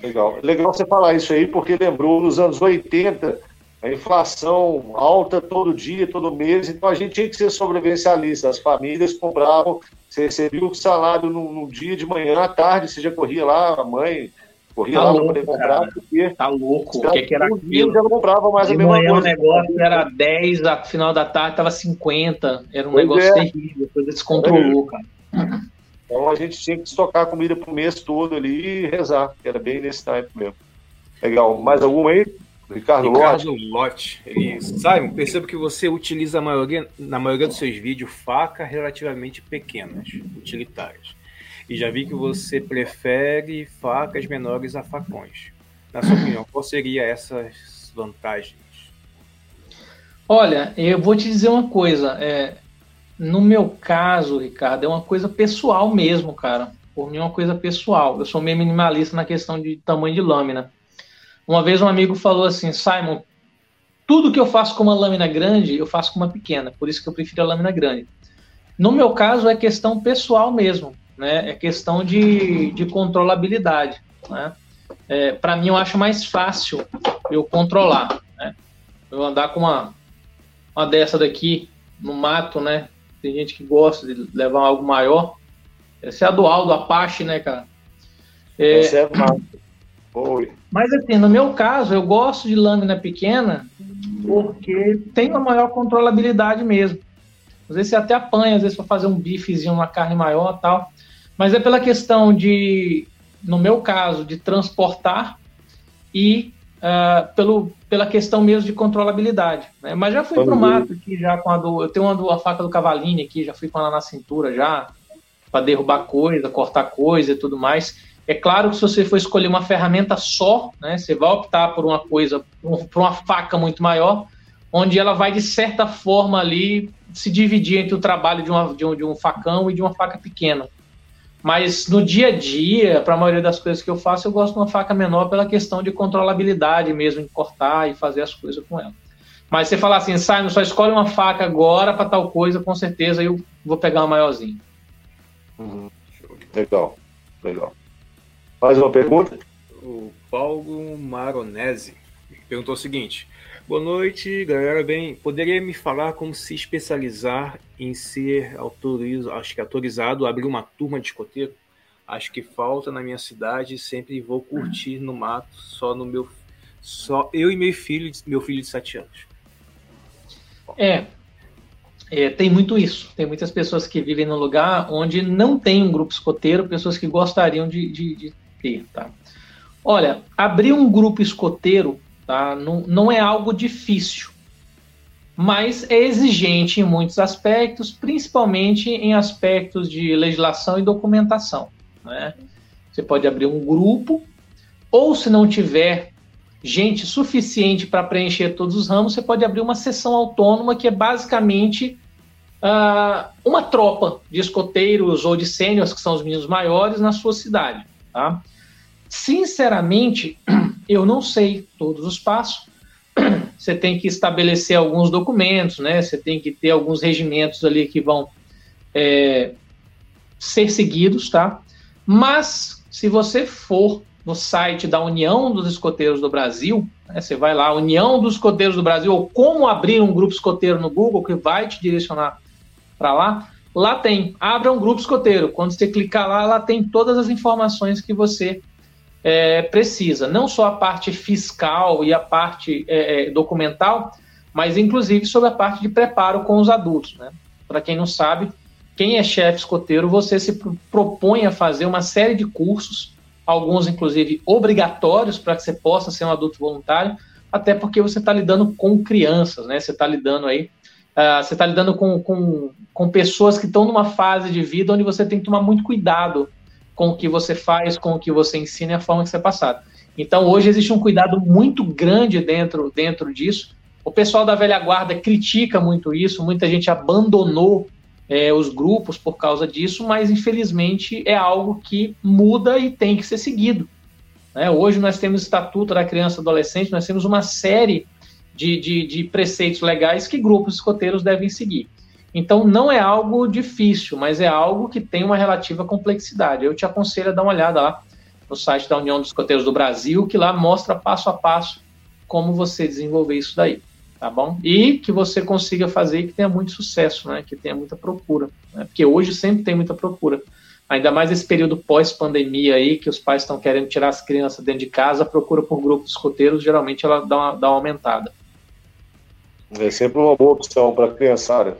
Legal. Legal você falar isso aí, porque lembrou nos anos 80, a inflação alta todo dia, todo mês, então a gente tinha que ser sobrevivencialista. As famílias compravam, você recebia o salário no, no dia de manhã, à tarde, você já corria lá, a mãe Corria tá lá louco, pra poder comprar, cara. porque. Tá louco. O que, que era aquilo? já não comprava mais de a mesma manhã coisa. O negócio era 10, a final da tarde tava 50. Era um pois negócio é. terrível, depois descontrolou, é. cara. Então a gente tinha que estocar comida pro mês todo ali e rezar, que era bem nesse tempo mesmo. Legal. Mais alguma aí? Ricardo, Ricardo Lotte. Ele, Simon, percebo que você utiliza maioria, na maioria dos seus vídeos facas relativamente pequenas, utilitárias. E já vi que você prefere facas menores a facões. Na sua opinião, qual seria essas vantagens? Olha, eu vou te dizer uma coisa. É, no meu caso, Ricardo, é uma coisa pessoal mesmo, cara. Por mim é uma coisa pessoal. Eu sou meio minimalista na questão de tamanho de lâmina. Uma vez um amigo falou assim, Simon, tudo que eu faço com uma lâmina grande, eu faço com uma pequena, por isso que eu prefiro a lâmina grande. No meu caso, é questão pessoal mesmo, né? É questão de, de controlabilidade, né? É, Para mim, eu acho mais fácil eu controlar, né? Eu andar com uma, uma dessa daqui no mato, né? Tem gente que gosta de levar algo maior. Essa é a do Apache, né, cara? É, Essa é Oi. Mas assim, no meu caso, eu gosto de lâmina pequena porque tem uma maior controlabilidade mesmo. Às vezes você até apanha, às vezes para fazer um bifezinho, uma carne maior tal. Mas é pela questão de, no meu caso, de transportar e uh, pelo, pela questão mesmo de controlabilidade. Né? Mas já fui para o mato aqui, já com a do. Eu tenho uma do, a faca do cavalinho aqui, já fui com ela na cintura já, para derrubar coisa, cortar coisa e tudo mais. É claro que se você for escolher uma ferramenta só, né, você vai optar por uma coisa, por uma faca muito maior, onde ela vai, de certa forma, ali se dividir entre o trabalho de, uma, de, um, de um facão e de uma faca pequena. Mas no dia a dia, para a maioria das coisas que eu faço, eu gosto de uma faca menor pela questão de controlabilidade mesmo, de cortar e fazer as coisas com ela. Mas você falar assim, Simon, só escolhe uma faca agora para tal coisa, com certeza eu vou pegar uma maiorzinha. Uhum. Legal, legal. Mais uma pergunta? O Paulo Maronese perguntou o seguinte: Boa noite, galera. Bem, poderia me falar como se especializar em ser autorizado, acho que autorizado a abrir uma turma de escoteiro? Acho que falta na minha cidade. Sempre vou curtir no mato, só no meu, só eu e meu filho, meu filho de 7 anos. É, é, tem muito isso. Tem muitas pessoas que vivem num lugar onde não tem um grupo escoteiro, pessoas que gostariam de, de, de ter, tá? Olha, abrir um grupo escoteiro tá? não, não é algo difícil, mas é exigente em muitos aspectos, principalmente em aspectos de legislação e documentação. Né? Você pode abrir um grupo, ou se não tiver gente suficiente para preencher todos os ramos, você pode abrir uma sessão autônoma que é basicamente uh, uma tropa de escoteiros ou de sêniores, que são os meninos maiores, na sua cidade. Tá? Sinceramente, eu não sei todos os passos. Você tem que estabelecer alguns documentos, né? Você tem que ter alguns regimentos ali que vão é, ser seguidos, tá? Mas se você for no site da União dos Escoteiros do Brasil, né, você vai lá, União dos Escoteiros do Brasil, ou como abrir um grupo escoteiro no Google, que vai te direcionar para lá. Lá tem, abra um grupo escoteiro. Quando você clicar lá, lá tem todas as informações que você é, precisa. Não só a parte fiscal e a parte é, é, documental, mas inclusive sobre a parte de preparo com os adultos. Né? Para quem não sabe, quem é chefe escoteiro, você se propõe a fazer uma série de cursos, alguns inclusive obrigatórios para que você possa ser um adulto voluntário, até porque você está lidando com crianças, né? Você está lidando aí, uh, você está lidando com, com, com pessoas que estão numa fase de vida onde você tem que tomar muito cuidado com o que você faz, com o que você ensina e a forma que você é passado. Então, hoje existe um cuidado muito grande dentro, dentro disso. O pessoal da velha guarda critica muito isso, muita gente abandonou é, os grupos por causa disso, mas infelizmente é algo que muda e tem que ser seguido. Né? Hoje nós temos o Estatuto da Criança e Adolescente, nós temos uma série de, de, de preceitos legais que grupos escoteiros devem seguir. Então não é algo difícil, mas é algo que tem uma relativa complexidade. Eu te aconselho a dar uma olhada lá no site da União dos Escoteiros do Brasil, que lá mostra passo a passo como você desenvolver isso daí, tá bom? E que você consiga fazer e que tenha muito sucesso, né? Que tenha muita procura, né? porque hoje sempre tem muita procura. Ainda mais esse período pós-pandemia aí, que os pais estão querendo tirar as crianças dentro de casa, a procura por grupos escoteiros, geralmente ela dá uma, dá uma aumentada. É sempre uma boa opção para a criançada.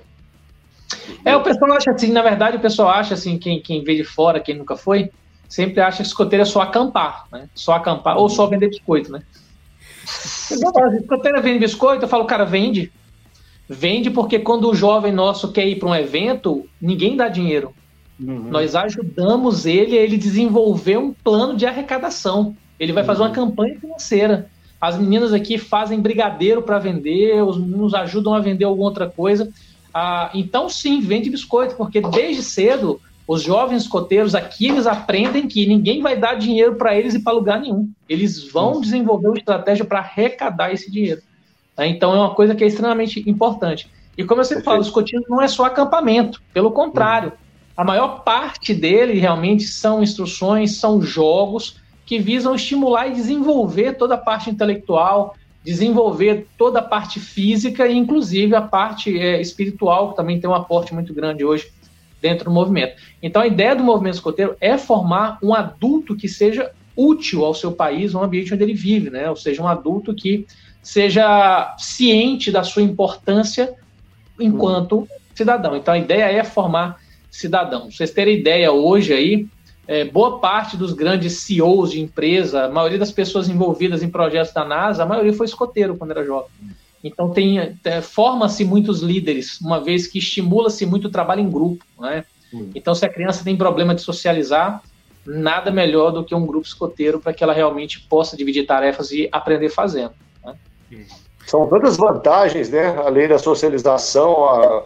É, o pessoal acha assim, na verdade, o pessoal acha assim, quem, quem vê de fora, quem nunca foi, sempre acha que escoteiro é só acampar, né? Só acampar, ou só vender biscoito, né? Escoteiro vende biscoito, eu falo, cara, vende. Vende porque quando o jovem nosso quer ir para um evento, ninguém dá dinheiro. Uhum. Nós ajudamos ele a ele desenvolver um plano de arrecadação. Ele vai uhum. fazer uma uhum. campanha financeira. As meninas aqui fazem brigadeiro para vender, os meninos ajudam a vender alguma outra coisa. Ah, então, sim, vende biscoito, porque desde cedo os jovens escoteiros aqui eles aprendem que ninguém vai dar dinheiro para eles e para lugar nenhum. Eles vão desenvolver uma estratégia para arrecadar esse dinheiro. Né? Então é uma coisa que é extremamente importante. E como eu sempre falo, o escotismo não é só acampamento, pelo contrário. A maior parte dele realmente são instruções, são jogos que visam estimular e desenvolver toda a parte intelectual, desenvolver toda a parte física e inclusive a parte é, espiritual, que também tem um aporte muito grande hoje dentro do movimento. Então a ideia do movimento escoteiro é formar um adulto que seja útil ao seu país, ao ambiente onde ele vive, né? Ou seja, um adulto que seja ciente da sua importância enquanto cidadão. Então a ideia é formar cidadãos. Vocês terem ideia hoje aí, é, boa parte dos grandes CEOs de empresa, a maioria das pessoas envolvidas em projetos da NASA, a maioria foi escoteiro quando era jovem. Então tem é, forma-se muitos líderes, uma vez que estimula-se muito o trabalho em grupo, né? Então se a criança tem problema de socializar, nada melhor do que um grupo escoteiro para que ela realmente possa dividir tarefas e aprender fazendo. Né? São tantas vantagens, né? Além da socialização, a,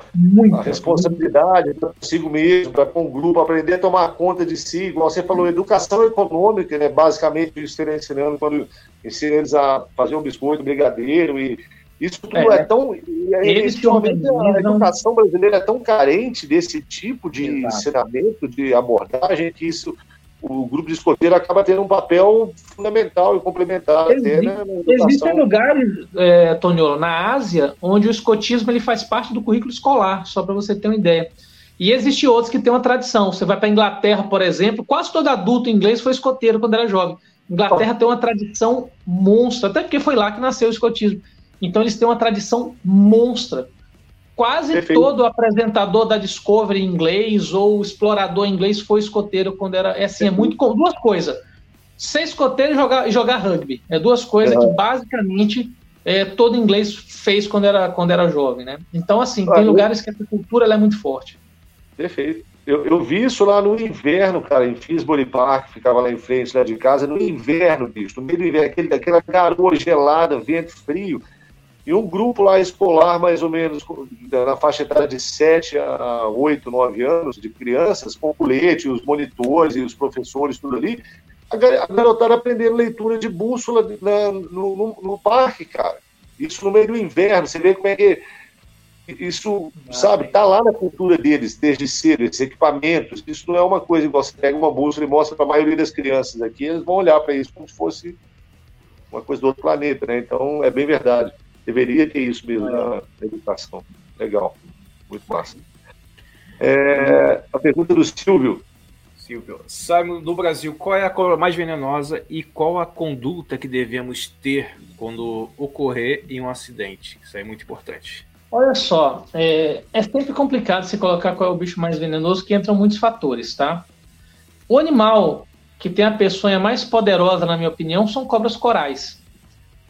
a responsabilidade consigo mesmo, para com o grupo, aprender a tomar conta de si, igual você falou, educação econômica, né? Basicamente, isso que ensinando quando ensina eles a fazer um biscoito, um brigadeiro e isso tudo é, é tão. E, eles a educação brasileira é tão carente desse tipo de Exato. ensinamento, de abordagem, que isso o grupo de escoteiro acaba tendo um papel fundamental e complementar. Existe, até, né, existem lugares, é, Toniolo, na Ásia, onde o escotismo ele faz parte do currículo escolar, só para você ter uma ideia. E existem outros que têm uma tradição. Você vai para a Inglaterra, por exemplo, quase todo adulto inglês foi escoteiro quando era jovem. Inglaterra tem uma tradição monstra, até porque foi lá que nasceu o escotismo. Então eles têm uma tradição monstra. Quase Perfeito. todo apresentador da Discovery inglês ou explorador inglês foi escoteiro quando era. É assim, é muito. Duas coisas. Ser escoteiro e jogar, jogar rugby. É duas coisas que basicamente é, todo inglês fez quando era, quando era jovem, né? Então, assim, ah, tem lugares que a cultura é muito forte. Perfeito. Eu, eu, vi isso lá no inverno, cara, em Finsbury Park, ficava lá em frente lá de casa, no inverno, bicho, no meio do inverno, aquele, aquela garoa gelada, vento frio. E um grupo lá escolar, mais ou menos, na faixa etária de 7 a 8, 9 anos, de crianças, com colete, os monitores e os professores, tudo ali, a garotada aprendendo leitura de bússola na, no, no, no, parque, cara. Isso no meio do inverno, você vê como é que. Isso, sabe, tá lá na cultura deles, desde cedo, esses equipamentos. Isso não é uma coisa igual você pega uma bússola e mostra para a maioria das crianças aqui, eles vão olhar para isso como se fosse uma coisa do outro planeta, né? Então, é bem verdade. Deveria ter isso mesmo na, educação. Legal. Muito massa. É, a pergunta do Silvio. Silvio, sabe no Brasil qual é a cobra mais venenosa e qual a conduta que devemos ter quando ocorrer em um acidente? Isso é muito importante. Olha só, é, é sempre complicado se colocar qual é o bicho mais venenoso, que entram muitos fatores, tá? O animal que tem a peçonha mais poderosa, na minha opinião, são cobras corais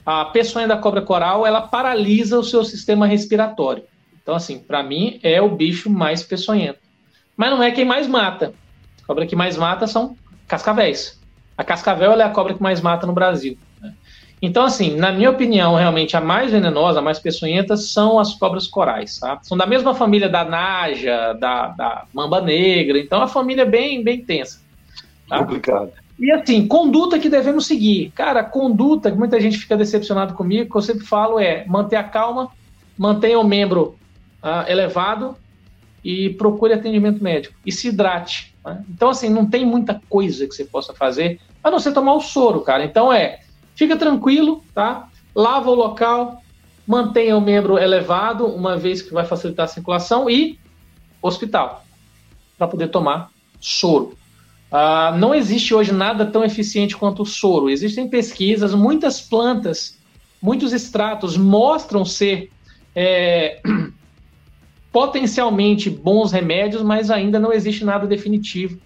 a peçonha da cobra coral ela paralisa o seu sistema respiratório. Então, assim, para mim é o bicho mais peçonhento. Mas não é quem mais mata. A cobra que mais mata são cascavéis. A cascavel é a cobra que mais mata no Brasil. Né? Então, assim, na minha opinião, realmente a mais venenosa, a mais peçonhenta são as cobras corais. Tá? São da mesma família da naja, da, da mamba negra. Então, é uma família bem, bem tensa. Tá? Complicado. E assim, conduta que devemos seguir. Cara, conduta que muita gente fica decepcionado comigo, que eu sempre falo é manter a calma, mantenha o membro uh, elevado e procure atendimento médico. E se hidrate. Né? Então, assim, não tem muita coisa que você possa fazer, a não ser tomar o soro, cara. Então é, fica tranquilo, tá? Lava o local, mantenha o membro elevado, uma vez que vai facilitar a circulação, e hospital, para poder tomar soro. Uh, não existe hoje nada tão eficiente quanto o soro. Existem pesquisas, muitas plantas, muitos extratos mostram ser é, potencialmente bons remédios, mas ainda não existe nada definitivo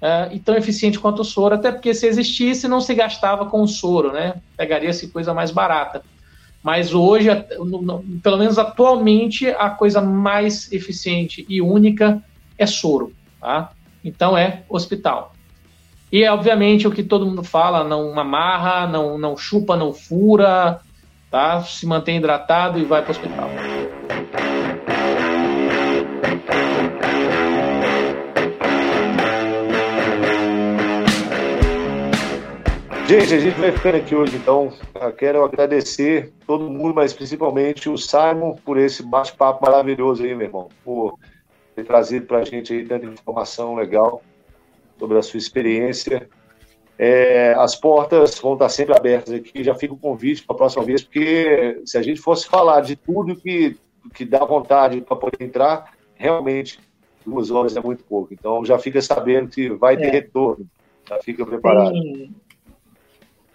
uh, e tão eficiente quanto o soro, até porque se existisse não se gastava com o soro, né? Pegaria-se coisa mais barata. Mas hoje, pelo menos atualmente, a coisa mais eficiente e única é soro, tá? Então é hospital. E obviamente o que todo mundo fala, não amarra, não, não chupa, não fura, tá? Se mantém hidratado e vai para o hospital. Gente, a gente vai ficando aqui hoje, então. Quero agradecer todo mundo, mas principalmente o Simon por esse bate-papo maravilhoso aí, meu irmão. Por ter trazido para a gente aí tanta informação legal sobre a sua experiência. É, as portas vão estar sempre abertas aqui. Já fica o convite para a próxima vez, porque se a gente fosse falar de tudo que, que dá vontade para poder entrar, realmente duas horas é muito pouco. Então já fica sabendo que vai ter é. retorno. Já fica preparado. Tem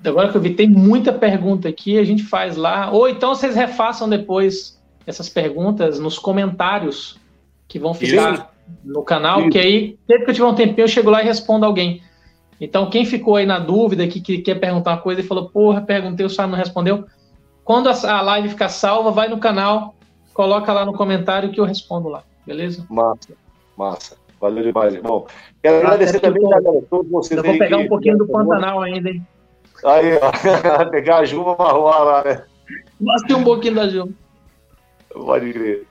agora que eu vi, tem muita pergunta aqui, a gente faz lá. Ou então vocês refaçam depois essas perguntas nos comentários que vão ficar Isso. no canal, Isso. que aí, sempre que eu tiver um tempinho, eu chego lá e respondo alguém. Então, quem ficou aí na dúvida, que, que quer perguntar uma coisa e falou, porra, perguntei, o Sábio não respondeu, quando a, live ficar salva, vai no canal, coloca lá no comentário que eu respondo lá, beleza? Massa, massa. Valeu demais, irmão. Quero agradecer também, galera, todos vocês Eu vou pegar um pouquinho do Pantanal ainda, hein? Aí, ó. Pegar a Juma marroar lá, né? Gostei um pouquinho da Juma. Pode crer.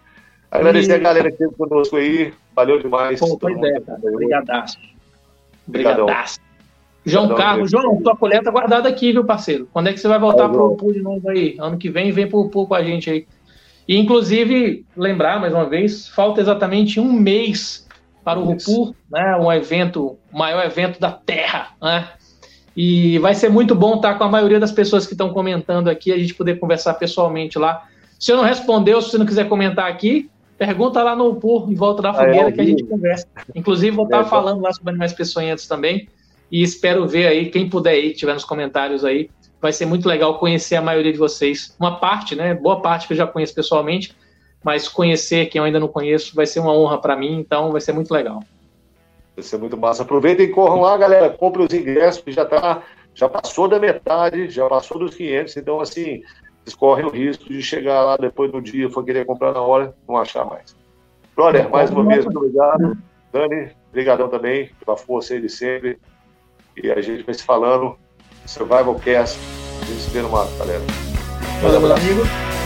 Agradecer e... a galera que esteve conosco aí. Valeu demais. Pô, foi ideia, cara. Obrigadaço. Obrigadaço. João Obrigadão, Carlos, João, tua coleta tá guardada aqui, viu, parceiro? Quando é que você vai voltar para o Pool de novo aí? Ano que vem, vem para o Pool com a gente aí. E, inclusive, lembrar mais uma vez, falta exatamente um mês para o Rupur, né? Um evento, o maior evento da Terra, né? E vai ser muito bom estar com a maioria das pessoas que estão comentando aqui, a gente poder conversar pessoalmente lá. Se eu não respondeu, se você não quiser comentar aqui, pergunta lá no Pur, em volta da fogueira, é, que a gente conversa. Inclusive, vou estar é, falando lá sobre animais peçonhentos também. E espero ver aí, quem puder aí, tiver nos comentários aí, vai ser muito legal conhecer a maioria de vocês. Uma parte, né? Boa parte que eu já conheço pessoalmente, mas conhecer quem eu ainda não conheço vai ser uma honra para mim, então vai ser muito legal. Vai ser muito massa. Aproveitem e corram lá, galera. Compre os ingressos, que já tá, já passou da metade, já passou dos 500. Então, assim, vocês correm o risco de chegar lá depois do dia, for querer comprar na hora, não achar mais. Brother, mais uma vez, muito obrigado. Dani, obrigadão também pela força aí de sempre. E a gente vai se falando. Survival Cast. A gente se vê no mato, galera. Valeu, meu amigo.